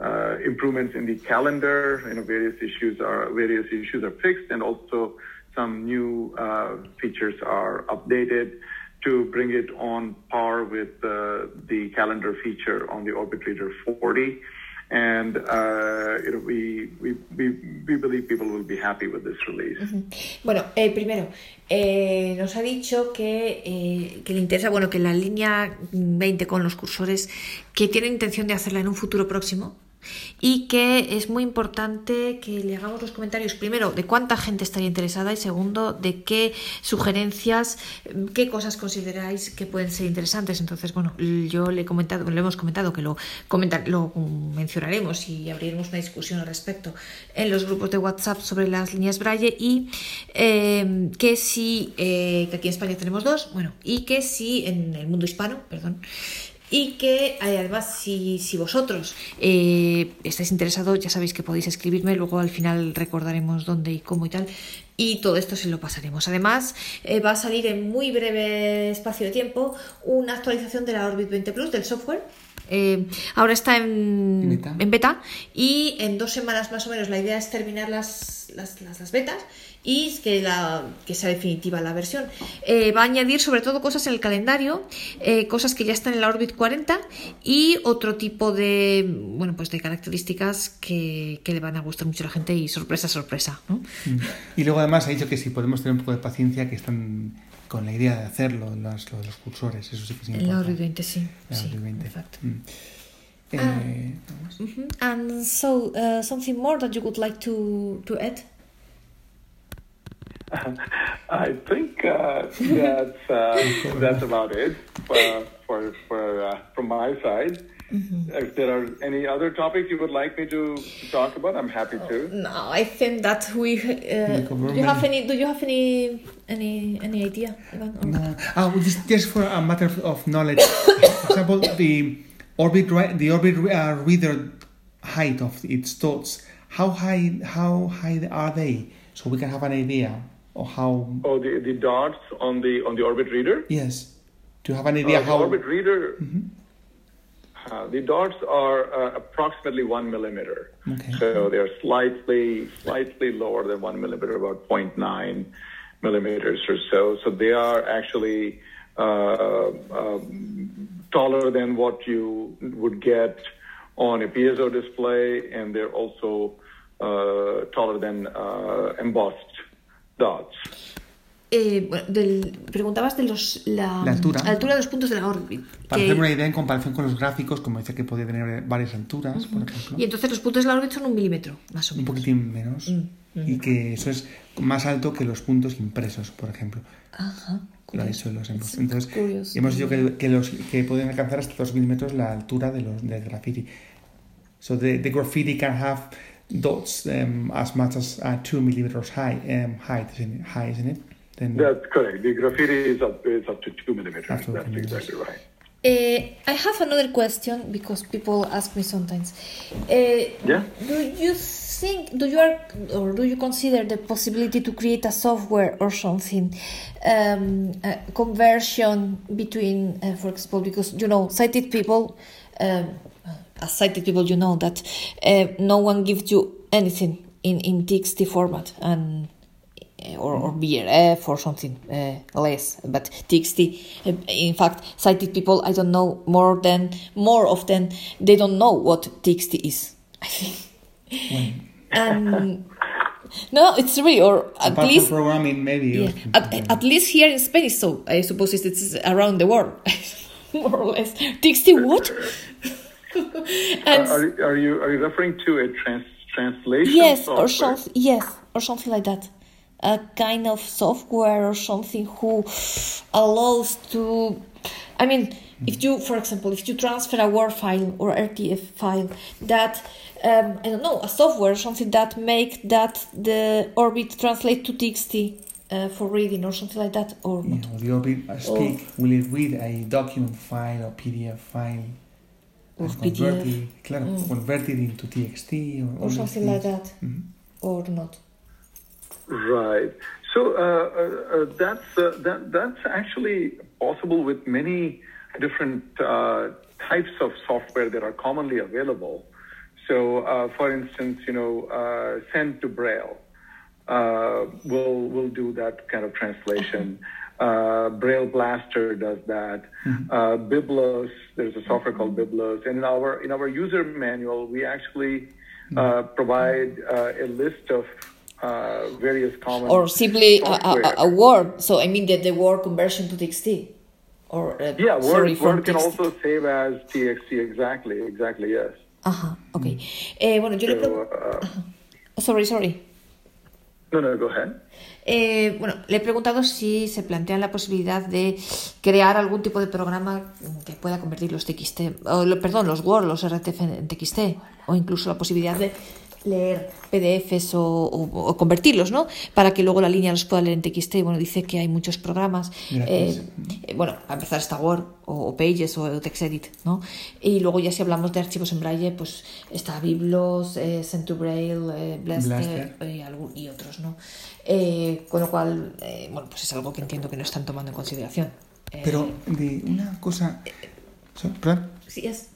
[SPEAKER 3] uh, improvements in the calendar, you know, various issues are various issues are fixed, and also some new uh, features are updated to bring it on par with uh, the calendar feature on the Orbit Reader 40. And uh, we, we, we believe people will be happy with this release.
[SPEAKER 1] Bueno, eh, primero, eh, nos ha dicho que, eh, que le interesa, bueno, que la línea 20 con los cursores, que tiene intención de hacerla en un futuro próximo y que es muy importante que le hagamos los comentarios, primero, de cuánta gente estaría interesada y segundo, de qué sugerencias, qué cosas consideráis que pueden ser interesantes. Entonces, bueno, yo le he comentado, le hemos comentado que lo, comentar, lo mencionaremos y abriremos una discusión al respecto en los grupos de WhatsApp sobre las líneas Braille y eh, que si, eh, que aquí en España tenemos dos, bueno, y que si en el mundo hispano, perdón, y que además si, si vosotros eh, estáis interesados ya sabéis que podéis escribirme luego al final recordaremos dónde y cómo y tal y todo esto se lo pasaremos además eh, va a salir en muy breve espacio de tiempo una actualización de la Orbit 20 Plus del software eh, ahora está en
[SPEAKER 2] Beta.
[SPEAKER 1] en beta y en dos semanas más o menos la idea es terminar las, las, las, las betas y que, la, que sea definitiva la versión. Eh, va a añadir sobre todo cosas en el calendario, eh, cosas que ya están en la Orbit 40 y otro tipo de, bueno, pues de características que, que le van a gustar mucho a la gente y sorpresa, sorpresa. ¿no?
[SPEAKER 2] Mm. Y luego además ha dicho que si podemos tener un poco de paciencia, que están con la idea de hacerlo, las, lo de los cursores, eso sí que es
[SPEAKER 1] En la
[SPEAKER 2] importante.
[SPEAKER 1] Orbit 20, sí.
[SPEAKER 2] La
[SPEAKER 1] sí,
[SPEAKER 2] Orbit 20.
[SPEAKER 1] exacto.
[SPEAKER 2] Mm. Eh. ¿algo más?
[SPEAKER 1] Mhm. And so, uh, something more that you would like to, to add?
[SPEAKER 3] I think uh, that's uh, that's about it uh, for for uh, from my side. If there are any other topics you would like me to, to talk about, I'm happy to.
[SPEAKER 1] No, I think that we. Uh, do you have any? Do you have any any any idea? Ivan,
[SPEAKER 2] No. Well, just, just for a matter of- of knowledge, for example, the orbit the orbit uh, reader height of its dots. How high how high are they? So we can have an idea of how.
[SPEAKER 3] Oh, the, the dots on the on the orbit reader.
[SPEAKER 2] Yes. Do you have an
[SPEAKER 3] Uh,
[SPEAKER 2] idea
[SPEAKER 3] the
[SPEAKER 2] how?
[SPEAKER 3] orbit reader. Uh, the dots are uh, approximately one millimeter.
[SPEAKER 2] Okay.
[SPEAKER 3] So they're slightly slightly lower than one millimeter, about 0.9 millimeters or so. So they are actually uh, um, taller than what you would get on a piezo display, and they're also uh, taller than uh, embossed dots.
[SPEAKER 1] Eh, bueno, del- preguntabas de los, la,
[SPEAKER 2] La altura.
[SPEAKER 1] la altura de los puntos de la órbita.
[SPEAKER 2] Para
[SPEAKER 1] que-
[SPEAKER 2] hacer una idea en comparación con los gráficos, como decía que puede tener varias alturas, por ejemplo,
[SPEAKER 1] Y entonces los puntos de la órbita son un milímetro, más o
[SPEAKER 2] un
[SPEAKER 1] menos.
[SPEAKER 2] poquitín menos,
[SPEAKER 1] Mm,
[SPEAKER 2] y que eso es más alto que los puntos impresos, por ejemplo.
[SPEAKER 1] Ajá.
[SPEAKER 2] Lo dicho los hemos.
[SPEAKER 1] Es
[SPEAKER 2] Entonces,
[SPEAKER 1] curioso.
[SPEAKER 2] hemos dicho que, que los que pueden alcanzar hasta 2 milímetros la altura de los del graffiti. So the, the graffiti can have dots um, as much as uh, 2 millimeters high, um, height, isn't it? High, isn't it? Then,
[SPEAKER 3] That's correct. The Graphiti is up is up to two millimeters. That's
[SPEAKER 2] millimeters.
[SPEAKER 3] exactly right.
[SPEAKER 1] Uh, I have another question because people ask me sometimes. Uh,
[SPEAKER 3] Yeah.
[SPEAKER 1] Do you think, do you are, or do you consider the possibility to create a software or something, um, a conversion between, uh, for example, because you know, sighted people, um, as sighted people, you know that uh, no one gives you anything in in TXT format and uh, or, or BRF or something uh, less. But TXT, in fact, sighted people, I don't know more than more often they don't know what TXT is. I think. and no, it's really or at
[SPEAKER 2] apart
[SPEAKER 1] least
[SPEAKER 2] programming, maybe.
[SPEAKER 1] yeah, at, at least here in Spanish. So I suppose it's, it's around the world, more or less. TXT what? and
[SPEAKER 3] Are, are you are you referring to a trans, translation?
[SPEAKER 1] yes or
[SPEAKER 3] software?
[SPEAKER 1] something yes or something like that a kind of software or something who allows to i mean if you for example if you transfer a word file or rtf file that um, i don't know a software or something that make that the orbit translate to txt uh, for reading or something like that or
[SPEAKER 2] You
[SPEAKER 1] not
[SPEAKER 2] know, the Orbit uh, Speak will it read a document file or PDF file
[SPEAKER 1] Or
[SPEAKER 2] and
[SPEAKER 1] PDF.
[SPEAKER 2] convert it, claro, convert it into TXT or,
[SPEAKER 1] or something like
[SPEAKER 2] things.
[SPEAKER 1] that
[SPEAKER 2] Mhm.
[SPEAKER 1] or not
[SPEAKER 3] Right. So uh, uh, uh, that's uh, that that's actually possible with many different uh, types of software that are commonly available. So, uh, for instance, you know, uh, send to Braille uh, will will do that kind of translation. Uh, BrailleBlaster does that. Uh, Biblos, there's a software called Biblos, and in our in our user manual, we actually uh, provide uh, a list of uh, various common
[SPEAKER 1] or simply a, a, a word so i mean that the word conversion to txt or uh,
[SPEAKER 3] yeah, Word,
[SPEAKER 1] sorry
[SPEAKER 3] Word can
[SPEAKER 1] text.
[SPEAKER 3] also save as TXT. Exactly, exactly. Yes.
[SPEAKER 1] Ajá, ok. Eh, bueno, yo le
[SPEAKER 3] So,
[SPEAKER 1] pregunto...
[SPEAKER 3] uh,
[SPEAKER 1] Sorry, sorry.
[SPEAKER 3] no, no, go ahead.
[SPEAKER 1] Eh, bueno, le he preguntado si se plantea la posibilidad de crear algún tipo de programa que pueda convertir los TXT, o, perdón, los Word, los RTF en TXT, o incluso la posibilidad de leer PDFs o, o- o convertirlos, ¿no? Para que luego la línea los pueda leer en TXT. Bueno, dice que hay muchos programas. Eh, eh, bueno, a empezar está Word o, o Pages o TextEdit, ¿no? Y luego ya si hablamos de archivos en braille, pues está Biblos, eh, Send2Braille, eh, Blaster, eh, algún- y otros, ¿no? Con lo cual, eh, bueno, pues es algo que entiendo que no están tomando en consideración.
[SPEAKER 2] Pero de una cosa... perdón.
[SPEAKER 1] Sí, es.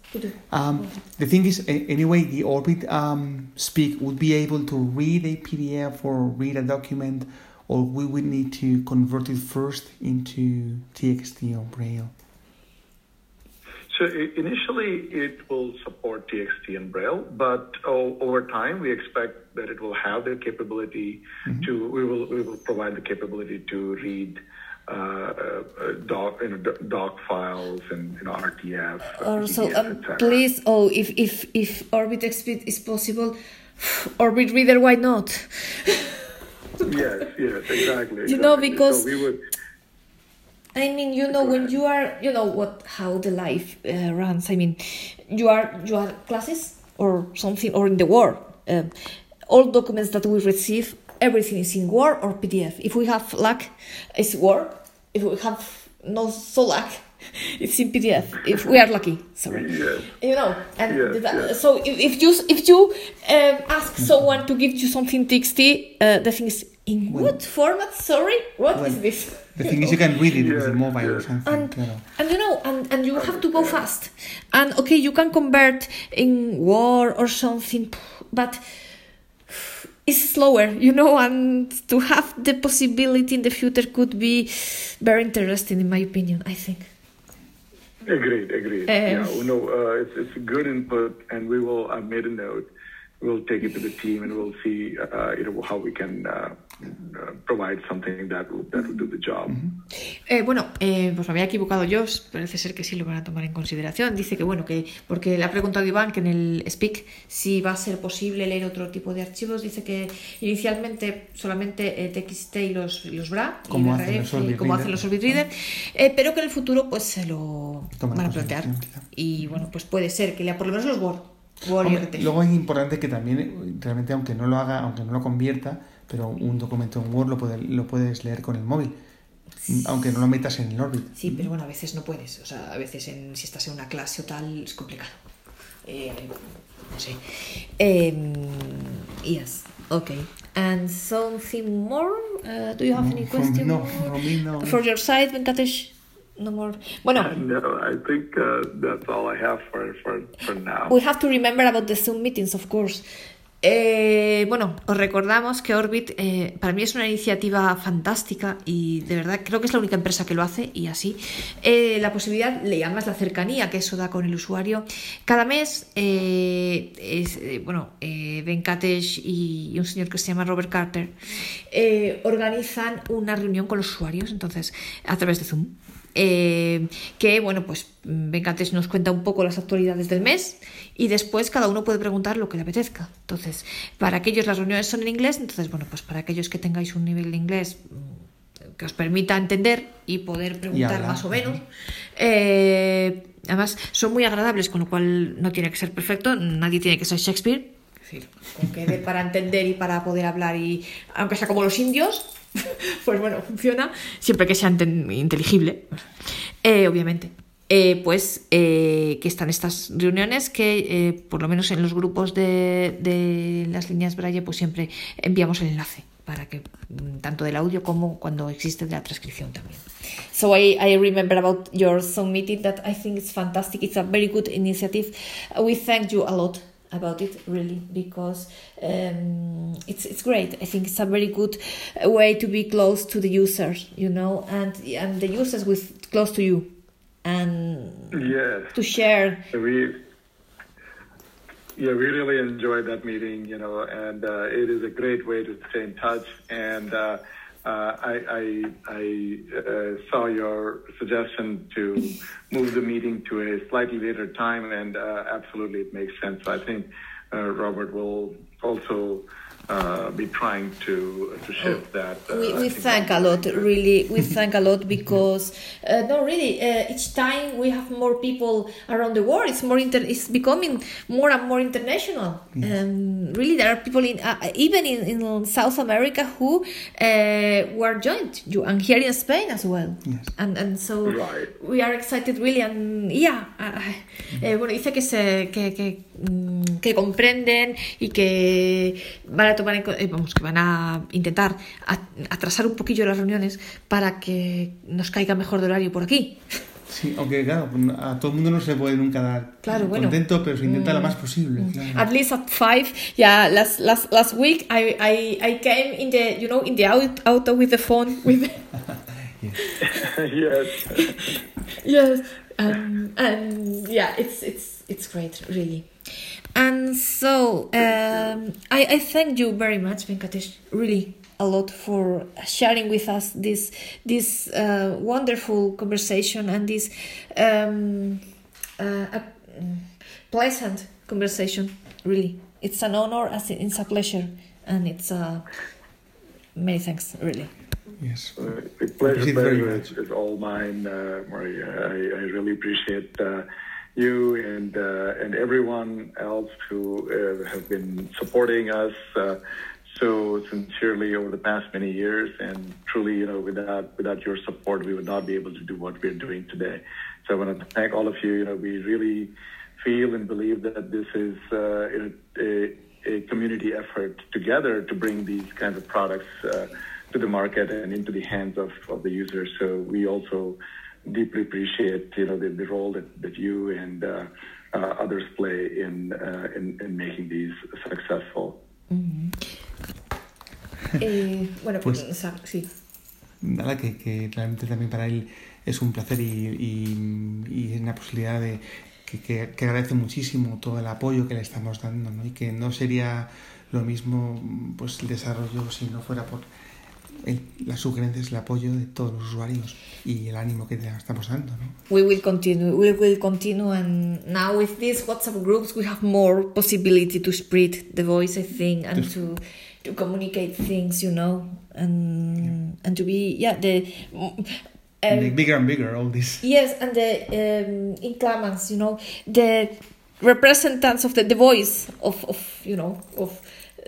[SPEAKER 2] Um, the thing is, anyway, the Orbit um, Speak would be able to read a PDF or read a document, or we would need to convert it first into TXT or Braille.
[SPEAKER 3] So initially, it will support TXT and Braille, but o- over time, we expect that it will have the capability to. We will we will provide the capability to read. Uh, uh, uh, doc, you know, doc- files and you know, RTF.
[SPEAKER 1] Or so,
[SPEAKER 3] PDF,
[SPEAKER 1] um, please, oh, if if if Orbit Speak is possible, Orbit Reader, why not?
[SPEAKER 3] Yes, yes, exactly.
[SPEAKER 1] You know, because-
[SPEAKER 3] so we would.
[SPEAKER 1] I mean, you know, when you are, you know, what how the life uh, runs. I mean, you are you are classes or something or in the Word. Um, all documents that we receive, everything is in Word or PDF. If we have luck, it's Word. If we have no so luck, it's in PDF. If we are lucky, sorry.
[SPEAKER 3] Yes.
[SPEAKER 1] You know, and
[SPEAKER 3] Yes,
[SPEAKER 1] that-
[SPEAKER 3] yes.
[SPEAKER 1] so if, if you if you um, ask someone to give you something TXT, uh, the thing is in what format? Sorry, what is
[SPEAKER 2] Well,
[SPEAKER 1] this?
[SPEAKER 2] The thing is, you can read it with
[SPEAKER 3] Yeah,
[SPEAKER 2] the mobile or something.
[SPEAKER 1] and,
[SPEAKER 2] claro.
[SPEAKER 1] and you know and, and you have to go fast and okay you can convert in word or something but it's slower you know and to have the possibility in the future could be very interesting in my opinion i think
[SPEAKER 3] Agreed, agreed.
[SPEAKER 1] Um,
[SPEAKER 3] yeah, well, no, uh, it's, it's a good input, and we will. I made a note we'll take it to the team and we'll see, uh, you know, how we can uh, provide something that will, that will do the job.
[SPEAKER 1] Eh, bueno, eh, pues me había equivocado yo, parece ser que sí lo van a tomar en consideración. Dice que bueno, que porque le ha preguntado Iván que en el Speak si va a ser posible leer otro tipo de archivos. Dice que inicialmente solamente eh, TXT y los, los BRA,
[SPEAKER 2] Como hacen los Orbit
[SPEAKER 1] como
[SPEAKER 2] Reader.
[SPEAKER 1] hacen los Orbit Reader, eh, pero que en el futuro pues se lo
[SPEAKER 2] Toman
[SPEAKER 1] van a plantear. Y bueno, pues puede ser que lea por lo menos los Word.
[SPEAKER 2] Hombre, luego es importante que también, eh, realmente, aunque no lo haga, aunque no lo convierta, pero un documento en Word lo, puede- lo puedes leer con el móvil, aunque no lo metas en el Orbit.
[SPEAKER 1] Sí, pero bueno, a veces no puedes. O sea, a veces en, si estás en una clase o tal es complicado. Eh, no sé. Um, yes, okay. And something more? Uh, do you have any
[SPEAKER 2] From-
[SPEAKER 1] question?
[SPEAKER 2] no, me, no.
[SPEAKER 1] For your side, Venkatesh? No more. Bueno,
[SPEAKER 3] No, I think uh, that's all I have for, for, for now.
[SPEAKER 1] we have to remember about the Zoom meetings, of course. Eh, bueno, os recordamos que Orbit eh, para mí es una iniciativa fantástica y de verdad creo que es la única empresa que lo hace y así. Eh, la posibilidad, le llamas la cercanía que eso da con el usuario. Cada mes, eh, es, bueno, eh, Venkatesh y, un señor que se llama Robert Carter organizan una reunión con los usuarios, entonces a través de Zoom. Eh, que bueno, pues Venkatesh nos cuenta un poco las actualidades del mes y después cada uno puede preguntar lo que le apetezca. Entonces, para aquellos las reuniones son en inglés, entonces bueno, pues para aquellos que tengáis un nivel de inglés mm, que os permita entender y poder preguntar más o menos. eh, además, son muy agradables, con lo cual no tiene que ser perfecto, nadie tiene que ser Shakespeare. Es decir, con que para entender y para poder hablar y aunque sea como los indios, pues bueno, funciona, siempre que sea inteligible, eh, obviamente. Eh, pues eh, que están estas reuniones que por lo menos en los grupos de, de las líneas Braille pues siempre enviamos el enlace para que mm, tanto del audio como cuando existe la transcripción también. So I, I remember about your Zoom meeting that I think it's fantastic. It's a very good initiative. We thank you a lot about it really because um, it's it's great. I think it's a very good way to be close to the users, you know, and and the users with close to you, and
[SPEAKER 3] Yes.
[SPEAKER 1] to share.
[SPEAKER 3] We yeah, we really enjoyed that meeting, you know, and uh, it is a great way to stay in touch. And uh, uh, I, I, I uh, saw your suggestion to move the meeting to a slightly later time, and uh, absolutely it makes sense. I think uh, Robert will also uh, be trying to to shift that. Uh,
[SPEAKER 1] we, we thank a
[SPEAKER 3] that-
[SPEAKER 1] lot really we thank a lot because uh, no really uh, each time we have more people around the world it's more inter it's becoming more and more international um, really there are people in uh, even in, in south america who uh, were joined you and here in spain as well
[SPEAKER 2] Yes.
[SPEAKER 1] and and so
[SPEAKER 3] Right.
[SPEAKER 1] we are excited really and yeah uh, eh, bueno dice que se que, que, mm, que comprenden y que van a tomar en eh, vamos que van a intentar atrasar un poquillo las reuniones para que nos caiga mejor de horario por aquí
[SPEAKER 2] Sí, aunque claro, a todo el mundo no se puede nunca dar
[SPEAKER 1] Claro, bueno.
[SPEAKER 2] contento, pero se intenta lo más posible. claro.
[SPEAKER 1] at least at five yeah last last last week I I, I came in the you know in the out, auto with the phone with
[SPEAKER 3] yes.
[SPEAKER 1] yes um, and yeah it's it's it's great really and so um, I, I thank you very much venkatesh really a lot for sharing with us this this uh, wonderful conversation and this um, uh, a, pleasant conversation really it's an honor as it- it's a pleasure and it's uh, many thanks really
[SPEAKER 2] Yes.
[SPEAKER 3] Uh, pleasure,
[SPEAKER 2] very
[SPEAKER 3] pleasure
[SPEAKER 2] much.
[SPEAKER 3] is, is all mine, uh, Maria. I, I really appreciate uh, you and uh, and everyone else who uh, have been supporting us uh, so sincerely over the past many years. And truly, you know, without without your support, we would not be able to do what we're doing today. So I want to thank all of you. You know, we really feel and believe that this is uh, a, a community effort together to bring these kinds of products uh, to the market and into the hands of, of the users. So we also deeply appreciate you know the, the role that, that you and uh, uh, others play in, uh, in in making these successful.
[SPEAKER 1] eh, bueno pues,
[SPEAKER 2] Pues-
[SPEAKER 1] sí
[SPEAKER 2] Nada, que, que realmente también para él es un placer y, y, y una posibilidad de que, que, que agradece muchísimo todo el apoyo que le estamos dando, ¿no? Y que no sería lo mismo pues el desarrollo si no fuera por el, las sugerencias, el apoyo de todos los usuarios y el ánimo que estamos dando, ¿no?
[SPEAKER 1] We will continue. We will continue, and now with these WhatsApp groups, we have more possibility to spread the voice, I think, and to to communicate things, you know, and and to be yeah the.
[SPEAKER 2] And
[SPEAKER 1] Um,
[SPEAKER 2] like bigger and bigger, all this.
[SPEAKER 1] Yes, and the um, inclamants, you know, the representatives of the, the voice of, of you know of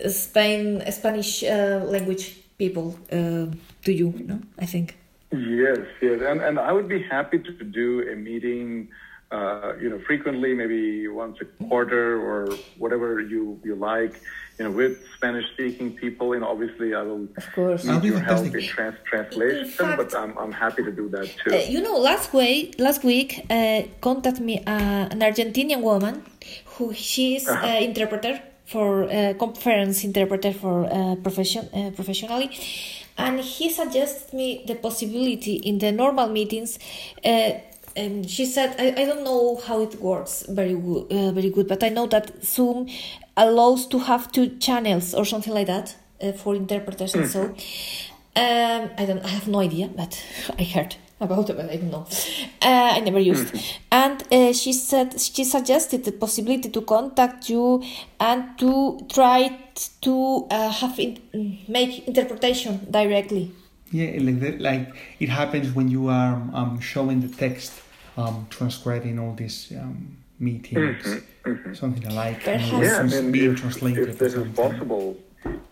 [SPEAKER 1] Spain Spanish uh, language people uh, to you, no? I think.
[SPEAKER 3] Yes, yes, and and I would be happy to do a meeting, uh, you know, frequently, maybe once a quarter or whatever you you like, you know, with Spanish-speaking people. You know, obviously, I will
[SPEAKER 1] Of course.
[SPEAKER 3] Need your help in trans- translation,
[SPEAKER 1] fact-
[SPEAKER 3] but I'm I'm happy to do that too.
[SPEAKER 1] Uh, you know, last week, last week, uh, contact me uh, an Argentinian woman who she's uh, interpreter for uh, conference interpreter for uh, profession uh, professionally, and he suggested me the possibility in the normal meetings. Uh, and she said, I, I don't know how it works very good, uh, very good, but I know that Zoom allows to have two channels or something like that uh, for interpreters and so. Um, I don't. I have no idea, but I heard about it, but I don't know. Uh, I never used. And uh, she said she suggested the possibility to contact you and to try to uh, have in, make interpretation directly.
[SPEAKER 2] Yeah, like that, like it happens when you are um, showing the text, um, transcribing all these um, meetings, something like
[SPEAKER 1] Perhaps-
[SPEAKER 2] and
[SPEAKER 3] yeah,
[SPEAKER 2] it's
[SPEAKER 3] and
[SPEAKER 2] being
[SPEAKER 3] if,
[SPEAKER 2] translated.
[SPEAKER 3] if this is possible,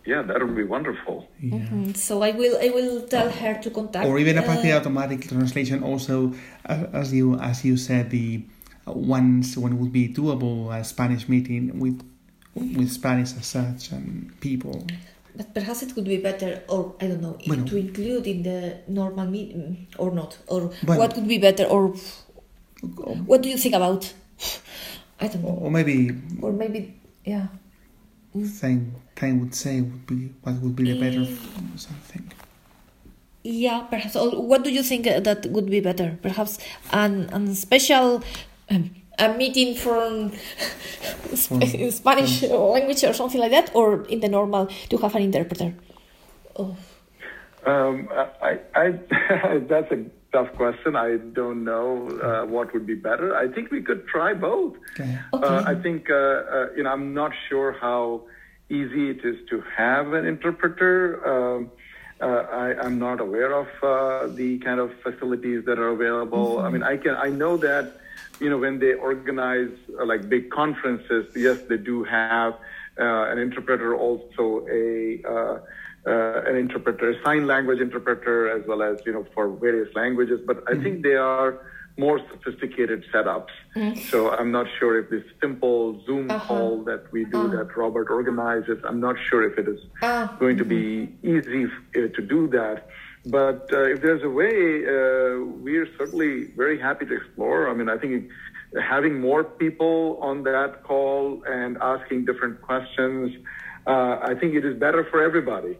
[SPEAKER 3] yeah, that would be wonderful.
[SPEAKER 2] Yeah.
[SPEAKER 1] Mm, So I will I will tell her to contact.
[SPEAKER 2] Or even a partly
[SPEAKER 1] uh,
[SPEAKER 2] automatic translation. Also, uh, as you as you said, the uh, ones when it would be doable a Spanish meeting with with Spanish as such and people.
[SPEAKER 1] But perhaps it could be better, or I don't know,
[SPEAKER 2] Bueno.
[SPEAKER 1] to include in the normal meeting or not, or
[SPEAKER 2] Bueno.
[SPEAKER 1] what could be better, or
[SPEAKER 2] Or,
[SPEAKER 1] what do you think about? I don't know,
[SPEAKER 2] or maybe
[SPEAKER 1] or maybe yeah.
[SPEAKER 2] Thing time would say would be what would be the better f- something.
[SPEAKER 1] Yeah, perhaps. Or what do you think uh, that would be better? Perhaps an, an special um, a meeting from
[SPEAKER 2] For-
[SPEAKER 1] in Spanish language or something like that, or in the normal to have an interpreter. Oh,
[SPEAKER 3] Um, I, I, that's a tough question. I don't know uh, what would be better. I think we could try both.
[SPEAKER 2] Okay.
[SPEAKER 3] Uh, I think uh, uh, you know I'm not sure how easy it is to have an interpreter. Um, uh, I, I'm not aware of uh, the kind of facilities that are available. I mean, I can I know that you know when they organize uh, like big conferences, yes, they do have uh, an interpreter, also a uh, an interpreter, sign language interpreter, as well as you know for various languages. But I think they are more sophisticated setups. So I'm not sure if this simple Zoom
[SPEAKER 1] Uh-huh.
[SPEAKER 3] call that we do that Robert organizes, I'm not sure if it is
[SPEAKER 1] Ah.
[SPEAKER 3] going to be easy uh, to do that. But uh, if there's a way, uh, we're certainly very happy to explore. I mean, I think having more people on that call and asking different questions, uh, I think it is better for everybody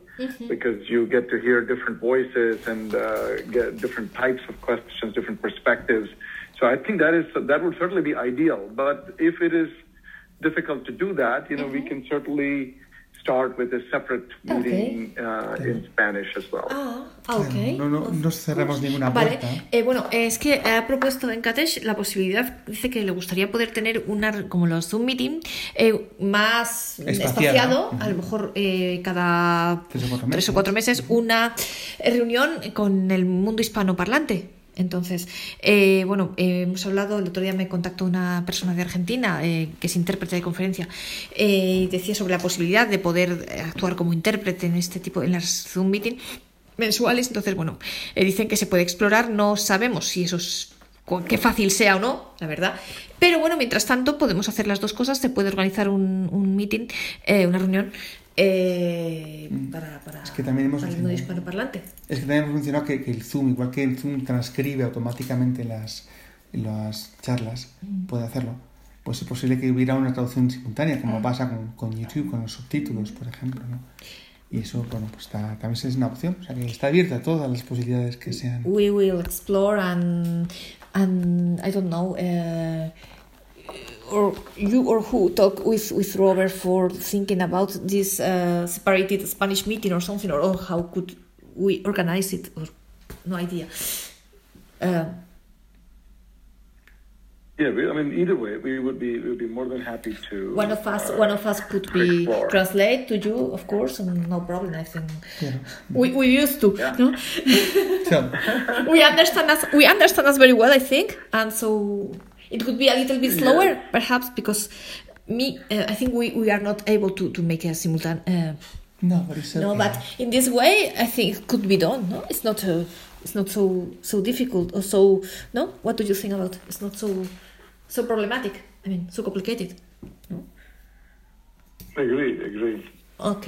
[SPEAKER 3] because you get to hear different voices and uh, get different types of questions, different perspectives. So I think that is that would certainly be ideal. But if it is difficult to do that, you know, we can certainly start with a separate meeting uh, in Spanish as well.
[SPEAKER 1] Ah, ah, ok.
[SPEAKER 2] No, no, no cerramos ninguna
[SPEAKER 1] Vale,
[SPEAKER 2] puerta.
[SPEAKER 1] eh, bueno, es que ha propuesto en Katesh la posibilidad, dice que le gustaría poder tener una, como los Zoom Meeting, eh, más
[SPEAKER 2] Espaciada.
[SPEAKER 1] espaciado, a lo mejor eh, cada
[SPEAKER 2] Tres o cuatro
[SPEAKER 1] tres o
[SPEAKER 2] meses.
[SPEAKER 1] cuatro meses, una reunión con el mundo hispanoparlante. Entonces, eh, bueno, eh, hemos hablado, el otro día me contactó una persona de Argentina eh, que es intérprete de conferencia eh, y decía sobre la posibilidad de poder eh, actuar como intérprete en este tipo, en las Zoom Meeting mensuales. Entonces, bueno, dicen que se puede explorar, no sabemos si eso es qué fácil sea o no, la verdad. Pero bueno, mientras tanto podemos hacer las dos cosas, se puede organizar un, un meeting, una reunión eh, para, para,
[SPEAKER 2] que también hemos
[SPEAKER 1] para
[SPEAKER 2] mencionado-
[SPEAKER 1] hispanoparlante.
[SPEAKER 2] Es que también hemos mencionado que, que el Zoom, igual que el Zoom transcribe automáticamente las, las charlas, puede hacerlo. Pues es posible que hubiera una traducción simultánea, como pasa con, con YouTube, con los subtítulos, por ejemplo. ¿no? Y eso, bueno, pues está, también es una opción. O sea, que está abierta a todas las posibilidades que sean.
[SPEAKER 1] We will explore and and I don't know. Uh, or you or who talk with with Robert for thinking about this uh, separated Spanish meeting or something, or oh, how could we organize it? Or no idea. Uh,
[SPEAKER 3] yeah, we, I mean, either way, we would be we would be more than happy to.
[SPEAKER 1] One of us, uh, one of us could be explore. translate to you, of course, and no problem. I think yeah. we we used to, yeah. no? we understand us. We understand us very well, I think, and so it could be a little bit slower, yeah. perhaps, because me, uh, I think we, we are not able to to make a simultaneous. Uh,
[SPEAKER 2] no, but it's
[SPEAKER 1] no, but in this way, I think it could be done. No, it's not. Uh, it's not so so difficult or so. No, what do you think about? It's not so so problematic. I mean, so complicated. ¿no?
[SPEAKER 3] Agree, agree.
[SPEAKER 1] Ok.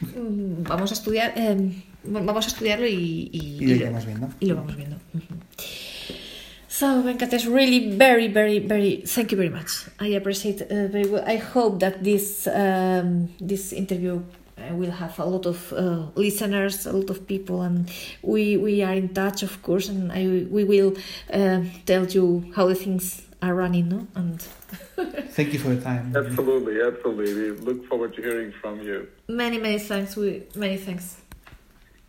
[SPEAKER 1] Mm, vamos a estudiar, eh, vamos a estudiarlo y, y,
[SPEAKER 2] y, lo, vamos viendo.
[SPEAKER 1] y lo vamos viendo. So Venkatesh, really very, very, very, thank you very much. I appreciate uh, very well. I hope that this um, this interview uh, will have a lot of uh, listeners, a lot of people, and we we are in touch, of course, and I we will uh, tell you how the things are running, no? And
[SPEAKER 2] thank you for your time.
[SPEAKER 3] Absolutely, absolutely. We look forward to hearing from you.
[SPEAKER 1] Many, many thanks. We many thanks.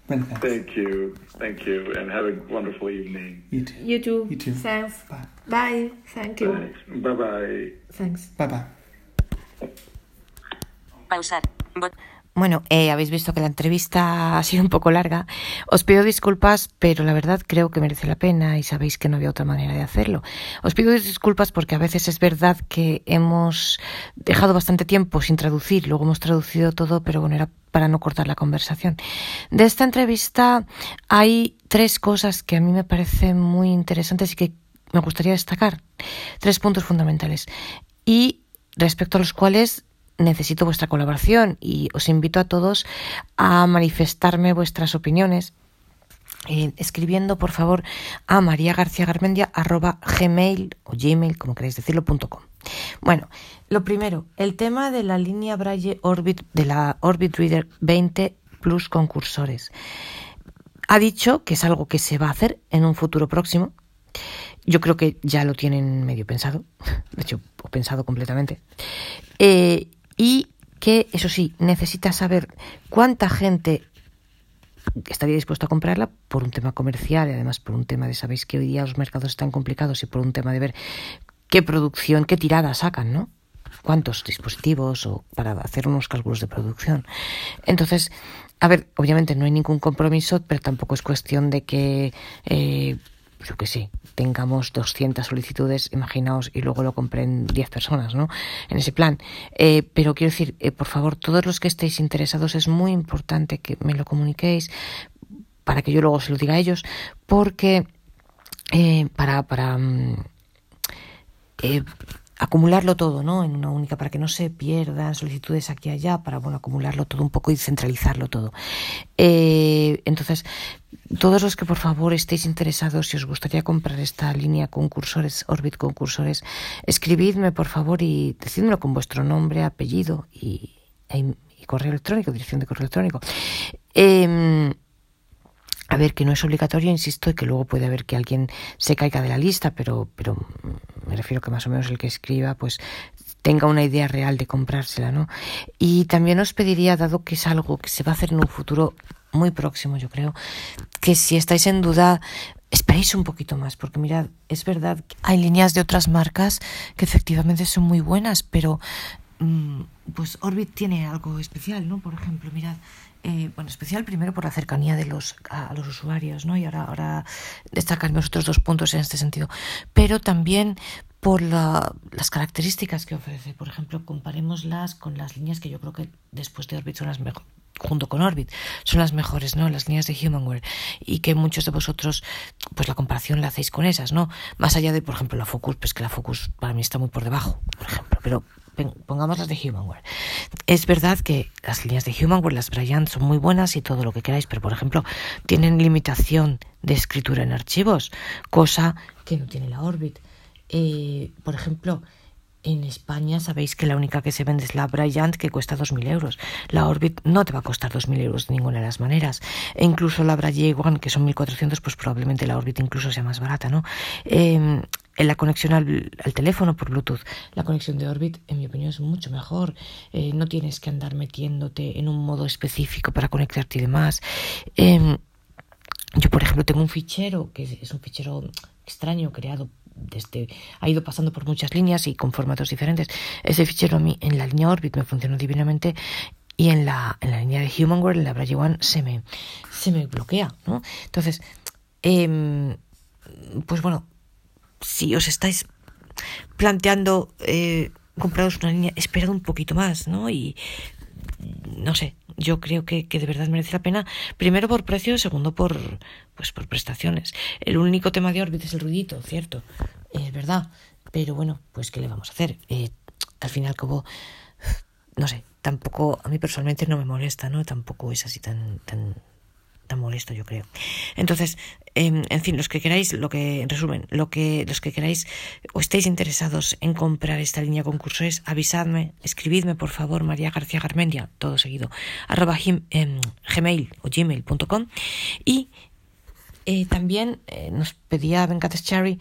[SPEAKER 2] Many thanks.
[SPEAKER 3] Thank you, thank you, and have a wonderful evening.
[SPEAKER 2] You too.
[SPEAKER 1] You too.
[SPEAKER 2] You too.
[SPEAKER 1] Thanks.
[SPEAKER 2] Bye.
[SPEAKER 1] Bye. Thank you.
[SPEAKER 3] Thanks. Bye bye.
[SPEAKER 1] Thanks.
[SPEAKER 2] Bye bye.
[SPEAKER 4] Pausar. Bot Bueno, eh, habéis visto que la entrevista ha sido un poco larga. Os pido disculpas, pero la verdad creo que merece la pena y sabéis que no había otra manera de hacerlo. Os pido disculpas porque a veces es verdad que hemos dejado bastante tiempo sin traducir, luego hemos traducido todo, pero bueno, era para no cortar la conversación. De esta entrevista hay tres cosas que a mí me parecen muy interesantes y que me gustaría destacar. Tres puntos fundamentales. Y respecto a los cuales necesito vuestra colaboración y os invito a todos a manifestarme vuestras opiniones eh, escribiendo por favor a María García Garmendia arroba gmail o gmail como queréis decirlo punto com. Bueno, lo primero, el tema de la línea Braille Orbit de la Orbit Reader 20 Plus concursores. Ha dicho que es algo que se va a hacer en un futuro próximo. Yo creo que ya lo tienen medio pensado, de hecho, pensado completamente. Eh, y que, eso sí, necesita saber cuánta gente estaría dispuesto a comprarla por un tema comercial y además por un tema de, sabéis que hoy día los mercados están complicados y por un tema de ver qué producción, qué tirada sacan, ¿no? cuántos dispositivos o para hacer unos cálculos de producción. Entonces, a ver, obviamente no hay ningún compromiso, pero tampoco es cuestión de que eh, yo que sé, tengamos 200 solicitudes, imaginaos, y luego lo compren 10 personas, ¿no? En ese plan. Eh, pero quiero decir, eh, por favor, todos los que estéis interesados, es muy importante que me lo comuniquéis para que yo luego se lo diga a ellos, porque eh, para, para mm, acumularlo todo, ¿no? En una única, para que no se pierdan solicitudes aquí y allá, para, bueno, acumularlo todo un poco y centralizarlo todo. Eh, entonces, todos los que por favor estéis interesados, si os gustaría comprar esta línea concursores, Orbit Concursores, escribidme por favor y decidmelo con vuestro nombre, apellido y, e y correo electrónico, dirección de correo electrónico. Eh, a ver, que no es obligatorio, insisto, y que luego puede haber que alguien se caiga de la lista, pero, pero me refiero que más o menos el que escriba, pues tenga una idea real de comprársela, ¿no? Y también os pediría, dado que es algo que se va a hacer en un futuro muy próximo, yo creo, que si estáis en duda, esperéis un poquito más, porque mirad, es verdad que hay líneas de otras marcas que efectivamente son muy buenas, pero mm, pues Orbit tiene algo especial, ¿no? Por ejemplo, mirad, eh, bueno, especial primero por la cercanía de los, a, los usuarios, ¿no? Y ahora, ahora destacaremos otros dos puntos en este sentido. Pero también por las características que ofrece. Por ejemplo, comparémoslas con las líneas que yo creo que después de Orbit son las mejores junto con Orbit, son las mejores, ¿no? Las líneas de Humanware. Y que muchos de vosotros, pues la comparación la hacéis con esas, ¿no? Más allá de, por ejemplo, la Focus, pues que la Focus para mí está muy por debajo, por ejemplo. Pero pongamos las de Humanware. Es verdad que las líneas de Humanware, las Bryant, son muy buenas y todo lo que queráis, pero por ejemplo, tienen limitación de escritura en archivos, cosa que no tiene la Orbit. Eh, por ejemplo, en España sabéis que la única que se vende es la Bryant que cuesta 2.000 euros. La Orbit no te va a costar 2.000 euros de ninguna de las maneras. E incluso la One que son 1.400 pues probablemente la Orbit incluso sea más barata, ¿no? Eh, la conexión al, teléfono por Bluetooth. La conexión de Orbit, en mi opinión, es mucho mejor. Eh, no tienes que andar metiéndote en un modo específico para conectarte y demás. Em, yo, por ejemplo, tengo un fichero que es un fichero extraño creado desde ha ido pasando por muchas líneas y con formatos diferentes. Ese fichero a mí en la línea Orbit me funcionó divinamente y en la, en la línea de Humanware, en la Braille One, se me, se me bloquea, ¿no? Entonces, eh, pues bueno, si os estáis planteando eh, compraros una línea, esperad un poquito más, ¿no? Y no sé, yo creo que, que, de verdad merece la pena, primero por precio, segundo por pues por prestaciones. El único tema de Orbit es el ruidito, cierto, es verdad, pero bueno, pues qué le vamos a hacer. Eh, al final como no sé, tampoco a mí personalmente no me molesta, ¿no? Tampoco es así tan tan tan molesto, yo creo. Entonces, em, en fin, los que queráis, lo que, en resumen, lo que, los que queráis o estéis interesados en comprar esta línea concurso es avisadme, escribidme por favor, María García Garmendia, todo seguido, arroba em, gmail o gmail.com y eh, también eh, nos pedía Venkatesh Cherry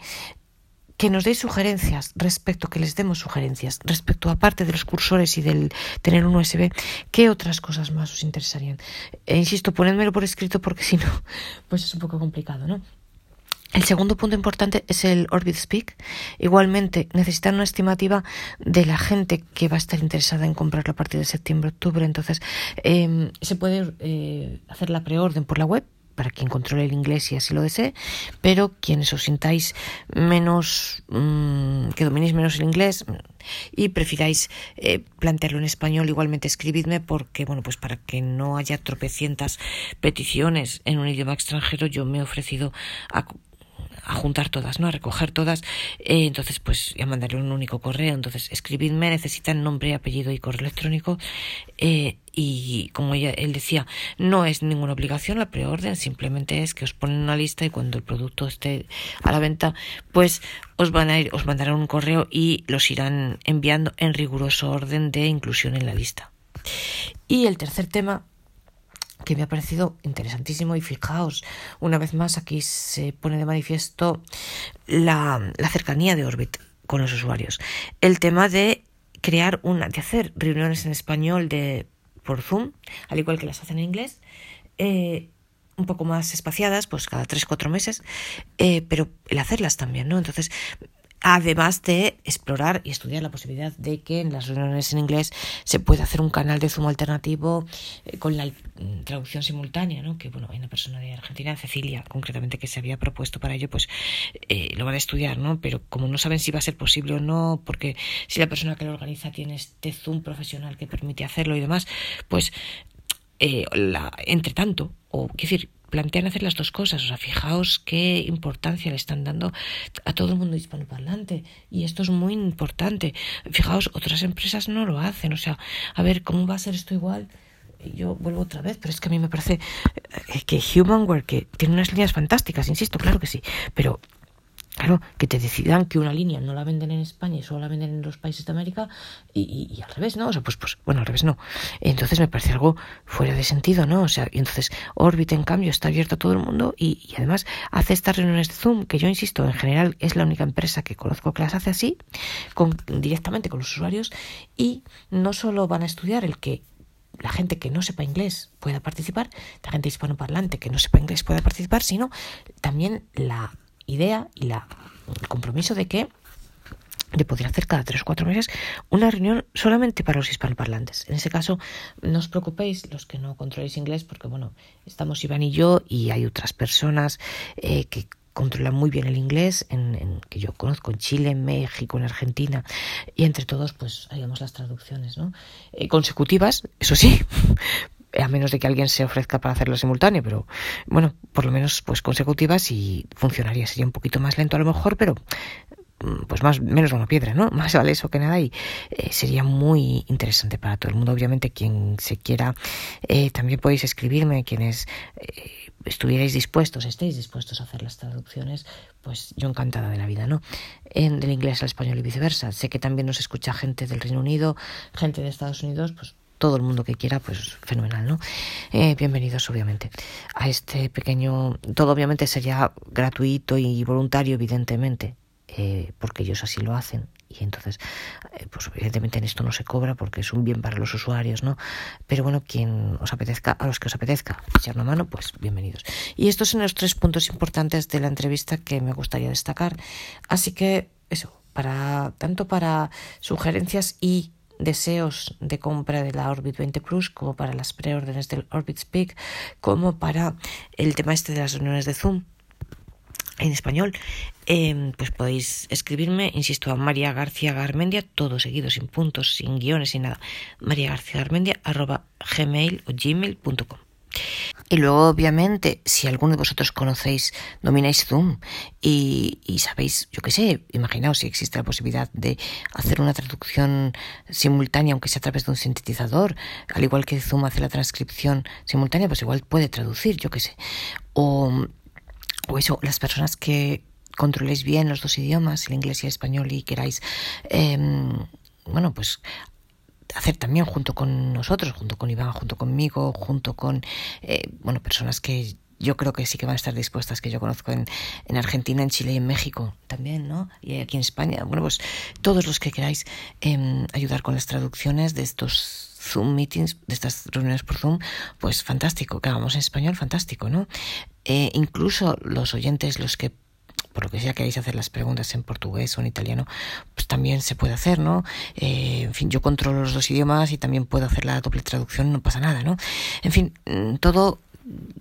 [SPEAKER 4] que nos deis sugerencias respecto, que les demos sugerencias respecto, aparte de los cursores y del tener un USB, ¿qué otras cosas más os interesarían? E insisto, ponedmelo por escrito porque si no, pues es un poco complicado, ¿no? El segundo punto importante es el Orbit Speak. Igualmente, necesitan una estimativa de la gente que va a estar interesada en comprarlo a partir de septiembre-octubre. Entonces, eh, se puede eh, hacer la preorden por la web para quien controle el inglés y así lo desee, pero quienes os sintáis menos, mmm, que dominéis menos el inglés y prefiráis eh, plantearlo en español, igualmente escribidme porque, bueno, pues para que no haya tropecientas peticiones en un idioma extranjero, yo me he ofrecido a a juntar todas, ¿no? A recoger todas. Eh, entonces, pues ya mandaré un único correo. Entonces, escribidme, necesitan nombre, apellido y correo electrónico. Eh, y como ella, él decía, no es ninguna obligación la preorden, simplemente es que os ponen una lista y cuando el producto esté a la venta, pues os van a ir, os mandarán un correo y los irán enviando en riguroso orden de inclusión en la lista. Y el tercer tema que me ha parecido interesantísimo y fijaos, una vez más aquí se pone de manifiesto la, la cercanía de Orbit con los usuarios. El tema de crear una, de hacer reuniones en español de por Zoom, al igual que las hacen en inglés, eh, un poco más espaciadas, pues cada 3-4 meses, eh, pero el hacerlas también, ¿no? Entonces, además de explorar y estudiar la posibilidad de que en las reuniones en inglés se pueda hacer un canal de Zoom alternativo eh, con la traducción simultánea, ¿no? que bueno, hay una persona de Argentina, Cecilia, concretamente, que se había propuesto para ello, pues eh, lo van a estudiar, ¿no? pero como no saben si va a ser posible o no, porque si la persona que lo organiza tiene este Zoom profesional que permite hacerlo y demás, pues eh, la, entre tanto, o quiero decir, plantean hacer las dos cosas. O sea, fijaos qué importancia le están dando a todo el mundo hispanoparlante. Y esto es muy importante. Fijaos, otras empresas no lo hacen. O sea, a ver, ¿cómo va a ser esto igual? Yo vuelvo otra vez, pero es que a mí me parece eh, que Humanware, tiene unas líneas fantásticas, insisto, claro que sí, pero Claro, que te decidan que una línea no la venden en España y solo la venden en los países de América y, al revés, ¿no? O sea, pues, pues, bueno, al revés no. Entonces me parece algo fuera de sentido, ¿no? O sea, y entonces Orbit, en cambio, está abierto a todo el mundo y, además hace estas reuniones de Zoom, que yo insisto, en general es la única empresa que conozco que las hace así, directamente con los usuarios y no solo van a estudiar el que la gente que no sepa inglés pueda participar, la gente hispanoparlante que no sepa inglés pueda participar, sino también la idea y la, el compromiso de que de poder hacer cada tres o cuatro meses una reunión solamente para los hispanoparlantes. En ese caso, no os preocupéis los que no controléis inglés, porque bueno, estamos Iván y yo y hay otras personas eh, que controlan muy bien el inglés, en, que yo conozco en Chile, en México, en Argentina, y entre todos, pues haríamos las traducciones, ¿no? Eh, consecutivas, eso sí, a menos de que alguien se ofrezca para hacerlo simultáneo, pero bueno, por lo menos pues consecutivas y funcionaría. Sería un poquito más lento a lo mejor, pero mm, pues más menos una piedra, ¿no? Más vale eso que nada y eh, sería muy interesante para todo el mundo. Obviamente quien se quiera, eh, también podéis escribirme, quienes eh, estuvierais dispuestos, estéis dispuestos a hacer las traducciones, pues yo encantada de la vida, ¿no? En, del inglés al español y viceversa. Sé que también nos escucha gente del Reino Unido, gente de Estados Unidos, pues todo el mundo que quiera, pues fenomenal, ¿no? Eh, bienvenidos, obviamente, a este pequeño. Todo, obviamente, sería gratuito y voluntario, evidentemente. Eh, porque ellos así lo hacen y entonces eh, pues evidentemente en esto no se cobra porque es un bien para los usuarios no pero bueno quien os apetezca a los que os apetezca echar una mano pues bienvenidos y estos son los tres puntos importantes de la entrevista que me gustaría destacar así que eso para tanto para sugerencias y deseos de compra de la Orbit 20 Plus como para las preórdenes del Orbit Speak como para el tema este de las reuniones de Zoom en español, eh, pues podéis escribirme, insisto, a María García Garmendia, todo seguido, sin puntos, sin guiones, sin nada. María García Garmendia, arroba gmail o gmail.com. Y luego, obviamente, si alguno de vosotros conocéis, domináis Zoom y, y sabéis, yo qué sé, imaginaos si existe la posibilidad de hacer una traducción simultánea, aunque sea a través de un sintetizador, al igual que Zoom hace la transcripción simultánea, pues igual puede traducir, yo qué sé. O o eso, las personas que controléis bien los dos idiomas, el inglés y el español, y queráis, eh, bueno, pues hacer también junto con nosotros, junto con Iván, junto conmigo, junto con, eh, bueno, personas que yo creo que sí que van a estar dispuestas, que yo conozco en, en, Argentina, en Chile y en México también, ¿no? Y aquí en España. Bueno, pues todos los que queráis eh, ayudar con las traducciones de estos Zoom meetings, de estas reuniones por Zoom, pues fantástico, que hagamos en español, fantástico, ¿no? Eh, incluso los oyentes, los que por lo que sea queréis hacer las preguntas en portugués o en italiano, pues también se puede hacer, ¿no? Eh, en fin, yo controlo los dos idiomas y también puedo hacer la doble traducción, no pasa nada, ¿no? En fin, mm, todo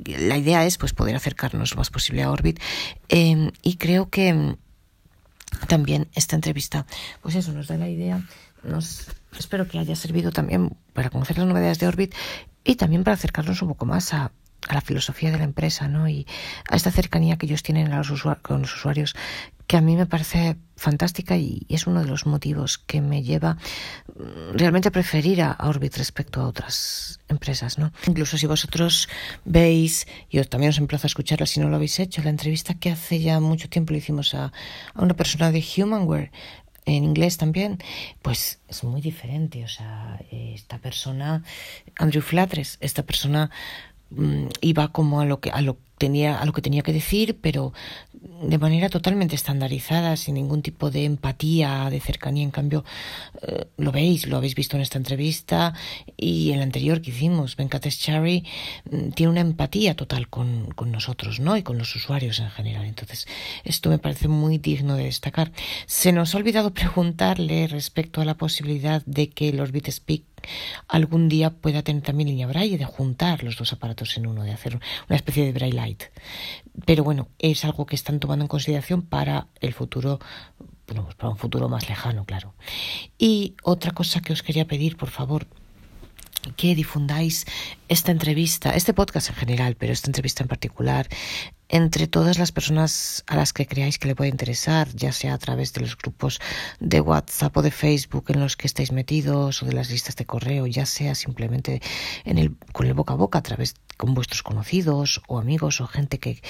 [SPEAKER 4] la idea es pues poder acercarnos lo más posible a Orbit eh, y creo que mm, también esta entrevista pues eso nos da la idea nos espero que haya servido también para conocer las novedades de Orbit y también para acercarnos un poco más a, a la filosofía de la empresa ¿no? y a esta cercanía que ellos tienen a los con los usuarios que a mí me parece fantástica y es uno de los motivos que me lleva mm, realmente a preferir a Orbit respecto a otras empresas, ¿no? Incluso si vosotros veis, y os, también os emplazo a escucharla si no lo habéis hecho, la entrevista que hace ya mucho tiempo le hicimos a, a una persona de Humanware, en inglés también, pues es muy diferente. O sea, esta persona, Andrew Flatres, esta persona mmm, iba como a lo que a lo tenía a lo que tenía que decir, pero de manera totalmente estandarizada, sin ningún tipo de empatía, de cercanía. En cambio, eh, lo veis, lo habéis visto en esta entrevista y en la anterior que hicimos. Venkatesh Chari mm, tiene una empatía total con, con, nosotros, ¿no? Y con los usuarios en general. Entonces, esto me parece muy digno de destacar. Se nos ha olvidado preguntarle respecto a la posibilidad de que el Orbit Speak algún día pueda tener también línea braille, de juntar los dos aparatos en uno, de hacer una especie de braille light. Pero bueno, es algo que están tomando en consideración para el futuro, bueno, pues para un futuro más lejano, claro. Y otra cosa que os quería pedir, por favor, que difundáis esta entrevista, este podcast en general, pero esta entrevista en particular, entre todas las personas a las que creáis que le puede interesar, ya sea a través de los grupos de WhatsApp o de Facebook en los que estáis metidos o de las listas de correo, ya sea simplemente con el boca a boca a través con vuestros conocidos o amigos o gente que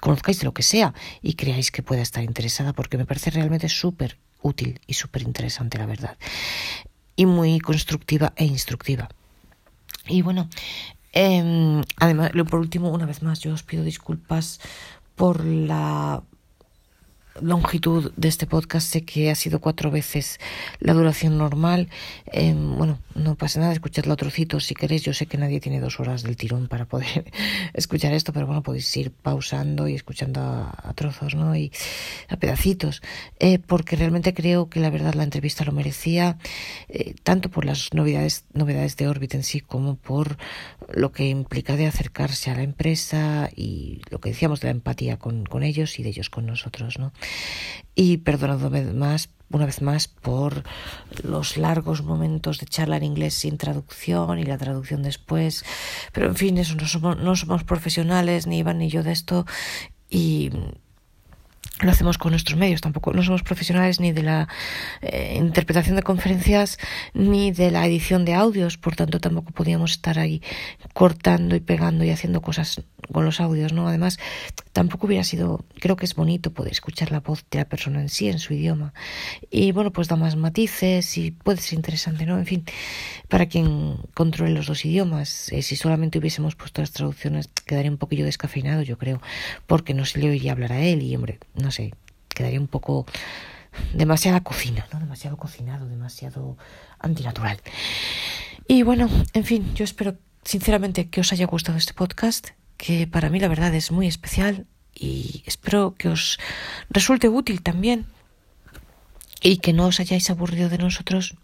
[SPEAKER 4] conozcáis de lo que sea y creáis que pueda estar interesada porque me parece realmente súper útil y súper interesante la verdad y muy constructiva e instructiva. Y bueno, eh, además, por último, una vez más, yo os pido disculpas por la longitud de este podcast. Sé que ha sido cuatro veces la duración normal. Eh, bueno, no pasa nada, escuchadlo a trocitos si queréis. Yo sé que nadie tiene dos horas del tirón para poder escuchar esto, pero bueno, podéis ir pausando y escuchando a, trozos, ¿no? Y a pedacitos. Eh, porque realmente creo que la verdad la entrevista lo merecía, eh, tanto por las novedades, novedades de Orbit en sí, como por lo que implica de acercarse a la empresa y lo que decíamos de la empatía con, con ellos y de ellos con nosotros, ¿no? Y perdonadme más, una vez más por los largos momentos de charla en inglés sin traducción y la traducción después. Pero en fin, eso no somos, no somos profesionales, ni Iván ni yo de esto. Y lo hacemos con nuestros medios, tampoco no somos profesionales ni de la eh, interpretación de conferencias ni de la edición de audios, por tanto tampoco podíamos estar ahí cortando y pegando y haciendo cosas con los audios, ¿no? Además, tampoco hubiera sido, creo que es bonito poder escuchar la voz de la persona en sí, en su idioma. Y bueno, pues da más matices y puede ser interesante, ¿no? En fin, para quien controle los dos idiomas, eh, si solamente hubiésemos puesto las traducciones, quedaría un poquillo descafeinado, yo creo, porque no se le oiría hablar a él y, hombre, no sé, quedaría un poco demasiada cocina, ¿no? Demasiado cocinado, demasiado antinatural. Y bueno, en fin, yo espero sinceramente que os haya gustado este podcast, que para mí la verdad es muy especial y espero que os resulte útil también y que no os hayáis aburrido de nosotros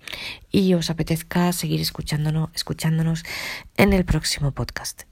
[SPEAKER 4] y os apetezca seguir escuchándonos, escuchándonos en el próximo podcast.